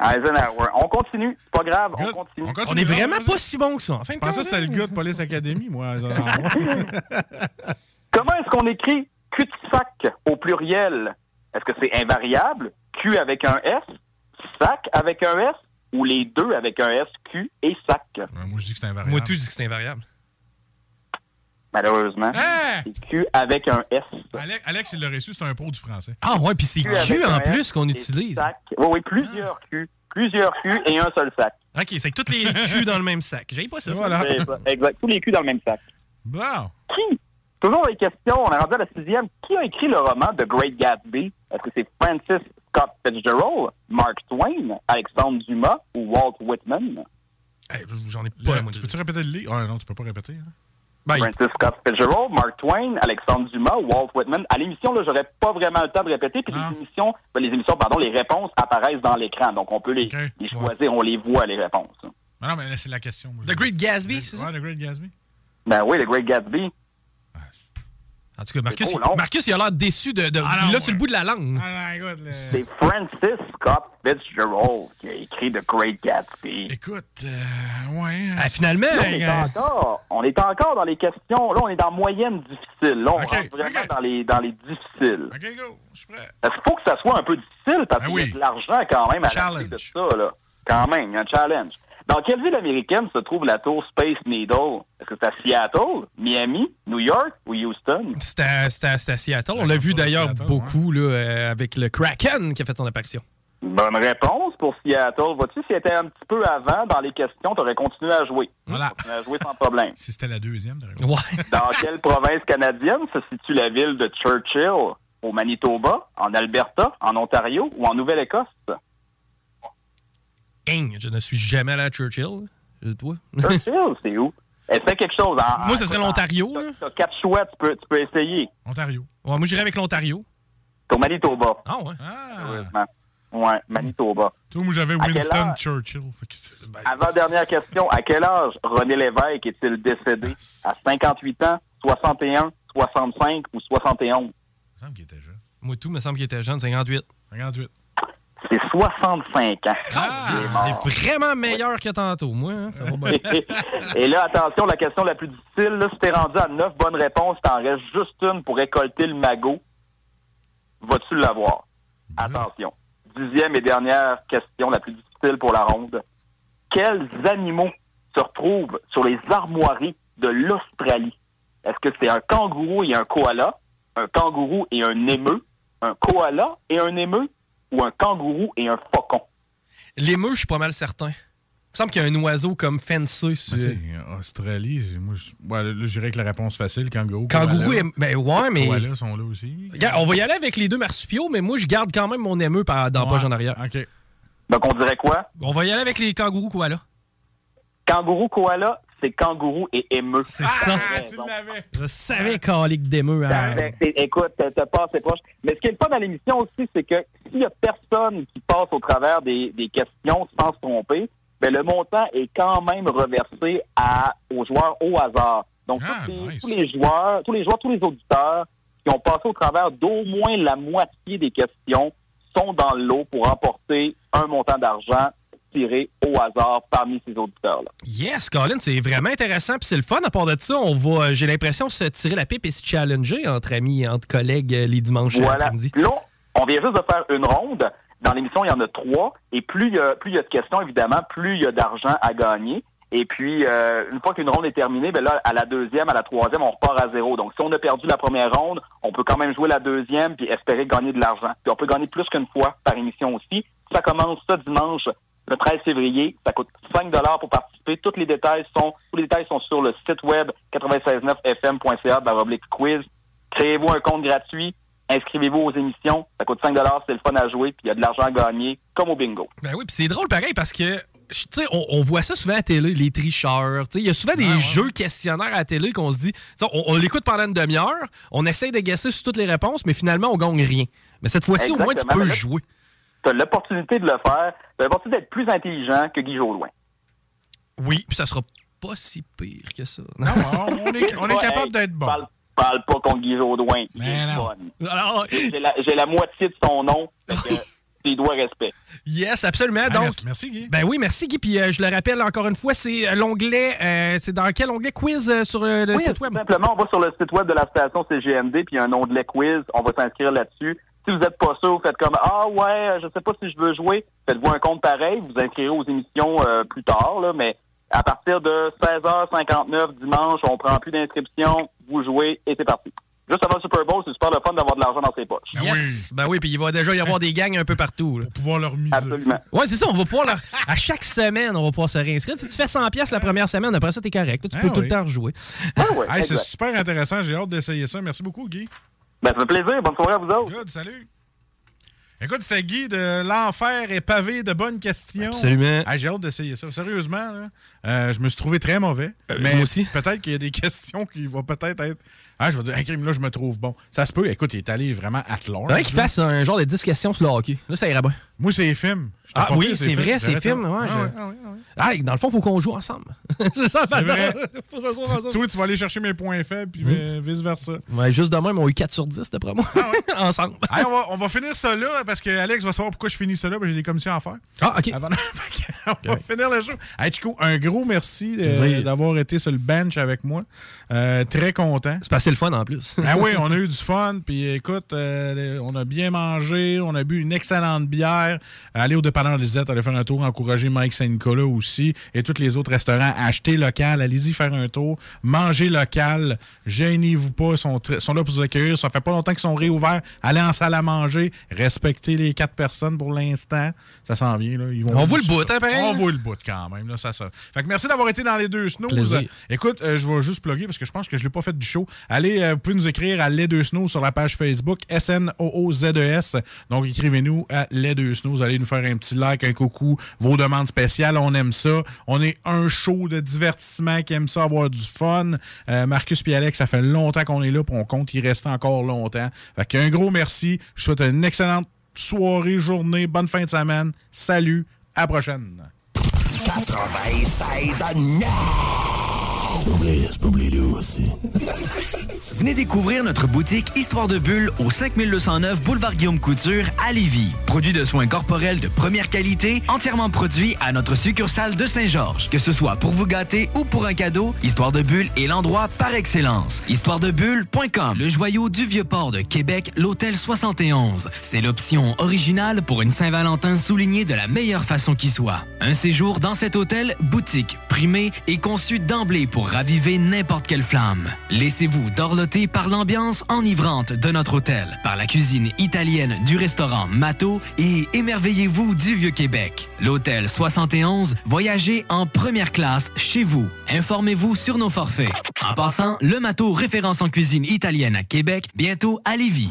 Eisenhower. On continue. C'est pas grave, on continue. On est vraiment pas si bon que ça. En fin Je pensais que c'était le gars de Police Academy, moi. (laughs) Comment est-ce qu'on écrit cul-de-sac au pluriel? Est-ce que c'est invariable, Q avec un S, sac avec un S, ou les deux avec un S, Q et sac? moi, je dis que c'est invariable. Moi, tout, je dis que c'est invariable. malheureusement. C'est Q avec un S. Alex, Alex, il l'a reçu, c'est un pro du français. Ah ouais, puis c'est Q en plus qu'on utilise. sacs. Oui, oui, plusieurs Q. Plusieurs Q et un seul sac. OK, c'est que toutes les Q dans le même sac. J'ai pas ça. Ça, Exact. Tous les Q dans le même sac. Bon. Qui? Toujours les questions. On est rendu à la sixième. Qui a écrit le roman The Great Gatsby? Est-ce que c'est Francis Scott Fitzgerald, Mark Twain, Alexandre Dumas ou Walt Whitman? J'en ai pas. tu peux-tu répéter le livre? Ah non, tu peux pas répéter. hein? Francis Scott Fitzgerald, Mark Twain, Alexandre Dumas, Walt Whitman. À l'émission, là, j'aurais pas vraiment le temps de répéter, puis les émissions, ben, les émissions, pardon, les réponses apparaissent dans l'écran, donc on peut les, les choisir, on les voit les réponses. Ah non, mais là, c'est la question. moi. The Great Gatsby, c'est ça? Ouais, The Great Gatsby. Ben oui, The Great Gatsby. En tout cas, Marcus, trop long. Marcus il a l'air déçu de. de Ah non, il l'a sur le bout de la langue. Ah non, écoute, le- C'est Francis Scott Fitzgerald qui a écrit The Great Gatsby. Écoute, euh, ouais. Ah, finalement, Là, on, est euh, encore, on est encore dans les questions. Là, on est dans moyenne difficile. Là, on rentre vraiment dans, les, dans les difficiles. OK, go. Je suis prêt. Est-ce qu'il faut que ça soit un peu difficile parce Ben qu'il y a de l'argent quand même à la de ça, là? Quand même, il y a un challenge. Dans quelle ville américaine se trouve la tour Space Needle? Est-ce que c'est à Seattle, Miami, New York ou Houston? C'était à- Seattle. On l'a vu d'ailleurs beaucoup là, euh, avec le Kraken qui a fait son apparition. Bonne réponse pour Seattle. Vois-tu, si était un petit peu avant dans les questions, tu aurais continué à jouer. Voilà. Continué à jouer sans problème. (laughs) Si c'était la deuxième, Ouais. (laughs) Dans quelle province canadienne se situe la ville de Churchill? Au Manitoba, en Alberta, en Ontario ou en Nouvelle-Écosse? Hein, je ne suis jamais allé à Churchill. Euh, Toi? (laughs) Churchill, c'est où? Essaie quelque chose. En, Moi, ce serait l'Ontario. T'as quatre choix, tu peux, tu peux essayer. Ontario. Ouais, moi, j'irais avec l'Ontario. C'est au Manitoba. Ah ouais? Heureusement. Ouais, Manitoba. Toi, moi, j'avais Winston âge? Churchill. Ben, Avant-dernière question. À quel âge René Lévesque est-il décédé? À 58 ans, 61, 65 ou 71? Il me semble qu'il était jeune. Moi, tout me semble qu'il était jeune, 58. 58. C'est 65 ans. Ah, Il est mort. il est vraiment meilleur que tantôt, moi. hein, Ça va bien. (laughs) Et là, attention, la question la plus difficile, là, si t'es rendu à 9 bonnes réponses, t'en restes juste une pour récolter le magot. Vas-tu l'avoir? Attention. Dixième et dernière question, la plus difficile pour la ronde. Quels animaux se retrouvent sur les armoiries de l'Australie? Est-ce que c'est un kangourou et un koala, un kangourou et un émeu, un koala et un émeu, ou un kangourou et un faucon? L'émeu, je suis pas mal certain. Il me semble qu'il y a un oiseau comme Fancy. Sur... Sais, Australie, moi, je ouais, là, je dirais que la réponse facile, kangourou. Kangourou, koala. est- ben ouais, mais. Koalas sont là aussi. Regarde, on va y aller avec les deux marsupiaux, mais moi, je garde quand même mon émeu par, dans la Ouais. poche en arrière. OK. Donc, on dirait quoi? On va y aller avec les kangourous koala. Kangourou, koala, c'est kangourou et émeu. C'est ça. tu l'avais. Je savais calique d'émeu. hein. Écoute, t'as passé proche. Mais ce qui est le fun dans l'émission aussi, c'est que s'il y a personne qui passe au travers des, des questions sans se tromper, ben le montant est quand même reversé à, aux joueurs au hasard. Donc, tous, les, tous les joueurs, tous les joueurs, tous les auditeurs qui ont passé au travers d'au moins la moitié des questions sont dans le lot pour remporter un montant d'argent tiré au hasard parmi ces auditeurs-là. Yes, Colin, c'est vraiment intéressant. Puis c'est le fun. À part de ça, on va, euh, j'ai l'impression, se tirer la pipe et se challenger entre amis, entre collègues euh, les dimanches Voilà. après-midi. Là, on vient juste de faire une ronde. Dans l'émission, il y en a trois. Et plus il y a, plus il y a de questions, évidemment, plus il y a d'argent à gagner. Et puis, euh, une fois qu'une ronde est terminée, ben là, à la deuxième, à la troisième, on repart à zéro. Donc, si on a perdu la première ronde, on peut quand même jouer la deuxième puis espérer gagner de l'argent. Puis on peut gagner plus qu'une fois par émission aussi. Ça commence ce dimanche, le 13 février. Ça coûte 5 pour participer. Tous les détails sont, tous les détails sont sur le site web 969fm.ca baroblique quiz. Créez-vous un compte gratuit. Inscrivez-vous aux émissions. Ça coûte 5 c'est le fun à jouer, puis il y a de l'argent à gagner, comme au bingo. Ben oui, puis c'est drôle pareil parce que, je- tu sais, on, on voit ça souvent à la télé, les tricheurs. Tu sais, il y a souvent des jeux questionnaires à la télé qu'on se dit, tu sais, on, on l'écoute pendant une demi-heure, on essaye de guesser sur toutes les réponses, mais finalement, on gagne rien. Mais cette fois-ci, au moins, tu peux là, jouer. Tu as l'opportunité de le faire. Tu as l'opportunité d'être plus intelligent que Guy Jodoin. Oui, puis ça sera pas si pire que ça. Non, on est, on est capable d'être bon. Parle, parle pas contre Guy Jodoin. Il. J'ai la, moitié de son nom. Que (laughs) dois respect. Yes, absolument. Ah, merci- merci, Guy. Ben oui, merci, Guy. Puis euh, je le rappelle encore une fois, c'est euh, l'onglet. euh, c'est dans quel onglet? Quiz euh, sur le Oui, site web? simplement, on va sur le site web de la station CGMD, puis il y a un onglet quiz. On va s'inscrire là-dessus. Si vous n'êtes pas sûr, vous faites comme Ah ouais, je sais pas si je veux jouer. Faites-vous un compte pareil. Vous inscrirez aux émissions euh, plus tard, là, mais à partir de 16h59 dimanche, on prend plus d'inscriptions. vous jouez et c'est parti. Juste avant le Super Bowl, c'est super le fun d'avoir de l'argent dans ses poches. Yes! Ben oui, puis il va déjà y avoir des gangs un peu partout. Pour pouvoir leur miser. Absolument. Ouais, c'est ça, on va pouvoir leur... À chaque semaine, on va pouvoir se réinscrire. Si tu fais 100 pièces la première semaine, après ça, t'es correct. Là, tu Ah peux tout oui. le temps rejouer. Hey, c'est super intéressant. J'ai hâte d'essayer ça. Merci beaucoup, Guy. Ben, ça fait plaisir. Bonne soirée à vous autres. Good, salut. Écoute, c'était Guy de L'Enfer est pavé de bonnes questions. Absolument. Ah, J'ai hâte d'essayer ça. Sérieusement, là, euh, je me suis trouvé très mauvais. Euh, mais moi aussi. peut-être qu'il y a des (laughs) questions qui vont peut-être être. Ah, je vais dire, crime là, je me trouve bon. Ça se peut. Écoute, il est allé vraiment at large. Faudrait qu'il fasse un genre de 10 questions sur le hockey. Là, ça irait bien. Moi, c'est les films. Ah oui, c'est vrai, c'est J'aurais film. fait- Ouais, Ah, je- ouais, ah, ouais, ah, ouais. Ah, dans le fond, il faut qu'on joue ensemble. (laughs) c'est ça, C'est vrai. (laughs) faut s'asseoir ensemble. Toi, tu vas aller chercher mes points faibles, puis Mhm. euh, vice-versa. Ouais, juste demain, ils ont eu 4 sur 10 d'après moi. ensemble. Hey, on, va, on va finir ça là, parce que Alex va savoir pourquoi je finis ça là, j'ai des commissions à faire. Ah, OK. Avant- on va finir le show. Hey, Chico, un gros merci euh, d'avoir été sur le bench avec moi. Euh, très content. C'est passé le fun en plus. Ah oui, (laughs) on a eu du fun. Puis écoute, euh, on a bien mangé, on a bu une excellente bière. Allez au dépanneur Lisette, allez faire un tour, encourager Mike Saint-Nicolas aussi et tous les autres restaurants. Achetez local, allez-y faire un tour. Mangez local, gênez-vous pas, ils sont, sont là pour vous accueillir. Ça fait pas longtemps qu'ils sont réouverts. Allez en salle à manger, respectez les quatre personnes pour l'instant. Ça s'en vient. Là. Ils vont On voit le bout, hein, On là? voit le bout quand même. Là, ça, ça. Fait que merci d'avoir été dans les deux snooze. Plaisir. Écoute, euh, je vais juste plugger parce que je pense que je l'ai pas fait du show. Allez, euh, vous pouvez nous écrire à Les Deux Snooze sur la page Facebook S-N-O-O-Z-E-S. E Donc, écrivez-nous à Les Deux Snooze. Allez nous faire un petit like, un coucou, vos demandes spéciales. On aime ça. On est un show de divertissement qui aime ça, avoir du fun. Euh, Marcus et Alex, ça fait longtemps qu'on est là, puis on compte y rester encore longtemps. Fait qu'un gros merci. Je vous souhaite une excellente soirée, journée, bonne fin de semaine. Salut, à la prochaine. 96 à 9. Aussi. Venez découvrir notre boutique Histoire de Bulle au 5209 Boulevard Guillaume Couture à Lévis. Produit de soins corporels de première qualité, entièrement produit à notre succursale de Saint-Georges. Que ce soit pour vous gâter ou pour un cadeau, Histoire de Bulle est l'endroit par excellence. Histoiredebulle.com Le joyau du Vieux-Port de Québec, l'Hôtel 71. C'est l'option originale pour une Saint-Valentin soulignée de la meilleure façon qui soit. Un séjour dans cet hôtel boutique, primé et conçu d'emblée pour raviver n'importe quelle flamme. Laissez-vous dorloter par l'ambiance enivrante de notre hôtel, par la cuisine italienne du restaurant Mato et émerveillez-vous du Vieux-Québec. L'Hôtel 71, voyagez en première classe chez vous. Informez-vous sur nos forfaits. En passant, le Mato référence en cuisine italienne à Québec, bientôt à Lévis.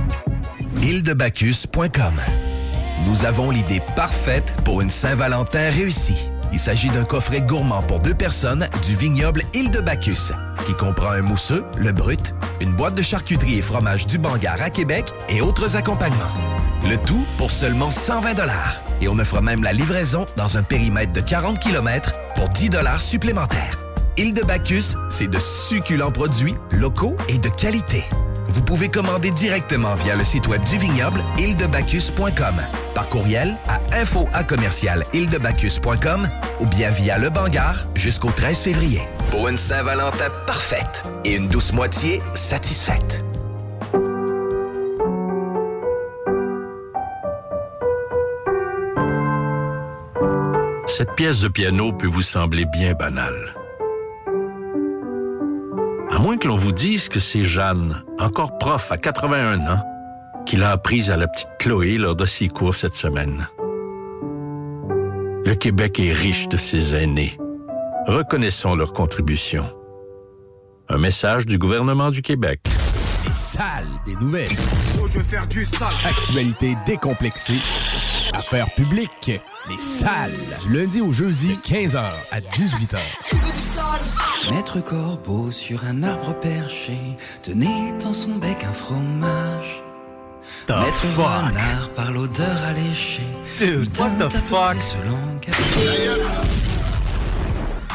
Île-de-Bacchus.com Nous avons l'idée parfaite pour une Saint-Valentin réussie. Il s'agit d'un coffret gourmand pour deux personnes du vignoble Île-de-Bacchus, qui comprend un mousseux, le brut, une boîte de charcuterie et fromage du Bangar à Québec et autres accompagnements. Le tout pour seulement 120 Et on offre même la livraison dans un périmètre de 40 km pour 10 supplémentaires. Île-de-Bacchus, c'est de succulents produits locaux et de qualité. Vous pouvez commander directement via le site web du vignoble îledebacchus.com, par courriel à info à commercial îledebacchus.com ou bien via le Bangar jusqu'au 13 février. Pour une Saint-Valentin parfaite et une douce moitié satisfaite. Cette pièce de piano peut vous sembler bien banale. Moins que l'on vous dise que c'est Jeanne, encore prof à 81 ans, qui l'a apprise à la petite Chloé lors de ses cours cette semaine. Le Québec est riche de ses aînés. Reconnaissons leur contribution. Un message du gouvernement du Québec. Les salles des nouvelles. Oh, je veux faire du sale. Actualité décomplexée. Affaires publiques. Les salles. Du lundi au jeudi, 15h à 18h. Maître Corbeau sur un arbre perché tenait dans son bec un fromage. The Maître fuck? Renard par l'odeur alléchée. Dude, what un the fuck?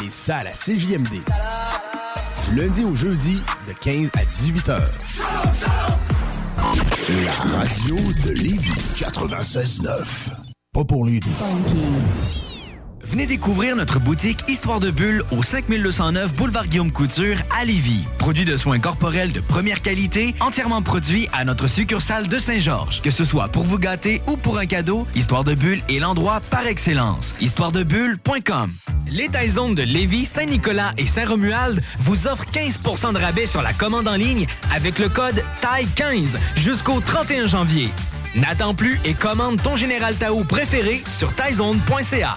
Les salles à CJMD. Du lundi au jeudi, de 15 à 18h. La radio de Lévis. 96.9. Pas pour lui. Venez découvrir notre boutique Histoire de Bulle au 5209 Boulevard Guillaume Couture à Lévis. Produit de soins corporels de première qualité, entièrement produit à notre succursale de Saint-Georges. Que ce soit pour vous gâter ou pour un cadeau, Histoire de Bulle est l'endroit par excellence. Histoiredebulle.com Les Taizones de Lévis, Saint-Nicolas et Saint-Romuald vous offrent 15% de rabais sur la commande en ligne avec le code TAI15 jusqu'au 31 janvier. N'attends plus et commande ton Général Tao préféré sur taizone.ca.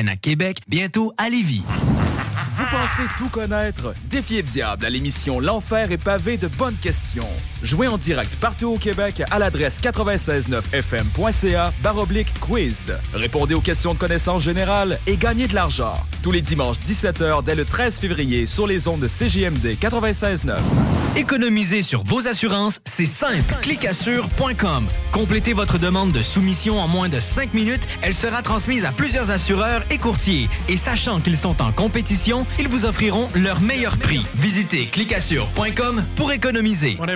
à Québec, bientôt à Lévis. Vous pensez tout connaître? Défiez le diable à l'émission L'Enfer est pavé de bonnes questions. Jouez en direct partout au Québec à l'adresse 969fm.ca baroblique quiz. Répondez aux questions de connaissance générale et gagnez de l'argent. Tous les dimanches 17h dès le 13 février sur les ondes de CJMD 96.9. Économiser sur vos assurances, c'est simple. Clicassure.com. Complétez votre demande de soumission en moins de 5 minutes. Elle sera transmise à plusieurs assureurs et courtiers. Et sachant qu'ils sont en compétition, ils vous offriront leur meilleur prix. Visitez clicassure.com pour économiser. On a.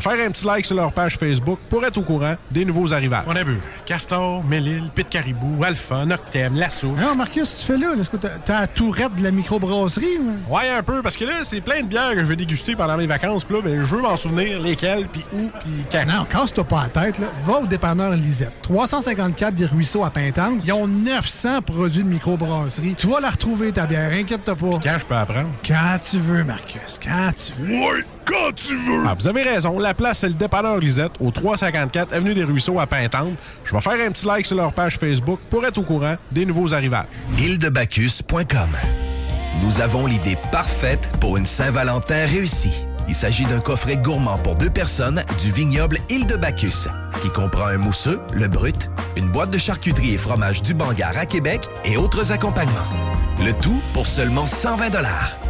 faire un petit like sur leur page Facebook pour être au courant des nouveaux arrivages. On a bu. Castor, Mélile, Pit Caribou, Alpha, Noctem, La Souche. Non, Marcus, tu fais là, est-ce que t'as t'as la tourette de la microbrasserie? ou? Ouais, un peu, parce que là, c'est plein de bières que je vais déguster pendant mes vacances. Puis là, ben, je veux m'en souvenir lesquelles, puis où, puis quand. Non, casse-toi pas la tête, là. Va au dépanneur Lisette. 354 des Ruisseaux à Pintante. Ils ont 900 produits de microbrasserie. Tu vas la retrouver, ta bière, inquiète-toi pas. Quand je peux apprendre? Quand tu veux, Marcus, quand tu veux. Ouais, quand tu veux! Ah, vous avez raison. La place, c'est le dépanneur Lisette, au 354 Avenue des Ruisseaux à Pintante. Je vais faire un petit like sur leur page Facebook pour être au courant des nouveaux arrivages. îledebacchus.com. Nous avons l'idée parfaite pour une Saint-Valentin réussie. Il s'agit d'un coffret gourmand pour deux personnes du vignoble Île de Bacchus, qui comprend un mousseux, le brut, une boîte de charcuterie et fromage du Bangar à Québec et autres accompagnements. Le tout pour seulement 120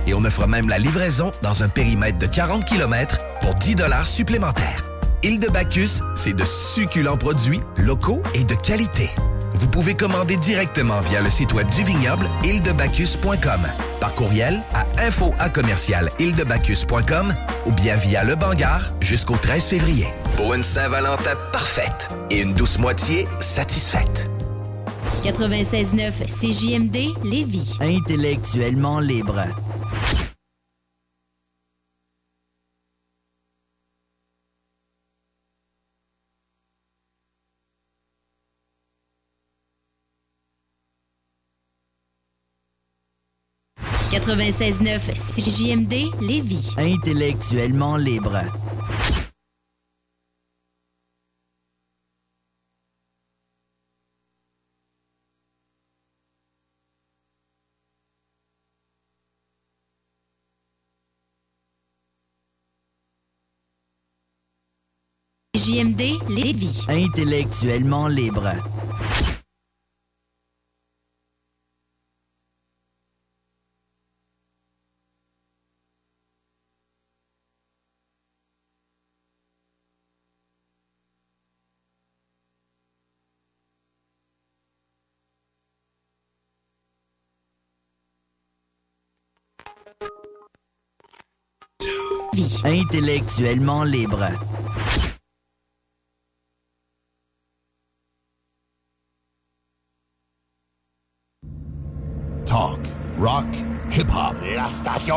Et on offre même la livraison dans un périmètre de 40 km pour 10 supplémentaires. Île de Bacchus, c'est de succulents produits locaux et de qualité. Vous pouvez commander directement via le site web du vignoble ildebacchus.com, par courriel à info à commercial ou bien via le Bangar jusqu'au 13 février. Pour une Saint-Valentin parfaite et une douce moitié satisfaite. 96.9 CJMD Lévis. Intellectuellement libre. « 96.9 CJMD Lévis. Intellectuellement libre. JMD Lévis. Intellectuellement libre. Intellectuellement libre. Talk, rock, hip hop. La station